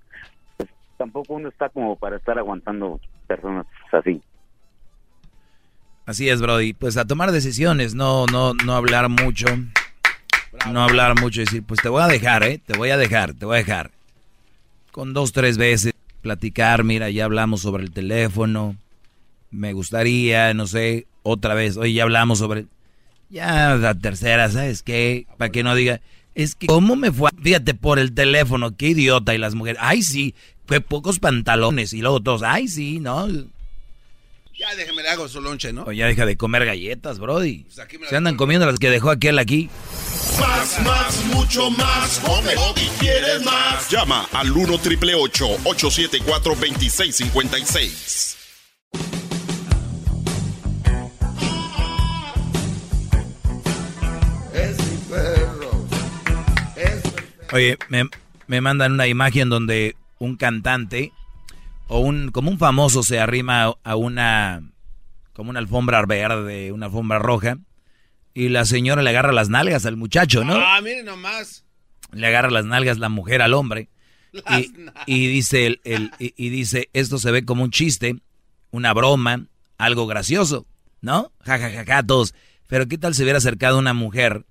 pues, tampoco uno está como para estar aguantando personas así. Así es, Brody. Pues a tomar decisiones, no, no, no hablar mucho. No hablar mucho y decir, pues te voy a dejar, ¿eh? Te voy a dejar, te voy a dejar. Con dos, tres veces platicar, mira, ya hablamos sobre el teléfono. Me gustaría, no sé, otra vez, oye, ya hablamos sobre... Ya la tercera, ¿sabes qué? Para que no diga, es que, ¿cómo me fue? Fíjate, por el teléfono, qué idiota. Y las mujeres, ay, sí, fue pocos pantalones. Y luego todos, ay, sí, ¿no? Ya déjeme le hago su lonche, ¿no? O ya deja de comer galletas, Brody. Pues Se andan comiendo las que dejó aquel aquí. Más, más, mucho más. Come y quieres más. Llama al 1 triple 874 2656. Oye, me, me mandan una imagen donde un cantante o un como un famoso se arrima a una como una alfombra verde, una alfombra roja y la señora le agarra las nalgas al muchacho, ¿no? Ah, miren nomás. Le agarra las nalgas la mujer al hombre y, y, dice el, el y, y, dice esto se ve como un chiste, una broma, algo gracioso, ¿no? Ja ja ja, ja todos. Pero qué tal si hubiera acercado una mujer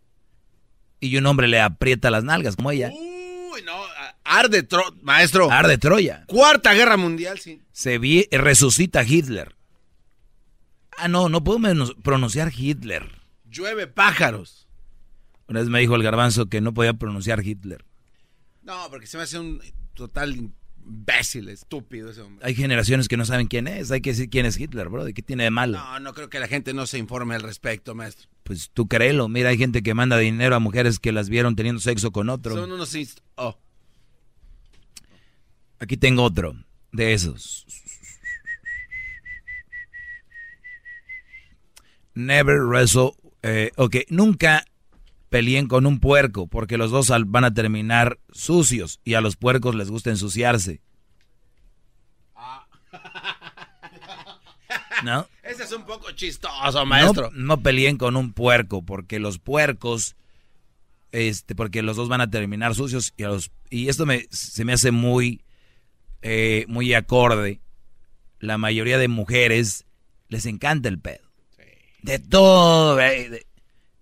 y un hombre le aprieta las nalgas como ella. Uy, no, arde tro maestro. Arde Troya. Cuarta guerra mundial, sí. Se vi, resucita Hitler. Ah, no, no puedo pronunciar Hitler. Llueve pájaros. Una vez me dijo el garbanzo que no podía pronunciar Hitler. No, porque se me hace un total imbécil, estúpido ese hombre. Hay generaciones que no saben quién es. Hay que decir quién es Hitler, bro. ¿Qué tiene de malo? No, no creo que la gente no se informe al respecto, maestro. Pues tú créelo. Mira, hay gente que manda dinero a mujeres que las vieron teniendo sexo con otro. Son unos... Oh. Aquí tengo otro de esos. Never wrestle. Eh, ok, nunca peleen con un puerco porque los dos van a terminar sucios y a los puercos les gusta ensuciarse. ¿No? Ese es un poco chistoso, maestro. No, no, peleen con un puerco porque los puercos, este, porque los dos van a terminar sucios y a los y esto me, se me hace muy, eh, muy acorde. La mayoría de mujeres les encanta el pedo. De todo.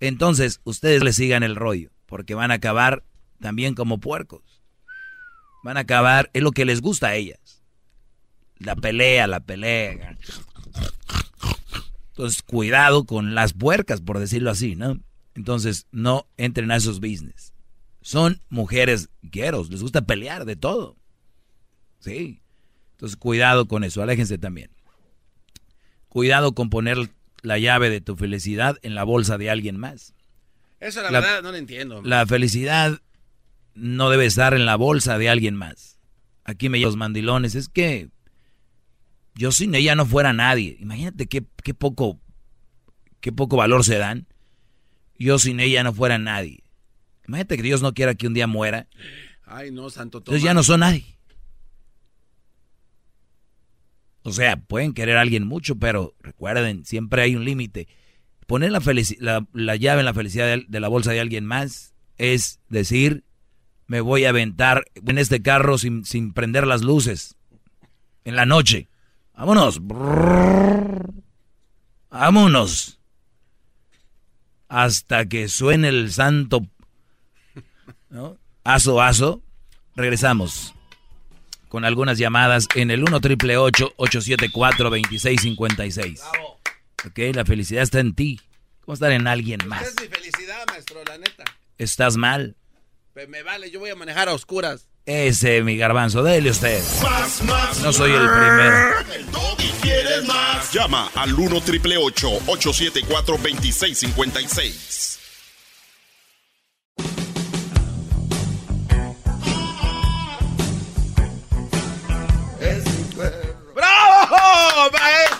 Entonces, ustedes le sigan el rollo, porque van a acabar también como puercos. Van a acabar, es lo que les gusta a ellas. La pelea, la pelea. Entonces, cuidado con las puercas, por decirlo así, ¿no? Entonces, no entren a esos business. Son mujeres gueros, les gusta pelear de todo. Sí. Entonces, cuidado con eso, aléjense también. Cuidado con poner la llave de tu felicidad en la bolsa de alguien más. Eso la, la verdad no lo entiendo. La felicidad no debe estar en la bolsa de alguien más. Aquí me llevan los mandilones. Es que yo sin ella no fuera nadie. Imagínate qué, qué, poco, qué poco valor se dan. Yo sin ella no fuera nadie. Imagínate que Dios no quiera que un día muera. Ay, no, santo Tomás. Entonces ya no son nadie. O sea, pueden querer a alguien mucho, pero recuerden, siempre hay un límite. Poner la, la, la, llave en la felicidad de, de, la bolsa de alguien más es decir, me voy a aventar en este carro sin, sin prender las luces en la noche. Vámonos. Vámonos. Hasta que suene el santo. ¿no? Aso, aso. Regresamos con algunas llamadas en el 1 triple 874 2656. Ok, la felicidad está en ti. ¿Cómo estar en alguien más? Esa es mi felicidad, maestro, la neta. ¿Estás mal? Pues me vale, yo voy a manejar a oscuras. Ese, mi garbanzo, dele usted. Más, más. No soy el primero. El doggy quiere más. Llama al 1 triple 874 2656.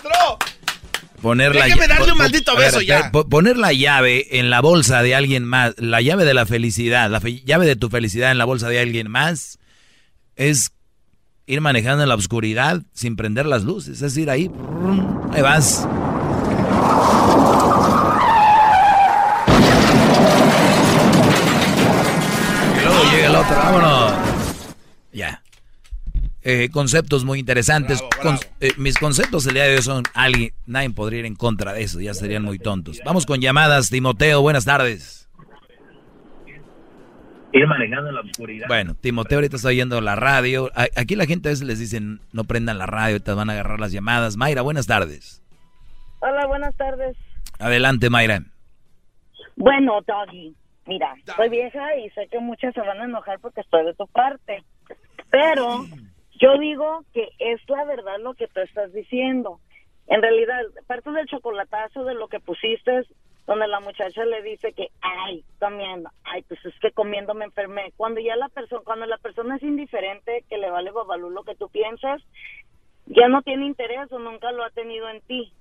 Maestro! Poner la, darle un maldito ver, ya. po- Poner la llave en la bolsa de alguien más, la llave de la felicidad, la fe- llave de tu felicidad en la bolsa de alguien más, es ir manejando en la oscuridad sin prender las luces. Es ir ahí, ahí vas. Y luego llega el otro, vámonos. Ya. Eh, conceptos muy interesantes. Con- eh, mis conceptos el día de hoy son alguien, nadie podría ir en contra de eso, ya serían muy tontos. Vamos con llamadas, Timoteo, buenas tardes. Ir manejando en la oscuridad. Bueno, Timoteo ahorita está oyendo la radio. Aquí la gente a veces les dicen, no prendan la radio, te van a agarrar las llamadas. Mayra, buenas tardes. Hola, buenas tardes. Adelante, Mayra. Bueno, Doggy, mira, soy vieja y sé que muchas se van a enojar porque estoy de tu parte. Pero yo digo que es la verdad lo que tú estás diciendo. En realidad, parte del chocolatazo de lo que pusiste, donde la muchacha le dice que, ay, comiendo, ay, pues es que comiendo me enfermé. Cuando ya la persona, cuando la persona es indiferente, que le vale babalú lo que tú piensas, ya no tiene interés o nunca lo ha tenido en ti.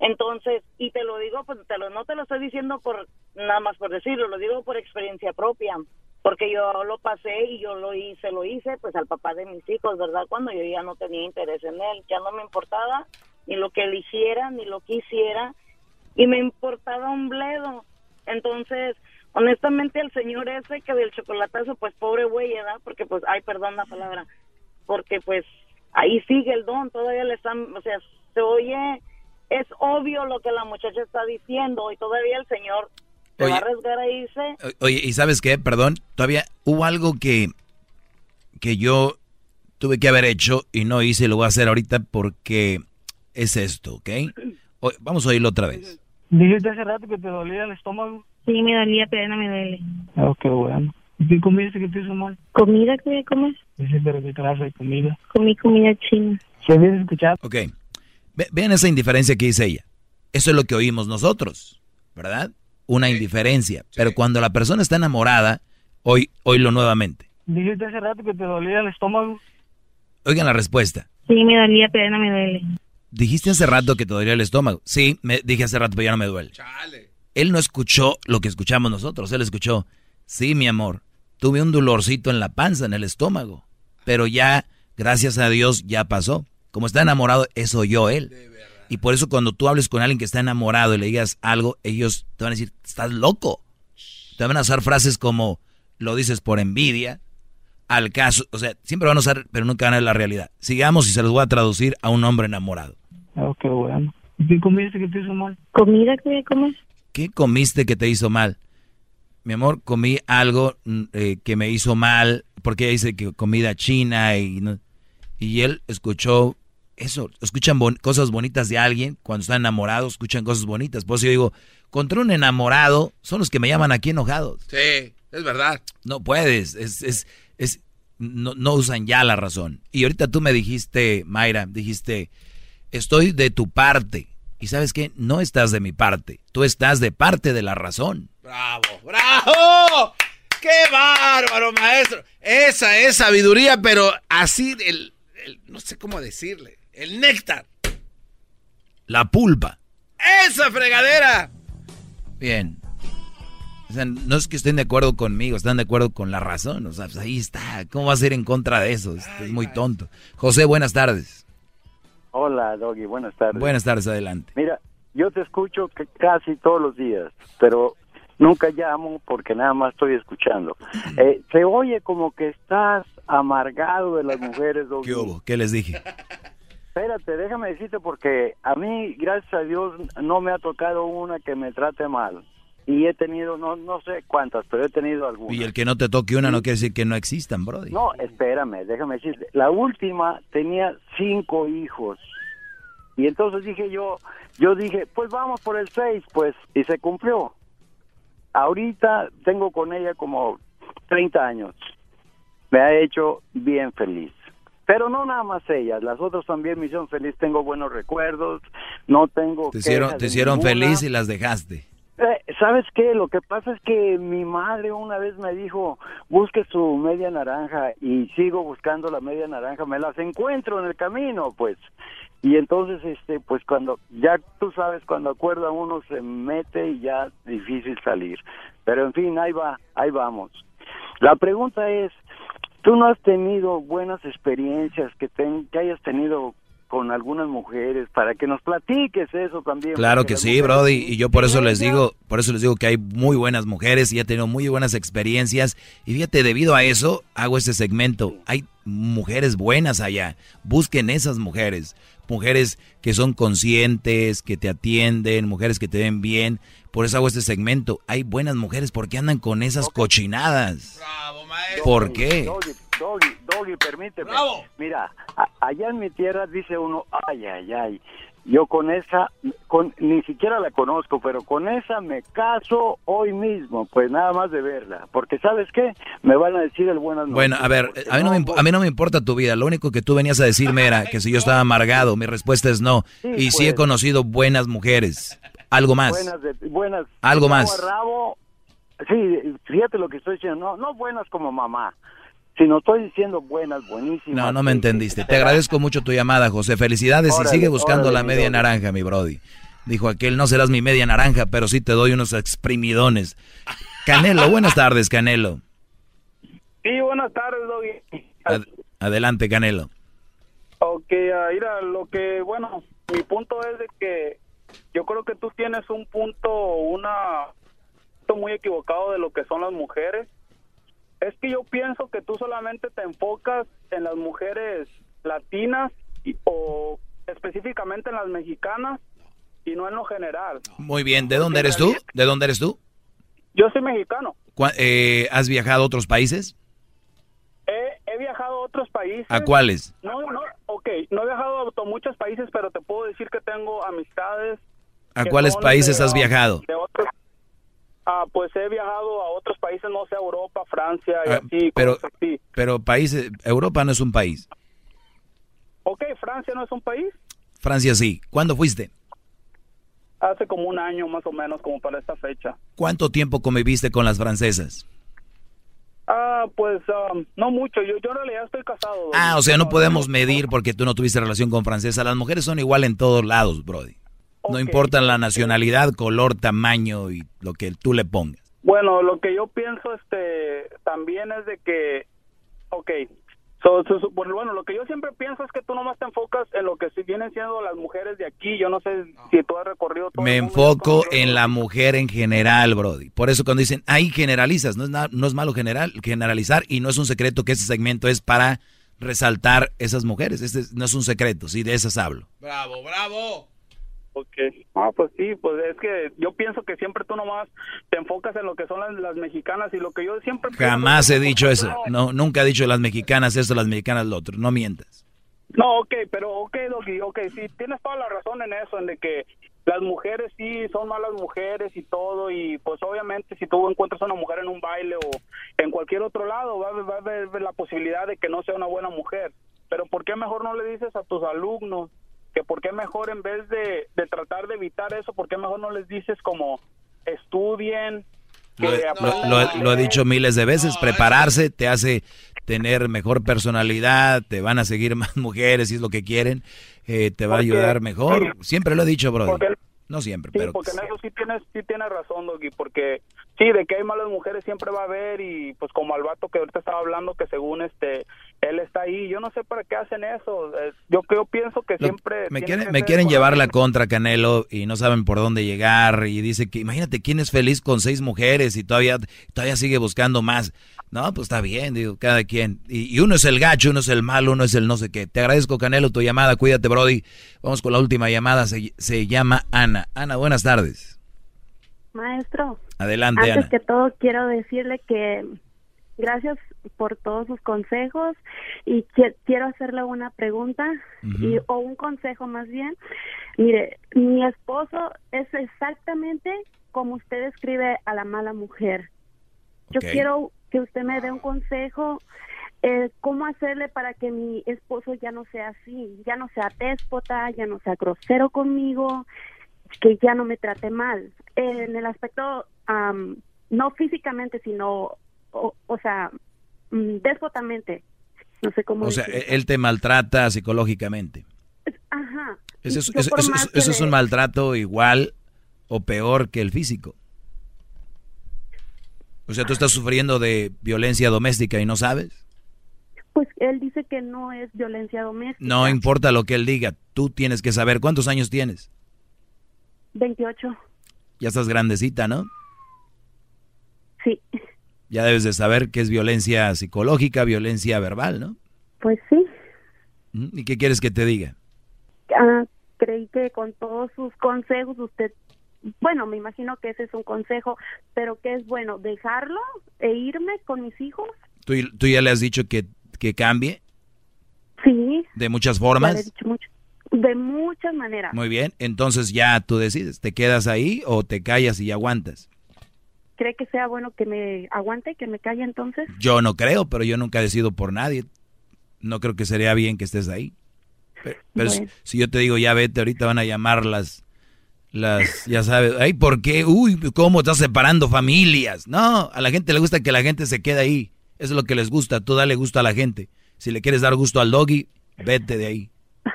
Entonces, y te lo digo, pues te lo, no te lo estoy diciendo por nada más por decirlo, lo digo por experiencia propia, porque yo lo pasé y yo lo hice, lo hice pues al papá de mis hijos, ¿verdad? Cuando yo ya no tenía interés en él, ya no me importaba ni lo que eligiera, ni lo que hiciera, y me importaba un bledo. Entonces, honestamente, el señor ese que del chocolatazo, pues pobre güey, ¿verdad? Porque pues, ay, perdón la palabra, porque pues ahí sigue el don, todavía le están, o sea, se oye, es obvio lo que la muchacha está diciendo y todavía el señor se va a Oye. arriesgar a irse. Oye, ¿y sabes qué? Perdón, todavía hubo algo que, que yo tuve que haber hecho y no hice y lo voy a hacer ahorita porque es esto, ¿ok? O- vamos a oírlo otra vez. Dijiste hace rato que te dolía el estómago. Sí, me dolía, pero ya no me duele. Oh, qué bueno. ¿Y qué comiste que te hizo mal? ¿Comida que voy a comer? Dice, pero qué clase de comida. Comí comida china. ¿Se habías escuchado? Ok, Ve- vean esa indiferencia que dice ella. Eso es lo que oímos nosotros, ¿verdad? Una indiferencia. Pero cuando la persona está enamorada, hoy, oílo nuevamente. Dijiste hace rato que te dolía el estómago. Oigan la respuesta. Sí, me dolía, pero ya no me duele. Dijiste hace rato que te dolía el estómago. Sí, me dije hace rato, pero ya no me duele. Él no escuchó lo que escuchamos nosotros. Él escuchó, sí, mi amor, tuve un dolorcito en la panza, en el estómago. Pero ya, gracias a Dios, ya pasó. Como está enamorado, eso oyó él. Y por eso cuando tú hables con alguien que está enamorado y le digas algo, ellos te van a decir, estás loco. Te van a usar frases como, lo dices por envidia, al caso, o sea, siempre van a usar, pero nunca van a ver la realidad. Sigamos y se los voy a traducir a un hombre enamorado. Oh, qué bueno. ¿Y qué comiste que te hizo mal? ¿Comida que a comer? ¿Qué comiste que te hizo mal? Mi amor, comí algo mm, eh, que me hizo mal, porque ella dice que comida china y, no- y él escuchó eso, escuchan bon- cosas bonitas de alguien, cuando están enamorados escuchan cosas bonitas. Por eso yo digo, contra un enamorado son los que me llaman aquí enojados. Sí, es verdad. No puedes, es, es, es, no, no usan ya la razón. Y ahorita tú me dijiste, Mayra, dijiste, estoy de tu parte. Y sabes qué, no estás de mi parte, tú estás de parte de la razón. ¡Bravo! ¡Bravo! ¡Qué bárbaro, maestro! Esa es sabiduría, pero así, el, el- no sé cómo decirle, el néctar. La pulpa. ¡Esa fregadera! Bien. O sea, no es que estén de acuerdo conmigo, están de acuerdo con la razón. O sea, pues ahí está. ¿Cómo va a ser en contra de eso? Es, es muy tonto. José, buenas tardes. Hola, Doggy, buenas tardes. Buenas tardes, adelante. Mira, yo te escucho que casi todos los días, pero nunca llamo porque nada más estoy escuchando. Eh, se oye como que estás amargado de las mujeres, Doggy. ¿Qué hubo? ¿Qué les dije? Espérate, déjame decirte porque a mí, gracias a Dios, no me ha tocado una que me trate mal. Y he tenido, no, no sé cuántas, pero he tenido algunas. Y el que no te toque una no quiere decir que no existan, Brody. No, espérame, déjame decirte. La última tenía cinco hijos. Y entonces dije yo, yo dije, pues vamos por el seis, pues, y se cumplió. Ahorita tengo con ella como 30 años. me ha hecho bien feliz. Pero no nada más ellas, las otras también me hicieron feliz, tengo buenos recuerdos, no tengo... Te hicieron, te hicieron feliz y las dejaste. Eh, ¿Sabes qué? Lo que pasa es que mi madre una vez me dijo, busque su media naranja y sigo buscando la media naranja, me las encuentro en el camino, pues. Y entonces, este, pues cuando, ya tú sabes, cuando acuerda uno se mete y ya es difícil salir. Pero en fin, ahí va, ahí vamos. La pregunta es, ¿tú no has tenido buenas experiencias que, ten- que hayas tenido con algunas mujeres para que nos platiques eso también? Claro porque que sí, mujeres- Brody, y yo por eso les digo, por eso les digo que hay muy buenas mujeres y he tenido muy buenas experiencias y fíjate, debido a eso hago este segmento. Hay mujeres buenas allá. Busquen esas mujeres, mujeres que son conscientes, que te atienden, mujeres que te ven bien. Por eso hago este segmento. Hay buenas mujeres, ¿por qué andan con esas cochinadas? ¿Por qué? Doggy, Doggy, Doggy, permíteme. Mira, a- allá en mi tierra dice uno, ay, ay, ay. Yo con esa, con, ni siquiera la conozco, pero con esa me caso hoy mismo, pues nada más de verla. Porque ¿sabes qué? Me van a decir el buenas noches. Bueno, a ver, a mí, no me, imp- a mí no me importa tu vida. Lo único que tú venías a decirme era que si yo estaba amargado, mi respuesta es no. Sí, Y sí he pues. conocido buenas mujeres. Algo más. Buenas, de- buenas. Algo más. rabo. Sí, fíjate lo que estoy diciendo. No, no buenas como mamá, sino estoy diciendo buenas, buenísimas. No, no me entendiste. Te agradezco mucho tu llamada, José. Felicidades y sigue buscando órale, la media naranja, mi brody. Dijo aquel, no serás mi media naranja, pero sí te doy unos exprimidones. Canelo, buenas tardes, Canelo. Sí, buenas tardes, Doggy. Ad- adelante, Canelo. Ok, ah, mira, lo que, bueno, mi punto es de que yo creo que tú tienes un punto, una punto muy equivocado de lo que son las mujeres. Es que yo pienso que tú solamente te enfocas en las mujeres latinas y- o específicamente en las mexicanas y no en lo general. Muy bien, ¿de dónde eres tú? ¿De dónde eres tú? Yo soy mexicano. ¿Cuá- eh, ¿Has viajado a otros países? He, he viajado a otros países. ¿A cuáles? No, no, ok, no he viajado a muchos países, pero te puedo decir que tengo amistades. ¿A cuáles países de, has viajado? de otros- ah, pues he viajado a otros países, no sé, Europa, Francia y Ah, así. pero, así. pero países, Europa no es un país. Ok, Francia no es un país. Francia sí. ¿Cuándo fuiste? Hace como un año más o menos, como para esta fecha. ¿Cuánto tiempo conviviste con las francesas? Ah, pues ah, no mucho. Yo, yo en realidad estoy casado. Ah, o sea, no podemos medir porque tú no tuviste relación con francesa. Las mujeres son igual en todos lados, Brody. No importa la nacionalidad, color, tamaño y lo que tú le pongas. Bueno, lo que yo pienso este también es de que, ok, so- so- so- bueno, bueno, lo que yo siempre pienso es que tú nomás te enfocas en lo que si vienen siendo las mujeres de aquí. Yo no sé si tú has recorrido todo. Me el mundo. enfoco en la mujer en general, Brody. Por eso cuando dicen, ahí generalizas, no es, na- no es malo general, generalizar y no es un secreto que este segmento es para resaltar esas mujeres. Este es- no es un secreto, sí, de esas hablo. Bravo, bravo. Ok. Ah, pues sí, pues es que yo pienso que siempre tú nomás te enfocas en lo que son las, las mexicanas y lo que yo siempre... pienso Jamás he dicho eso. No, nunca he dicho las mexicanas esto, las mexicanas lo otro. No mientas. No, ok, pero ok, Doggy, ok, sí, tienes toda la razón en eso, en de que las mujeres sí son malas mujeres y todo, y pues obviamente si tú encuentras a una mujer en un baile o en cualquier otro lado, va, va a haber la posibilidad de que no sea una buena mujer. Pero ¿por qué mejor no le dices a tus alumnos que por qué mejor en vez de, de tratar de evitar eso, por qué mejor no les dices como estudien? Lo, que lo- lo- lo he dicho miles de veces, prepararse te hace tener mejor personalidad, te van a seguir más mujeres si es lo que quieren, eh, te va a ayudar mejor. Siempre lo he dicho. Porque- No siempre, Sí, pero porque en eso sí tienes, sí tienes razón, Doggy, porque sí, de que hay malas mujeres siempre va a haber y pues como al vato que ahorita estaba hablando que según este, él está ahí, yo no sé para qué hacen eso, eh, yo, yo pienso que Lo- siempre... me quieren, que me ser quieren por llevar la contra Canelo y no saben por dónde llegar y dice que imagínate quién es feliz con seis mujeres y todavía todavía sigue buscando más. No, pues está bien, digo, cada quien. Y, y uno es el gacho, uno es el malo, uno es el no sé qué. Te agradezco Canelo tu llamada, cuídate Brody. Vamos con la última llamada, se, se llama Ana. Ana, buenas tardes. Maestro, Adelante antes Ana. que todo quiero decirle que gracias por todos sus consejos y qui- quiero hacerle una pregunta y, o un consejo más bien. Mire, mi esposo es exactamente como usted describe a la mala mujer. Yo quiero que usted me dé un consejo eh, cómo hacerle para que mi esposo ya no sea así, ya no sea déspota, ya no sea grosero conmigo, que ya no me trate mal. En el aspecto, am, no físicamente, sino, o, o sea, mm, déspotamente. No sé cómo O sea, decirlo. él te maltrata psicológicamente. Ajá. Eso eso- es un maltrato igual o peor que el físico. O sea, tú estás sufriendo de violencia doméstica y no sabes. Pues él dice que no es violencia doméstica. No importa lo que él diga, tú tienes que saber cuántos años tienes. 28. Ya estás grandecita, ¿no? Sí. Ya debes de saber que es violencia psicológica, violencia verbal, ¿no? Pues sí. ¿Y qué quieres que te diga? Ah, creí que con todos sus consejos usted, bueno, me imagino que ese es un consejo, pero que es bueno dejarlo e irme con mis hijos. ¿Tú, tú ya le has dicho que, que cambie Sí. de muchas ya le he formas? dicho mucho. De muchas maneras. Muy bien, entonces ya tú decides, ¿te quedas ahí o te callas y aguantas? ¿Cree que sea bueno que me aguante, que me calle entonces? Yo no creo, pero yo nunca decido por nadie. No creo que sería bien que estés ahí. Pero, pero si- yo te digo, ya vete, ahorita van a llamar las, las, ya sabes, ay, ¿por qué? Uy, ¿cómo estás separando familias? No, a la gente le gusta que la gente se quede ahí. Eso es lo que les gusta, tú dale gusto a la gente. Si le quieres dar gusto al doggy, vete de ahí.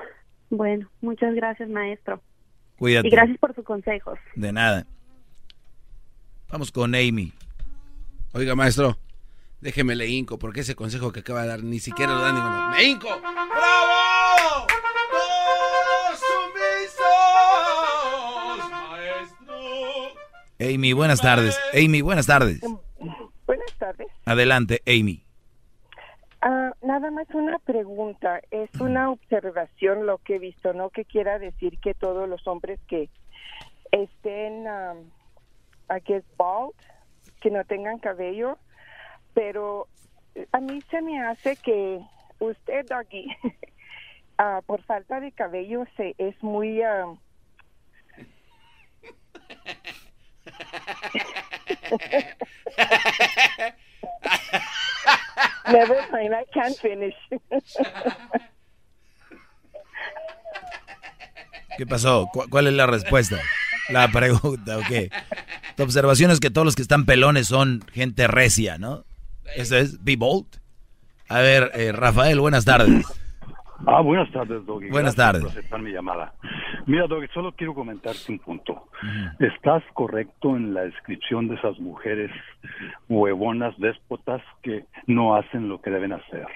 Bueno, muchas gracias, maestro. Cuídate. Y gracias por sus consejos. De nada. Vamos con Amy. Oiga, maestro, déjeme le hinco, porque ese consejo que acaba de dar ni siquiera lo da ninguno. ¡Me hinco! ¡Bravo! ¡Todos sumisos, maestro! Amy, buenas tardes. Amy, buenas tardes. Buenas tardes. Adelante, Amy. Ah, nada más una pregunta, es una observación lo que he visto, no que quiera decir que todos los hombres que estén, um, I guess, bald, que no tengan cabello, pero a mí se me hace que usted, Doggy, ah, por falta de cabello, se es muy... ah, Never mind, I can't finish. ¿Qué pasó? ¿Cu- ¿Cuál es la respuesta? La pregunta, ok. Tu observación es que todos los que están pelones son gente recia, ¿no? Eso es, be bold. A ver, eh, Rafael, buenas tardes. Ah, buenas tardes, Doggy. Buenas Gracias tardes. por aceptar mi llamada. Mira, Doggy, solo quiero comentarte un punto. Estás correcto en la descripción de esas mujeres huevonas, déspotas, que no hacen lo que deben hacer.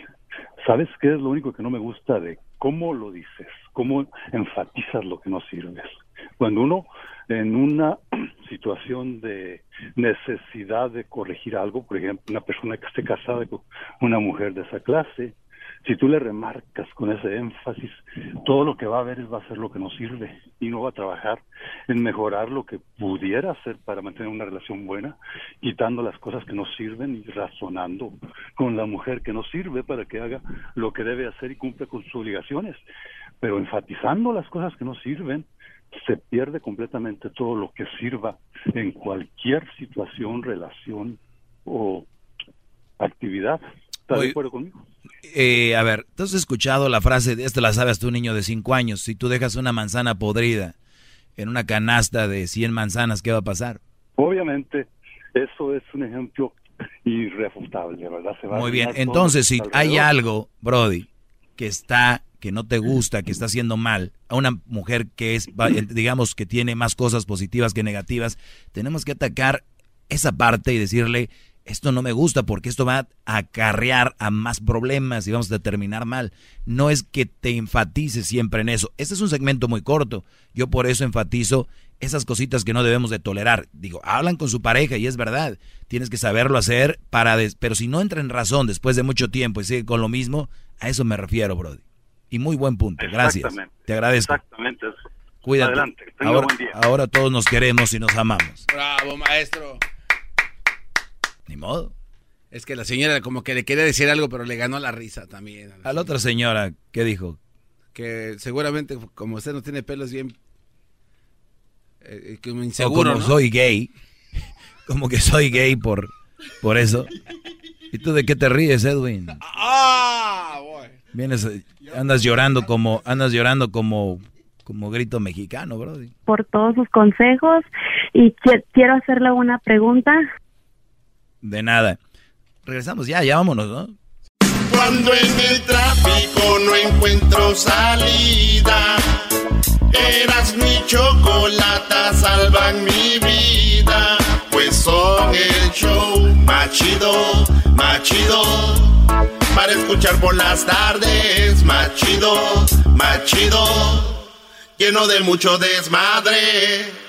¿Sabes qué es lo único que no me gusta de cómo lo dices? ¿Cómo enfatizas lo que no sirves? Cuando uno en una situación de necesidad de corregir algo, por ejemplo, una persona que esté casada con una mujer de esa clase, si tú le remarcas con ese énfasis, todo lo que va a ver va a ser lo que no sirve y no va a trabajar en mejorar lo que pudiera hacer para mantener una relación buena, quitando las cosas que no sirven y razonando con la mujer que no sirve para que haga lo que debe hacer y cumpla con sus obligaciones. Pero enfatizando las cosas que no sirven, se pierde completamente todo lo que sirva en cualquier situación, relación o actividad. ¿Estás de acuerdo conmigo? Eh, a ver, ¿tú has escuchado la frase, de esto la sabes tú, niño de 5 años, si tú dejas una manzana podrida en una canasta de 100 manzanas, ¿qué va a pasar? Obviamente, eso es un ejemplo irrefutable, ¿verdad? Se va Muy bien, entonces si hay algo, Brody, que está, que no te gusta, que está haciendo mal, a una mujer que es, digamos, que tiene más cosas positivas que negativas, tenemos que atacar esa parte y decirle, esto no me gusta porque esto va a acarrear a más problemas y vamos a terminar mal. No es que te enfatices siempre en eso. Este es un segmento muy corto. Yo por eso enfatizo esas cositas que no debemos de tolerar. Digo, hablan con su pareja y es verdad. Tienes que saberlo hacer para... des- Pero si no entra en razón después de mucho tiempo y sigue con lo mismo, a eso me refiero, Brody. Y muy buen punto. Gracias. Exactamente. Te agradezco. Exactamente. Cuídate. Adelante, que tenga ahora, buen día. ahora todos nos queremos y nos amamos. Bravo, maestro. Ni modo. Es que la señora como que le quería decir algo, pero le ganó la risa también. A la otra señora, ¿qué dijo? Que seguramente, como usted no tiene pelos bien... eh, como O inseguro, como ¿no? soy gay. Como que soy gay por, por eso. ¿Y tú de qué te ríes, Edwin? Ah, Vienes, andas llorando como, andas llorando como, como grito mexicano, bro. Por todos sus consejos y quiero hacerle una pregunta. De nada. Regresamos ya, ya vámonos, ¿no? Cuando en el tráfico no encuentro salida, eras mi chocolata, salvan mi vida, pues son el show machido, machido, para escuchar por las tardes, machido, machido, lleno de mucho desmadre.